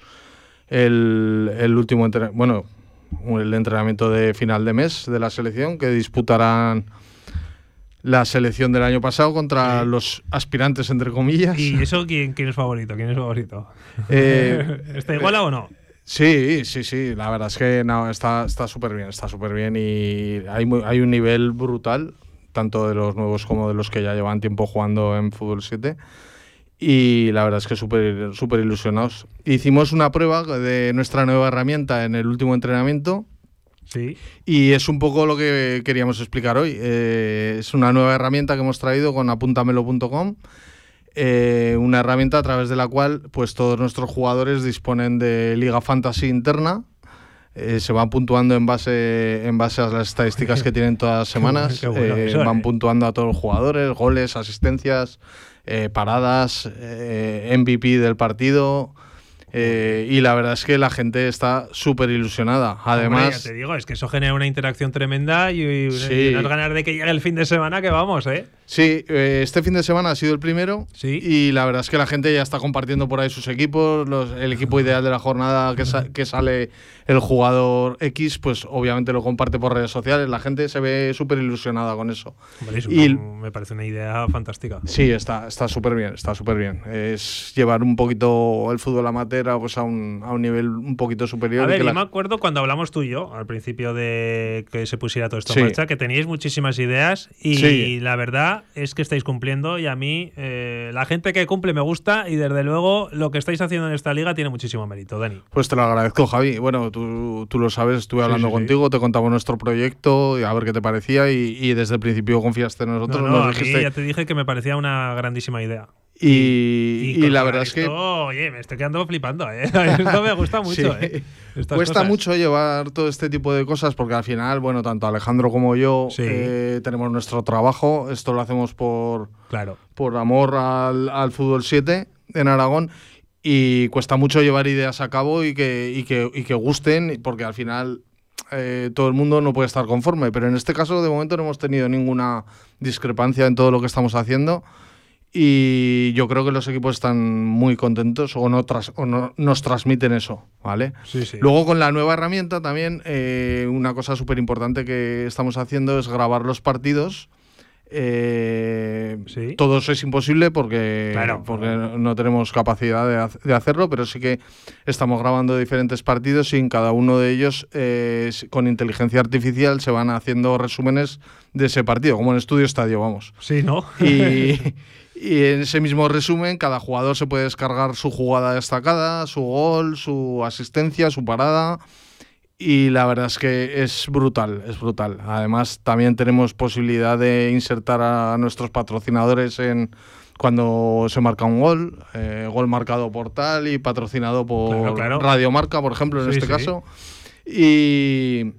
el, el último entre- bueno, el entrenamiento de final de mes de la selección que disputarán la selección del año pasado contra los aspirantes entre comillas. ¿Y eso quién, quién es favorito? ¿Quién es favorito? Eh, ¿Está igual o no? Sí, sí, sí. La verdad es que no, está está súper bien, está súper bien y hay, mu- hay un nivel brutal, tanto de los nuevos como de los que ya llevan tiempo jugando en Fútbol 7. Y la verdad es que súper súper ilusionados. Hicimos una prueba de nuestra nueva herramienta en el último entrenamiento. Sí. Y es un poco lo que queríamos explicar hoy. Eh, es una nueva herramienta que hemos traído con apuntamelo.com. eh, una herramienta a través de la cual pues todos nuestros jugadores disponen de Liga Fantasy interna. Eh, se van puntuando en base, en base a las estadísticas que tienen todas las semanas. Bueno van puntuando a todos los jugadores, goles, asistencias, eh, paradas, eh, MVP del partido. eh, y la verdad es que la gente está súper ilusionada. Hombre, Además, ya te digo, es que eso genera una interacción tremenda y, y Sí. unas ganas de que llegue el fin de semana que vamos, ¿eh? Sí, eh, este fin de semana ha sido el primero. Y la verdad es que la gente ya está compartiendo por ahí sus equipos. los- el equipo ideal de la jornada que, sa- que sale el jugador X, pues obviamente lo comparte por redes sociales. La gente se ve súper ilusionada con eso. Es Y- me parece una idea fantástica. Sí, está está súper bien, está súper bien. Es llevar un poquito el fútbol amateur a, pues, a, un, a un nivel un poquito superior. A y ver, yo la- me acuerdo cuando hablamos tú y yo, al principio de que se pusiera todo esto Sí. en marcha, que teníais muchísimas ideas y Sí. la verdad es que estáis cumpliendo y a mí eh, la gente que cumple me gusta y desde luego lo que estáis haciendo en esta liga tiene muchísimo mérito, Dani. Pues te lo agradezco, Javi. Bueno, tú, tú lo sabes, estuve hablando sí, sí. contigo, te contamos nuestro proyecto y a ver qué te parecía y, y desde el principio confiaste en nosotros. No, no, nos a mí dijiste- ya te dije que me parecía una grandísima idea. Y, y la verdad es que esto, Oye, me estoy quedando flipando, ¿eh? Esto me gusta mucho, Sí. ¿eh? Cuesta cosas. mucho llevar todo este tipo de cosas porque al final, bueno, tanto Alejandro como yo eh, tenemos nuestro trabajo. Esto lo hacemos por, claro. por amor al, al fútbol 7 en Aragón y cuesta mucho llevar ideas a cabo y que, y que, y que gusten porque al final eh, todo el mundo no puede estar conforme. Pero en este caso, de momento, no hemos tenido ninguna discrepancia en todo lo que estamos haciendo. Y yo creo que los equipos están muy contentos o, no tras- o no- nos transmiten eso, ¿vale? Sí, sí. Luego con la nueva herramienta también, eh, una cosa súper importante que estamos haciendo es grabar los partidos. Eh, Todo eso es imposible porque, Claro. porque no tenemos capacidad de, ha- de hacerlo, pero sí que estamos grabando diferentes partidos y en cada uno de ellos eh, con inteligencia artificial se van haciendo resúmenes de ese partido, como en estudio estadio, vamos. Sí, ¿no? Y, y en ese mismo resumen, cada jugador se puede descargar su jugada destacada, su gol, su asistencia, su parada. Y la verdad es que es brutal, es brutal. Además, también tenemos posibilidad de insertar a nuestros patrocinadores en cuando se marca un gol, eh, gol marcado por tal y patrocinado por Claro, claro. Radio Marca, por ejemplo, en Sí, este sí. caso. Y,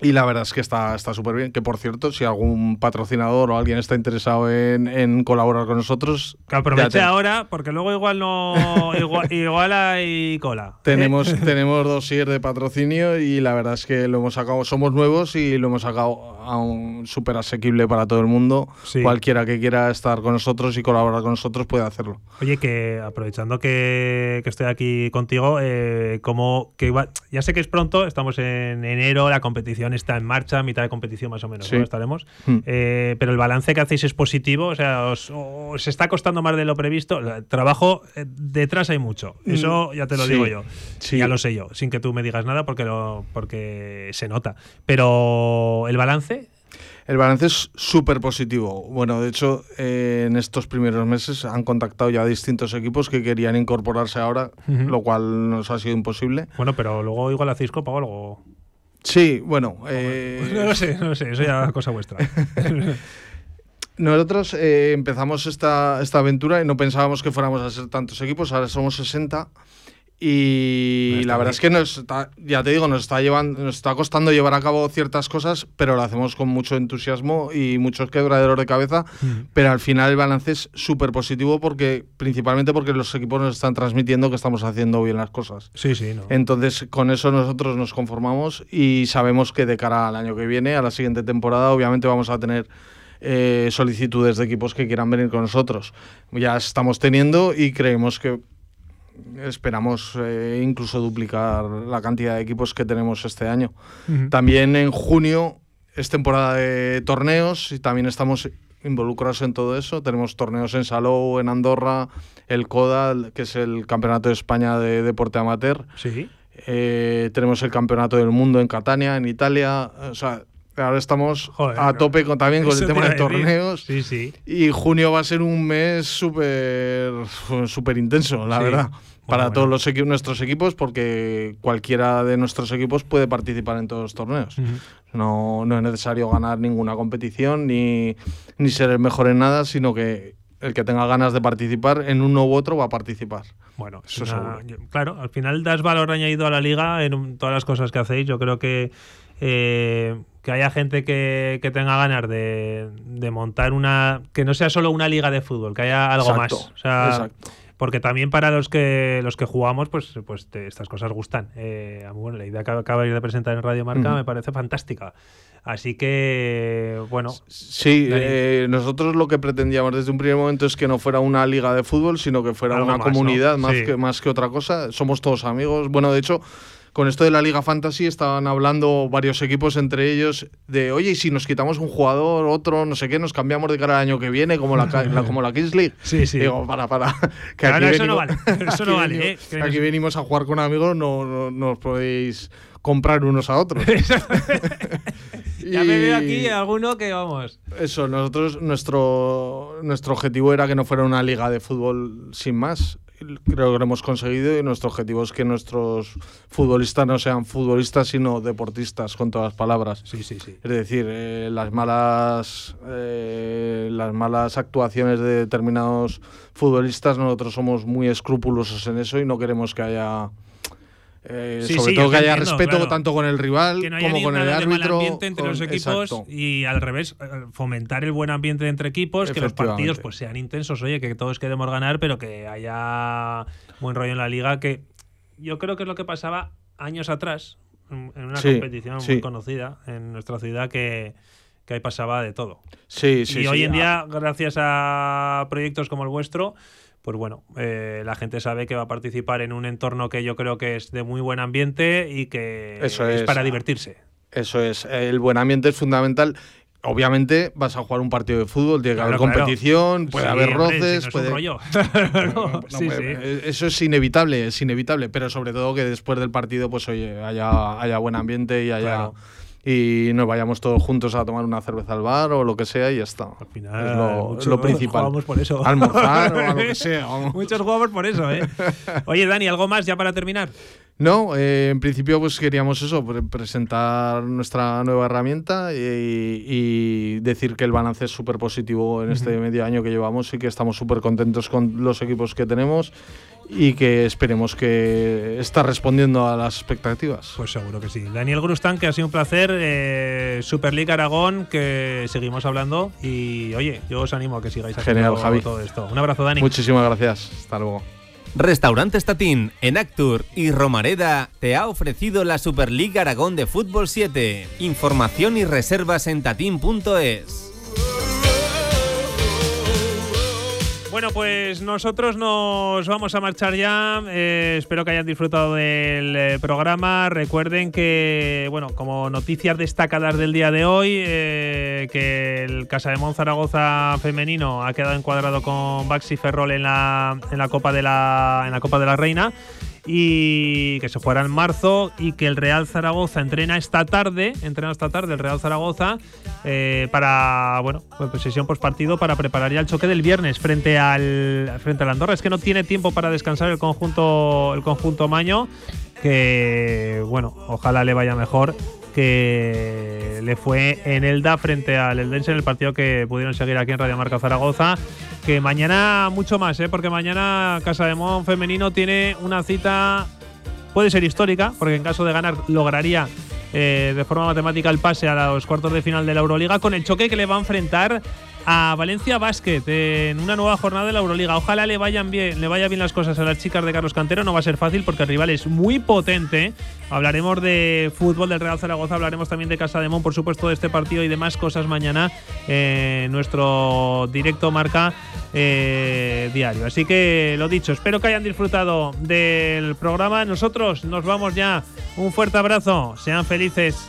y la verdad es que está está súper bien. Que por cierto, si algún patrocinador o alguien está interesado en, en colaborar con nosotros, Que aproveche te- ahora, porque luego igual no. igual, igual hay cola. Tenemos, tenemos dossier de patrocinio y la verdad es que lo hemos sacado, somos nuevos y lo hemos sacado a un súper asequible para todo el mundo. Sí. Cualquiera que quiera estar con nosotros y colaborar con nosotros puede hacerlo. Oye, que aprovechando que, que estoy aquí contigo, eh, como que igual, ya sé que es pronto, estamos en enero, la competición está en marcha, mitad de competición más o menos, Sí. ¿no? estaremos. Hmm. Eh, pero el balance que hacéis es positivo, o sea, os, os está costando más de lo previsto. El Trabajo eh, detrás hay mucho, eso ya te lo Sí. digo yo, ya lo sé yo, sin que tú me digas nada porque lo, porque se nota. Pero el balance, El balance es súper positivo. Bueno, de hecho, eh, en estos primeros meses han contactado ya distintos equipos que querían incorporarse ahora, lo cual nos ha sido imposible. Bueno, pero luego igual hacéis copa o algo. Sí, bueno. eh, No lo sé, no lo sé, eso ya es cosa vuestra. Nosotros eh, empezamos esta, esta aventura y no pensábamos que fuéramos a ser tantos equipos, ahora somos 60 y la verdad es que nos está, ya te digo, nos está, llevando, nos está costando llevar a cabo ciertas cosas, pero lo hacemos con mucho entusiasmo y muchos quebraderos de cabeza, pero al final el balance es súper positivo porque principalmente porque los equipos nos están transmitiendo que estamos haciendo bien las cosas. Sí, sí, no. Entonces, con eso nosotros nos conformamos y sabemos que de cara al año que viene, a la siguiente temporada, obviamente vamos a tener eh, solicitudes de equipos que quieran venir con nosotros. Ya estamos teniendo y creemos que esperamos eh, incluso duplicar la cantidad de equipos que tenemos este año. Ujú. También en junio es temporada de torneos y también estamos involucrados en todo eso. Tenemos torneos en Salou, en Andorra, el CODA, que es el Campeonato de España de Deporte Amateur. Sí. Eh, tenemos el Campeonato del Mundo en Catania, en Italia. O sea, ahora estamos a tope con, también con el te tema de torneos. Sí, sí. Y junio va a ser un mes súper súper intenso, la Sí. verdad. Bueno, para todos los equi- nuestros equipos, porque cualquiera de nuestros equipos puede participar en todos los torneos. no, no es necesario ganar ninguna competición ni, ni ser el mejor en nada, sino que el que tenga ganas de participar en uno u otro va a participar. Bueno, eso es una- seguro. yo- claro, al final das valor añadido a la liga en todas las cosas que hacéis. Yo creo que eh, que haya gente que, que tenga ganas de, de montar una. que no sea solo una liga de fútbol, que haya algo Exacto, más. O sea, exacto. Porque también para los que los que jugamos, pues, pues te- estas cosas gustan. Eh, bueno, la idea que acabáis de presentar en Radio Marca Ujú. me parece fantástica. Así que, bueno. Sí, eh, nosotros lo que pretendíamos desde un primer momento es que no fuera una liga de fútbol, sino que fuera una más, ¿no? comunidad más, Sí. que, más que otra cosa. Somos todos amigos. Bueno, de hecho, con esto de la Liga Fantasy estaban hablando varios equipos entre ellos de, oye, y si nos quitamos un jugador, otro, no sé qué, nos cambiamos de cara al año que viene, como la, como la Kings League. Sí, sí. Digo, para, para. Que No, aquí no, eso no vale, eso no vale, venimos- eh, aquí venimos a jugar con amigos, no, no, no os podéis comprar unos a otros. Ya me veo aquí alguno que vamos. eso, nosotros, nuestro, nuestro objetivo era que no fuera una liga de fútbol sin más. Creo que lo hemos conseguido y nuestro objetivo es que nuestros futbolistas no sean futbolistas, sino deportistas, con todas las palabras. Sí, sí, sí. Es decir, eh, las, malas, eh, las malas actuaciones de determinados futbolistas, nosotros somos muy escrupulosos en eso y no queremos que haya... eh, Sí, sobre sí, todo que haya entiendo, respeto claro. tanto con el rival no como con el árbitro. ambiente entre con- los equipos exacto. y al revés eh, fomentar el buen ambiente entre equipos que los partidos pues sean intensos oye que todos queremos ganar pero que haya buen rollo en la liga que yo creo que es lo que pasaba años atrás en una Sí, competición muy conocida en nuestra ciudad que que ahí pasaba de todo Sí, sí, y hoy en Ah. día gracias a proyectos como el vuestro pues bueno, eh, la gente sabe que va a participar en un entorno que yo creo que es de muy buen ambiente y que Eso es es. para divertirse. Eso es, el buen ambiente es fundamental. Obviamente vas a jugar un partido de fútbol, tiene que Claro, haber claro. competición, puede Sí, haber si roces, no es un puede... rollo. No, no, Sí, sí. Eso es inevitable, es inevitable, pero sobre todo que después del partido pues oye, haya, haya buen ambiente y haya Claro. Y nos vayamos todos juntos a tomar una cerveza al bar o lo que sea y ya está. Al final, es lo, principal. jugamos por eso. Almorzar o a lo que sea. vamos. Muchos jugamos por eso, ¿eh? Oye, Dani, ¿algo más ya para terminar? No, eh, en principio pues queríamos eso, pre- presentar nuestra nueva herramienta y, y decir que el balance es súper positivo en este medio año que llevamos y que estamos súper contentos con los equipos que tenemos y que esperemos que está respondiendo a las expectativas. Pues seguro que sí. Daniel Grustan, que ha sido un placer. Eh, Super League Aragón, que seguimos hablando. Y oye, yo os animo a que sigáis haciendo Genial, Javi. todo esto. Un abrazo, Dani. Muchísimas gracias. Hasta luego. Restaurante Statín, en Actur y Romareda te ha ofrecido la Superliga Aragón de Fútbol 7. Información y reservas en tatín.es. Bueno, pues nosotros nos vamos a marchar ya. Eh, espero que hayan disfrutado del eh, programa. Recuerden que, bueno, como noticias destacadas del día de hoy, eh, que el Casa de Zaragoza femenino ha quedado encuadrado con Baxi Ferrol en la, en la Copa de la en la Copa de la Reina. Y que se jugará en marzo y que el Real Zaragoza entrena esta tarde, entrena esta tarde el Real Zaragoza eh, para, bueno, pues sesión post partido para preparar ya el choque del viernes frente al frente al Andorra. Es que no tiene tiempo para descansar el conjunto el conjunto Maño, que bueno, ojalá le vaya mejor que le fue en Elda frente al Eldense en el partido que pudieron seguir aquí en Radio Marca Zaragoza. Que mañana mucho más, ¿eh? porque mañana Casa de Mon femenino tiene una cita, puede ser histórica, porque en caso de ganar lograría eh, de forma matemática el pase a los cuartos de final de la Euroliga con el choque que le va a enfrentar a Valencia Basket en una nueva jornada de la Euroliga. Ojalá le vayan bien, le vaya bien las cosas a las chicas de Carlos Cantero. No va a ser fácil porque el rival es muy potente. Hablaremos de fútbol del Real Zaragoza, hablaremos también de Casa de Mon, por supuesto, de este partido y demás cosas mañana en nuestro directo marca eh, diario. Así que lo dicho, espero que hayan disfrutado del programa. Nosotros nos vamos ya. Un fuerte abrazo. Sean felices.